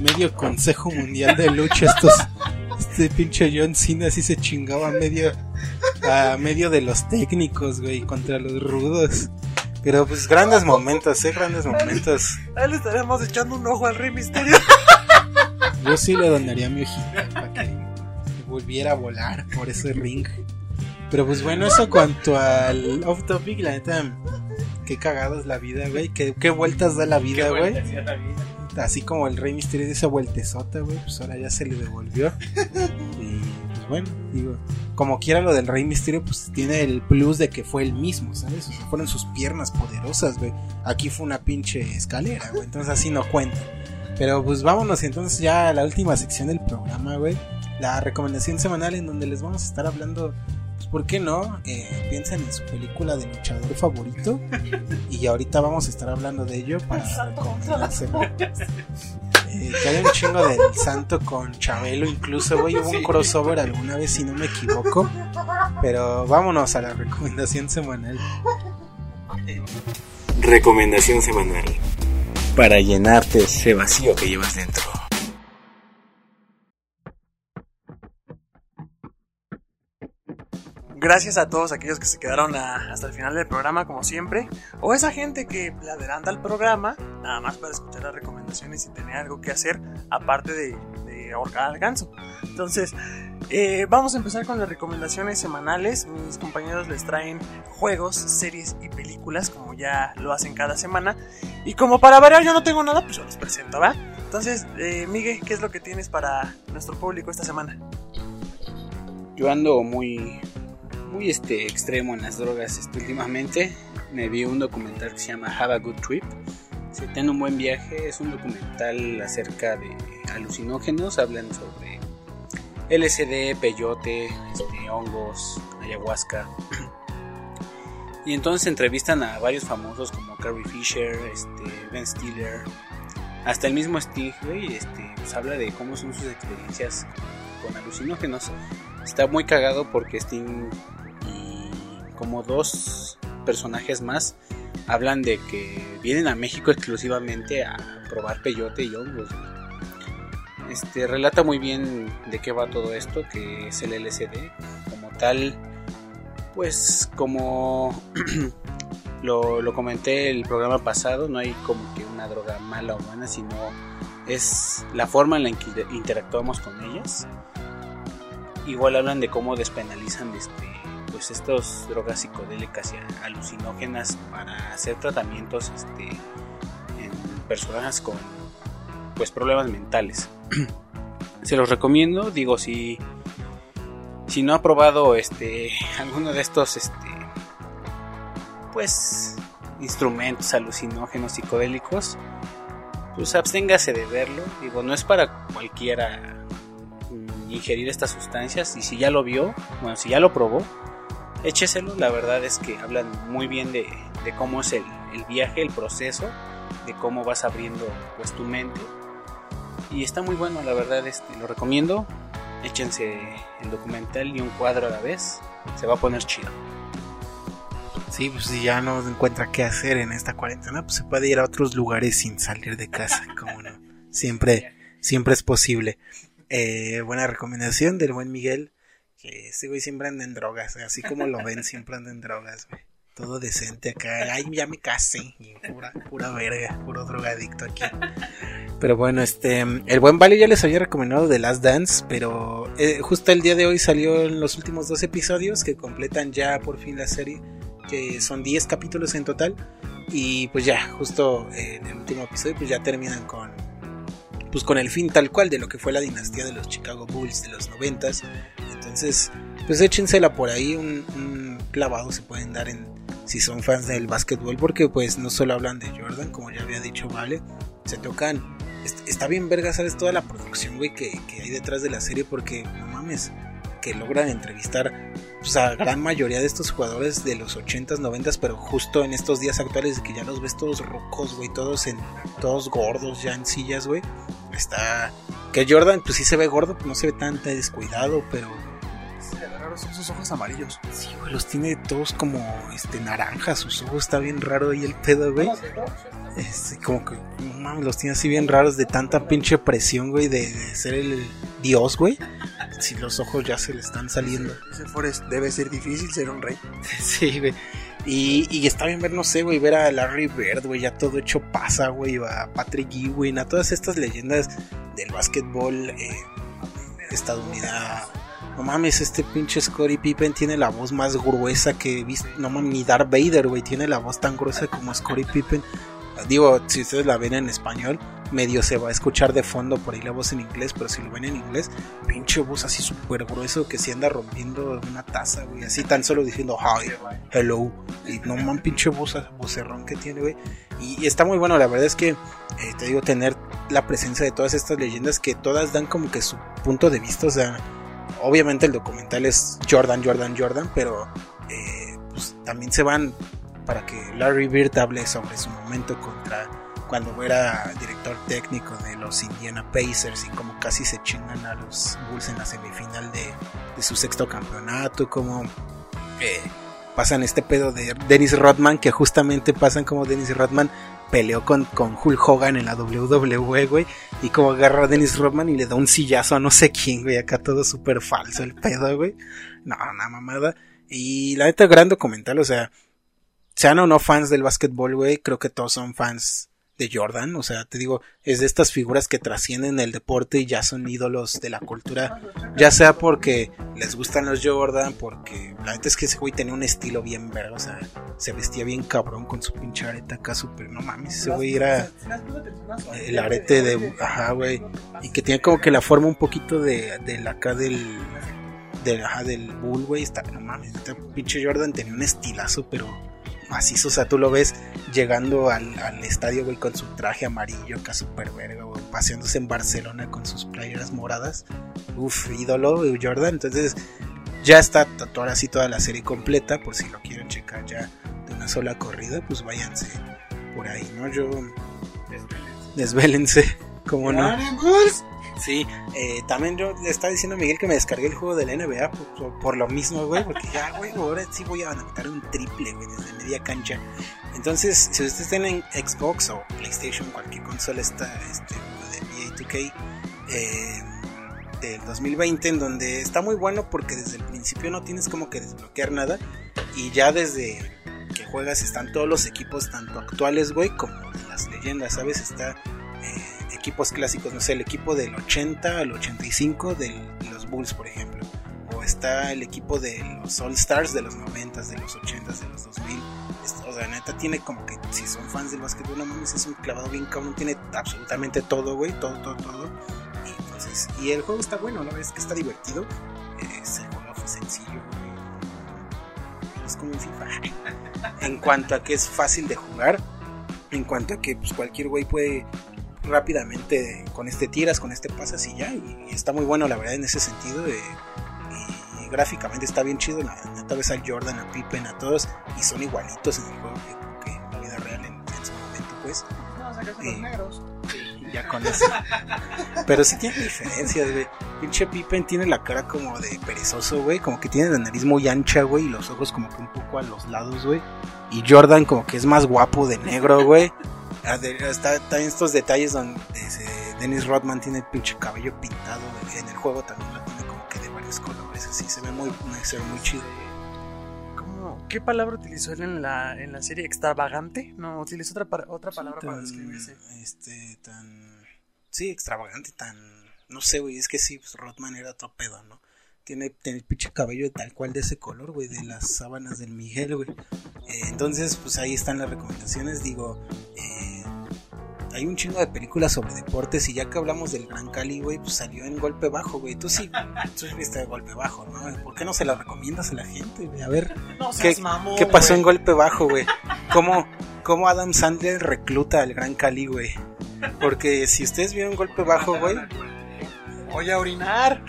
S1: medio Consejo Mundial de Lucha estos este pinche John Cena así se chingaba a medio a medio de los técnicos, güey, contra los rudos. Pero pues grandes momentos, eh, grandes momentos.
S2: Ahí le estaremos echando un ojo al Rey Misterio.
S1: Yo sí le donaría mi hojita para que volviera a volar por ese ring. Pero pues bueno, eso cuanto al off topic, la neta, qué cagada es la vida, güey. Qué, qué vueltas da la vida, güey. Así como el Rey Misterio de esa vueltezota, güey, pues ahora ya se le devolvió. Y pues bueno, digo, como quiera lo del Rey Misterio, pues tiene el plus de que fue el mismo, ¿sabes? O sea, fueron sus piernas poderosas, güey. Aquí fue una pinche escalera, güey, entonces así no cuenta. Pero pues vámonos entonces ya a la última sección del programa, güey. La recomendación semanal en donde les vamos a estar hablando, ¿por qué no? Eh, piensen en su película de luchador favorito. Y ahorita vamos a estar hablando de ello para. Eh, que hay un chingo del santo con Chabelo, incluso, güey. Hubo un crossover alguna vez, si no me equivoco. Pero vámonos a la recomendación semanal.
S3: Recomendación semanal. Para llenarte ese vacío que llevas dentro.
S2: Gracias a todos aquellos que se quedaron hasta el final del programa, como siempre. O esa gente que le adelanta el programa, nada más para escuchar las recomendaciones y tener algo que hacer, aparte de, de ahorcar al ganso. Entonces, eh, vamos a empezar con las recomendaciones semanales. Mis compañeros les traen juegos, series y películas, como ya lo hacen cada semana. Y como para variar yo no tengo nada, pues yo los presento, ¿va? Entonces, eh, Miguel, ¿qué es lo que tienes para nuestro público esta semana?
S3: Yo ando muy, muy este, extremo en las drogas este, últimamente. Me vi un documental que se llama Have a Good Trip. Si ten un buen viaje, es un documental acerca de alucinógenos. Hablan sobre LSD, peyote, este, hongos, ayahuasca. Y entonces entrevistan a varios famosos como Carrie Fisher, este, Ben Stiller, hasta el mismo Sting, güey, este, pues habla de cómo son sus experiencias con alucinógenos. Está muy cagado porque Sting y como dos personajes más hablan de que vienen a México exclusivamente a probar peyote y hongos. Este relata muy bien de qué va todo esto, que es el LSD. Como tal, pues como lo, lo comenté el programa pasado, no hay como que una droga mala o buena, sino es la forma en la que interactuamos con ellas igual hablan de cómo despenalizan este pues estas drogas psicodélicas y alucinógenas para hacer tratamientos este en personas con pues problemas mentales. Se los recomiendo digo si si no ha probado este alguno de estos este pues instrumentos alucinógenos psicodélicos pues absténgase de verlo. Digo no es para cualquiera ingerir estas sustancias y si ya lo vio, bueno, si ya lo probó, écheselo, la verdad es que hablan muy bien de, cómo es el, el, viaje, el proceso, de cómo vas abriendo pues tu mente y está muy bueno, la verdad este, lo recomiendo, échense el documental y un cuadro a la vez, se va a poner chido.
S1: Sí, pues si ya no encuentra qué hacer en esta cuarentena, pues se puede ir a otros lugares sin salir de casa, como no. Siempre, siempre es posible. Eh, buena recomendación del buen Miguel. Que este güey siempre anda en drogas. Así como lo ven, siempre anda en drogas, güey. Todo decente acá. Ay, ya me casé. Pura, pura verga, puro drogadicto aquí. Pero bueno, este, el buen Vale ya les había recomendado The Last Dance, pero eh, justo el día de hoy salió en los últimos dos episodios que completan ya por fin la serie, que son 10 capítulos en total. Y pues ya, justo en el último episodio, pues ya terminan con, pues con el fin tal cual de lo que fue la dinastía de los Chicago Bulls de los noventas. Entonces, pues échensela por ahí, un, un clavado se pueden dar en si son fans del básquetbol, porque pues no solo hablan de Jordan, como ya había dicho Vale, se tocan está bien verga, ¿sabes? Toda la producción, güey, que, que, hay detrás de la serie, porque no mames, que logran entrevistar pues, a gran mayoría de estos jugadores de los 80s, 90s, pero justo en estos días actuales que ya los ves todos rocos, güey, todos en todos gordos ya en sillas, güey. Está que Jordan pues sí se ve gordo, no se ve tan descuidado, pero
S2: son sus ojos amarillos.
S1: Sí, güey, los tiene todos como este naranjas, sus ojos está bien raro ahí el pedo, güey. Este, como que, no mames, los tiene así bien raros de tanta pinche presión, güey, de, de ser el dios, güey. Si los ojos ya se le están saliendo.
S2: Ese Forrest debe ser difícil ser un rey.
S1: sí, güey. Y, y, está bien ver, no sé, güey, ver a Larry Bird, güey, ya todo hecho pasa, güey, a Patrick Ewing, a todas estas leyendas del básquetbol eh, estadounidense. No mames, este pinche Scottie Pippen tiene la voz más gruesa que he visto. No mames, ni Darth Vader, güey, tiene la voz tan gruesa como Scottie Pippen. Digo, si ustedes la ven en español, medio se va a escuchar de fondo por ahí la voz en inglés, pero si lo ven en inglés, pinche voz así súper grueso que se anda rompiendo una taza, güey, así tan solo diciendo hi, hello, y no man, pinche voz, vocerrón que tiene, güey, y, está muy bueno, la verdad es que, eh, te digo, tener la presencia de todas estas leyendas que todas dan como que su punto de vista, o sea, obviamente el documental es Jordan, Jordan, Jordan, pero eh, pues también se van para que Larry Bird hable sobre su momento contra cuando era director técnico de los Indiana Pacers y como casi se chingan a los Bulls en la semifinal de, su sexto campeonato, como eh, pasan este pedo de Dennis Rodman, que justamente pasan como Dennis Rodman peleó con, con Hulk Hogan en la WWE, güey, y como agarra a Dennis Rodman y le da un sillazo a no sé quién, güey, acá todo súper falso el pedo, güey. No, una mamada. Y la neta, gran documental, o sea, sean o no fans del básquetbol, güey, creo que todos son fans de Jordan, o sea, te digo, es de estas figuras que trascienden el deporte y ya son ídolos de la cultura, ya sea porque les gustan los Jordan, porque la neta es que ese güey tenía un estilo bien verga, o sea, se vestía bien cabrón con su pinche areta acá súper, no mames, ese güey era el arete de, ajá, güey, y que tiene como que la forma un poquito de, de acá del, del, ajá, del bull, güey, está, no mames, este pinche Jordan tenía un estilazo, pero macizo, o sea, tú lo ves llegando al, al estadio, güey, con su traje amarillo, acá super verga, güey, paseándose en Barcelona con sus playeras moradas. Uf, ídolo, Jordan. Entonces, ya está ahora sí toda la serie completa, por si lo quieren checar ya de una sola corrida, pues váyanse por ahí, ¿no? Yo. Desvélense, como no. Sí, eh, también yo le estaba diciendo a Miguel que me descargué el juego del NBA por, lo mismo, güey, porque ya, güey, ahora sí voy a anotar un triple, güey, desde media cancha. Entonces, si ustedes tienen Xbox o PlayStation, cualquier consola está este de NBA 2K eh, del 2020, en donde está muy bueno porque desde el principio no tienes como que desbloquear nada y ya desde que juegas están todos los equipos, tanto actuales, güey, como de las leyendas, ¿sabes? Está equipos clásicos, no sé, el equipo del 80 al 85 del, de los Bulls, por ejemplo. O está el equipo de los All Stars de los 90, de los 80, de los 2000. O sea, neta tiene como que, si son fans del básquetbol, no mames, es un clavado bien cabrón, tiene absolutamente todo, güey, todo, todo, todo. Y entonces, y el juego está bueno, ¿no? Es que está divertido. Es el juego fue sencillo, güey. Es como un FIFA. en cuanto a que es fácil de jugar, en cuanto a que pues, cualquier güey puede rápidamente con este tiras, con este pasas y ya. Y, y está muy bueno, la verdad, en ese sentido. Eh, y, y, gráficamente está bien chido. La neta ves a Jordan, a Pippen, a todos. Y son igualitos en el juego que, que en la vida real en, en su momento, pues.
S4: No, sacas los negros.
S1: Ya con eso. Pero sí tiene diferencias, güey. Pinche Pippen tiene la cara como de perezoso, güey. Como que tiene la nariz muy ancha, güey. Y los ojos como que un poco a los lados, güey. Y Jordan como que es más guapo de negro, güey. Está, está en estos detalles donde ese Dennis Rodman tiene el pinche cabello pintado. En el juego también lo tiene como que de varios colores. Así se ve muy, se ve muy chido.
S2: ¿Cómo? ¿Qué palabra utilizó él en la, en la serie? ¿Extravagante? No, utilizó otra, otra palabra
S1: tan,
S2: para describirse.
S1: Este, tan. sí, extravagante, tan, no sé, güey, es que sí, pues Rodman era otro pedo, ¿no? Tiene, tiene el pinche cabello tal cual de ese color, güey, de las sábanas del Miguel, güey. Eh, entonces, pues ahí están las recomendaciones, digo, eh, hay un chingo de películas sobre deportes y ya que hablamos del Gran Cali, güey, pues salió en golpe bajo, güey. Tú sí, tú sí viste golpe bajo, ¿no? ¿Por qué no se la recomiendas a la gente, güey? A ver,
S2: No
S1: ¿qué,
S2: seas mamón,
S1: qué pasó
S2: güey.
S1: en golpe bajo, güey? ¿Cómo, ¿Cómo Adam Sandler recluta al Gran Cali, güey? Porque si ustedes vieron golpe bajo, güey,
S2: Voy a orinar.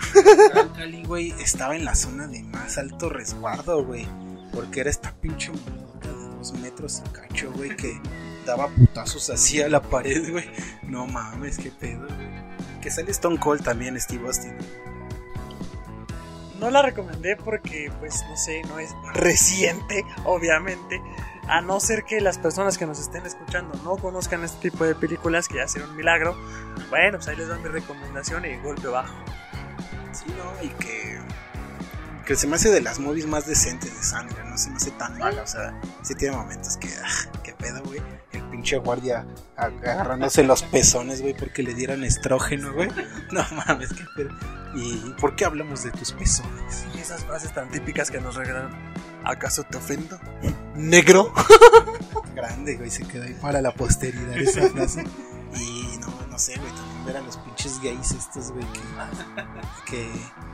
S1: Gran Cali, güey, estaba en la zona de más alto resguardo, güey. Porque era esta pinche de dos metros y cacho, güey, que daba putazos así a la pared, güey. No mames, qué pedo, güey. Que sale Stone Cold también, Steve Austin.
S2: No la recomendé porque, pues, no sé, no es reciente, obviamente. A no ser que las personas que nos estén escuchando no conozcan este tipo de películas, que ya sería un milagro. Bueno, pues ahí les doy mi recomendación y golpe bajo.
S1: Sí, no, y que. Que se me hace de las movies más decentes de Sandler, no se me hace tan mala, o sea, sí tiene momentos que. Ah, pedo, güey. El pinche guardia ag- agarrándose los pezones, güey, porque le dieran estrógeno, güey. No mames, qué pedo. ¿Y por qué hablamos de tus pezones?
S2: Y esas frases tan típicas que nos regalan. ¿Acaso te ofendo?
S1: negro. Grande, güey, se quedó ahí para la posteridad esa frase. Y no, no sé, güey, también ver a los pinches gays estos, güey, que. que.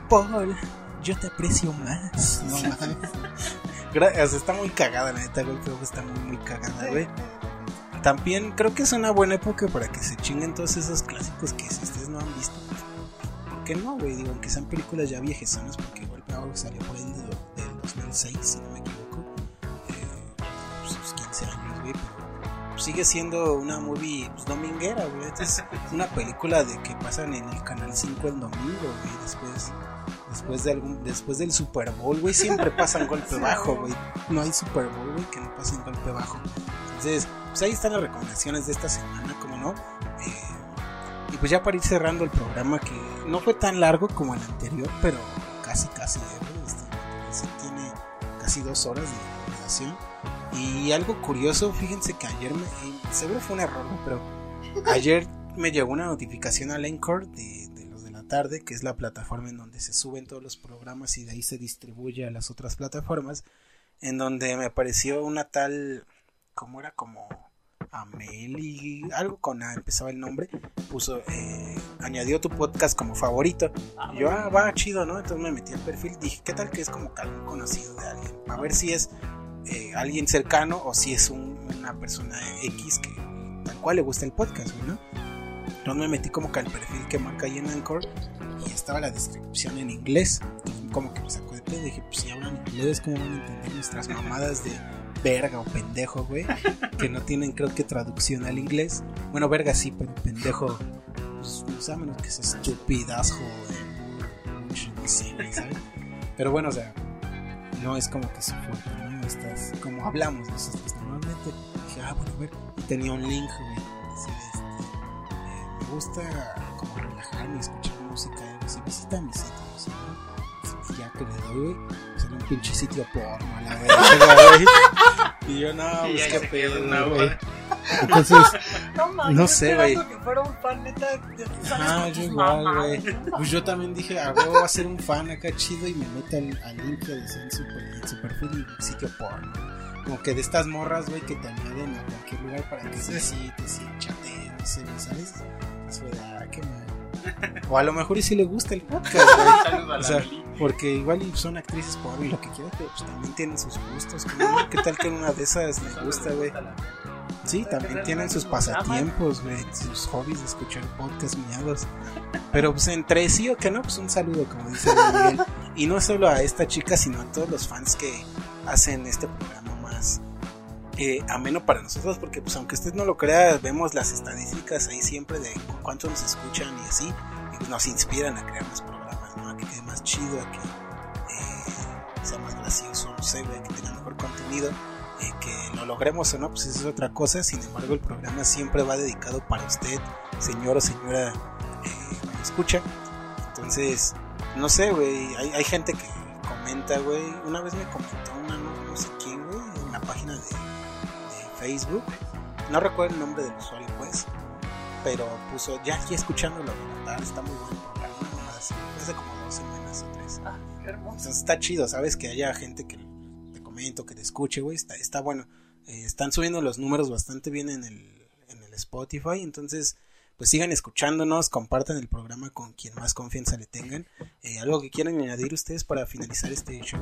S1: Paul, yo te aprecio más. No mames. Está muy cagada, la neta, güey, creo que está muy, muy cagada, güey. También creo que es una buena época para que se chinguen todos esos clásicos que si ustedes no han visto, pues, ¿por qué no, güey? Digo, aunque sean películas ya viejesonas, porque igual Power salió por ahí del, del 2006, si no me equivoco. Eh, pues, sus 15 años, güey, pero sigue siendo una movie pues, dominguera, güey. Esta es una película de que pasan en el canal 5 el domingo, güey. Después, después de algún, después del Super Bowl, güey, siempre pasan golpe bajo, güey. No hay Super Bowl, güey, que no pasen golpe bajo. Entonces, pues ahí están las recomendaciones de esta semana, como no. Eh, y pues ya para ir cerrando el programa, que no fue tan largo como el anterior, pero casi, casi, eh, güey, este, tiene casi dos horas de recomendación. Y algo curioso, fíjense que ayer me. eh, seguro fue un error, pero ayer me llegó una notificación al Encore de, tarde, que es la plataforma en donde se suben todos los programas y de ahí se distribuye a las otras plataformas, en donde me apareció una tal. ¿Cómo era? Como. Ameli, algo con A empezaba el nombre, puso, eh, añadió tu podcast como favorito. Y yo, ah, va, chido, ¿no? Entonces me metí al perfil, dije, ¿qué tal que es como algún conocido de alguien? A ver si es eh, alguien cercano o si es un- una persona X que tal cual le gusta el podcast, güey, ¿no? Entonces me metí como que al perfil que marca ahí en Anchor y estaba la descripción en inglés. Entonces como que me sacó de pedo, dije, pues si hablan inglés, ¿cómo van a entender nuestras mamadas de verga o pendejo, güey? Que no tienen creo que traducción al inglés. Bueno, verga sí, pero pendejo, pues no sé, a menos que sea estupidazo de no sé. Pero bueno, o sea, no es como que su fuerte, ¿no? Estás, como hablamos nosotros normalmente. Dije, ah, bueno, a ver, y tenía un link, güey. Me gusta como relajarme y escuchar música, y así, visita mi sitio, ¿no? Y ya que le doy, güey, sale un pinche sitio porno a la güey. Y yo, no,
S3: Y
S1: pues qué pedo,
S3: una
S1: güey. Entonces,
S2: No mames,
S1: No
S2: yo
S1: sé, güey.
S2: que fuera un fan neta de tus
S1: Ah, yo igual, güey. Pues yo también dije, ah, voy a ser un fan acá chido y me meto al, al link que decía en su, en su perfil y sitio porno. Como que de estas morras, güey, que te añaden a cualquier lugar para que se visites y chateen, no sé, ¿sabes? Qué mal. O a lo mejor y si le gusta el podcast, güey.
S3: Saludos a
S1: O
S3: la
S1: sea,
S3: Meli.
S1: porque igual son actrices porno y lo que quieran, pero pues también tienen sus gustos. ¿Qué tal que una de esas le gusta, güey? Sí, también tienen sus pasatiempos, güey, sus hobbies de escuchar podcasts miados. Pero pues entre sí o que no, pues un saludo, como dice Miguel. Y no solo a esta chica, sino a todos los fans que hacen este programa eh, ameno para nosotros, porque pues aunque usted no lo crea, vemos las estadísticas ahí siempre de cu- cuánto nos escuchan y así, y pues nos inspiran a crear más programas, ¿no? A que quede más chido, a que eh, sea más gracioso, no sé, que tenga mejor contenido. eh, que lo logremos o no, pues eso es otra cosa. Sin embargo, el programa siempre va dedicado para usted, señor o señora eh, que me escucha. Entonces, no sé, güey. Hay, hay gente que comenta, güey. Una vez me comentó una, no, no sé quién, güey, en la página de Facebook. No recuerdo el nombre del usuario, pues. pero puso, ya aquí escuchándolo, ¿verdad? está muy bueno el programa, nomás, hace como dos semanas o tres.
S2: Ah, qué hermoso.
S1: Entonces está chido, ¿sabes? Que haya gente que te comente o que te escuche, güey, está, está bueno. Eh, están subiendo los números bastante bien en el, en el Spotify, entonces pues sigan escuchándonos, compartan el programa con quien más confianza le tengan. Eh, ¿Algo que quieran añadir ustedes para finalizar este show?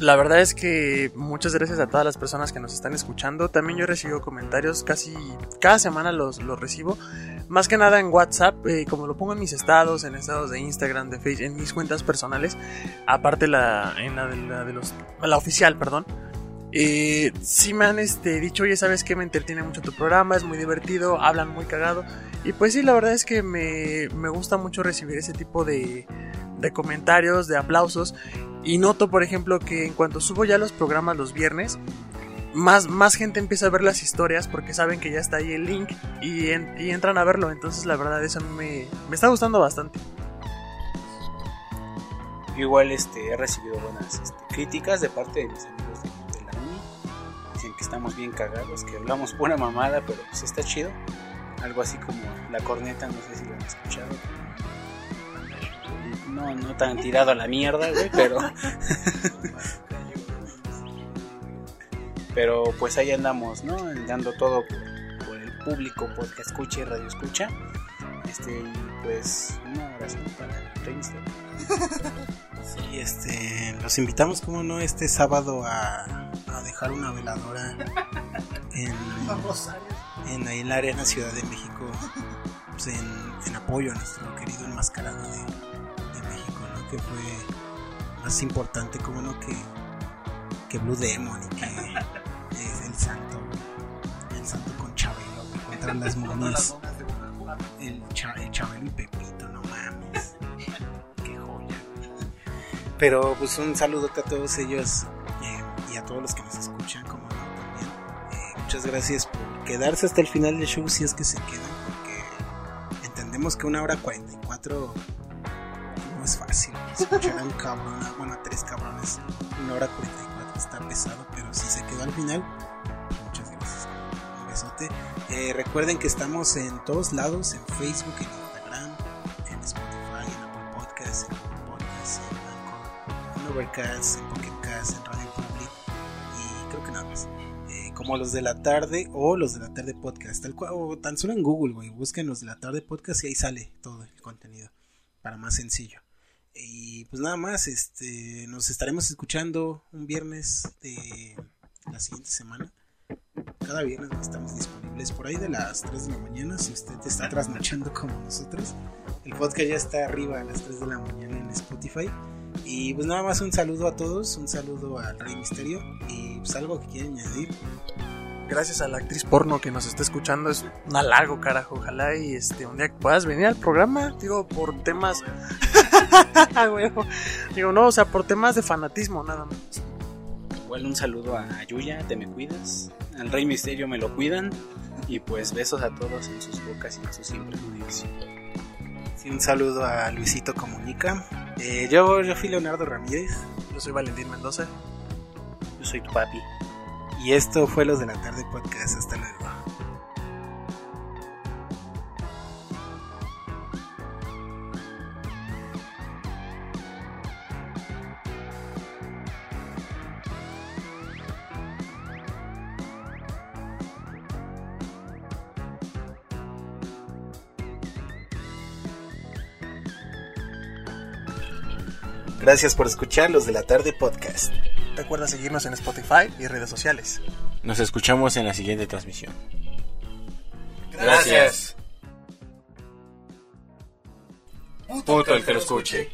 S2: La verdad es que muchas gracias a todas las personas que nos están escuchando. También yo recibo comentarios casi cada semana los, los recibo. Más que nada en WhatsApp, eh, como lo pongo en mis estados, en estados de Instagram, de Facebook, en mis cuentas personales. Aparte la, en la de, la de los, la oficial, perdón. Eh, sí me han este, dicho, oye, sabes que me entretiene mucho tu programa, es muy divertido, hablan muy cagado. Y pues sí, la verdad es que me, me gusta mucho recibir ese tipo de, de comentarios, de aplausos. Y noto, por ejemplo, que en cuanto subo ya los programas los viernes, más, más gente empieza a ver las historias porque saben que ya está ahí el link y, y entran a verlo. Entonces, la verdad, eso me, me está gustando bastante.
S3: Yo igual este, he recibido buenas este, críticas de parte de mis amigos de, de la uni. Dicen que estamos bien cagados, que hablamos buena mamada, pero pues está chido. Algo así como la corneta, no sé si lo han escuchado. No, no tan tirado a la mierda, güey, pero... pero pues ahí andamos, ¿no? Dando todo por, por el público podcast escucha y radio escucha. Este, y pues una oración para Reinstein.
S1: Sí, este, los invitamos, como no, este sábado a, dejar una veladora en, en ahí en la Ciudad de México, pues, en, en apoyo a nuestro querido enmascarado de. Que fue más importante, como no, que, que Blue Demon y que es el santo, el santo con Chabelo, que contra las momias. El, Cha- el Chabelo y Pepito, no mames. Qué joya. Pero pues un saludote a todos ellos eh, y a todos los que nos escuchan, como no, también. Eh, muchas gracias por quedarse hasta el final del show si es que se quedan, porque entendemos que una hora 44 no es fácil. Escuchar a un cabrón, bueno, tres cabrones, una hora 44 está pesado, pero si se quedó al final, muchas gracias. Un besote. Eh, recuerden que estamos en todos lados, en Facebook, en Instagram, en Spotify, en Apple Podcasts, en Google Podcasts, en Anchor, en Overcast, en Pocket Cast, en Radio Public y creo que nada más. Eh, como los de la tarde o los de la tarde podcast, tal cual, o tan solo en Google, güey, busquen los de la tarde podcast y ahí sale todo el contenido para más sencillo. Y pues nada más, este, nos estaremos escuchando un viernes de la siguiente semana. Cada viernes estamos disponibles por ahí de las 3 de la mañana. Si usted está trasnochando como nosotros, el podcast ya está arriba a las 3 de la mañana en Spotify. Y pues nada más un saludo a todos, un saludo al Rey Misterio. Y pues algo que quieren añadir.
S2: Gracias a la actriz porno que nos está escuchando, es un halago, carajo. Ojalá y este, un día puedas venir al programa, digo, por temas. Huevo. digo, no, o sea, por temas de fanatismo, nada más.
S3: Igual un saludo a Yuya, te me cuidas. Al Rey Misterio me lo cuidan. Y pues besos a todos en sus bocas y en sus impresiones.
S1: Sí, un saludo a Luisito Comunica. Eh, yo, yo fui Leonardo Ramírez.
S2: Yo soy Valentín Mendoza.
S3: Yo soy tu papi.
S1: Y esto fue Los de la Tarde Podcast. Hasta luego. Gracias por escuchar Los de la Tarde Podcast.
S2: Recuerda seguirnos en Spotify y redes sociales.
S3: Nos escuchamos en la siguiente transmisión.
S5: Gracias.
S3: Puto el que lo escuche.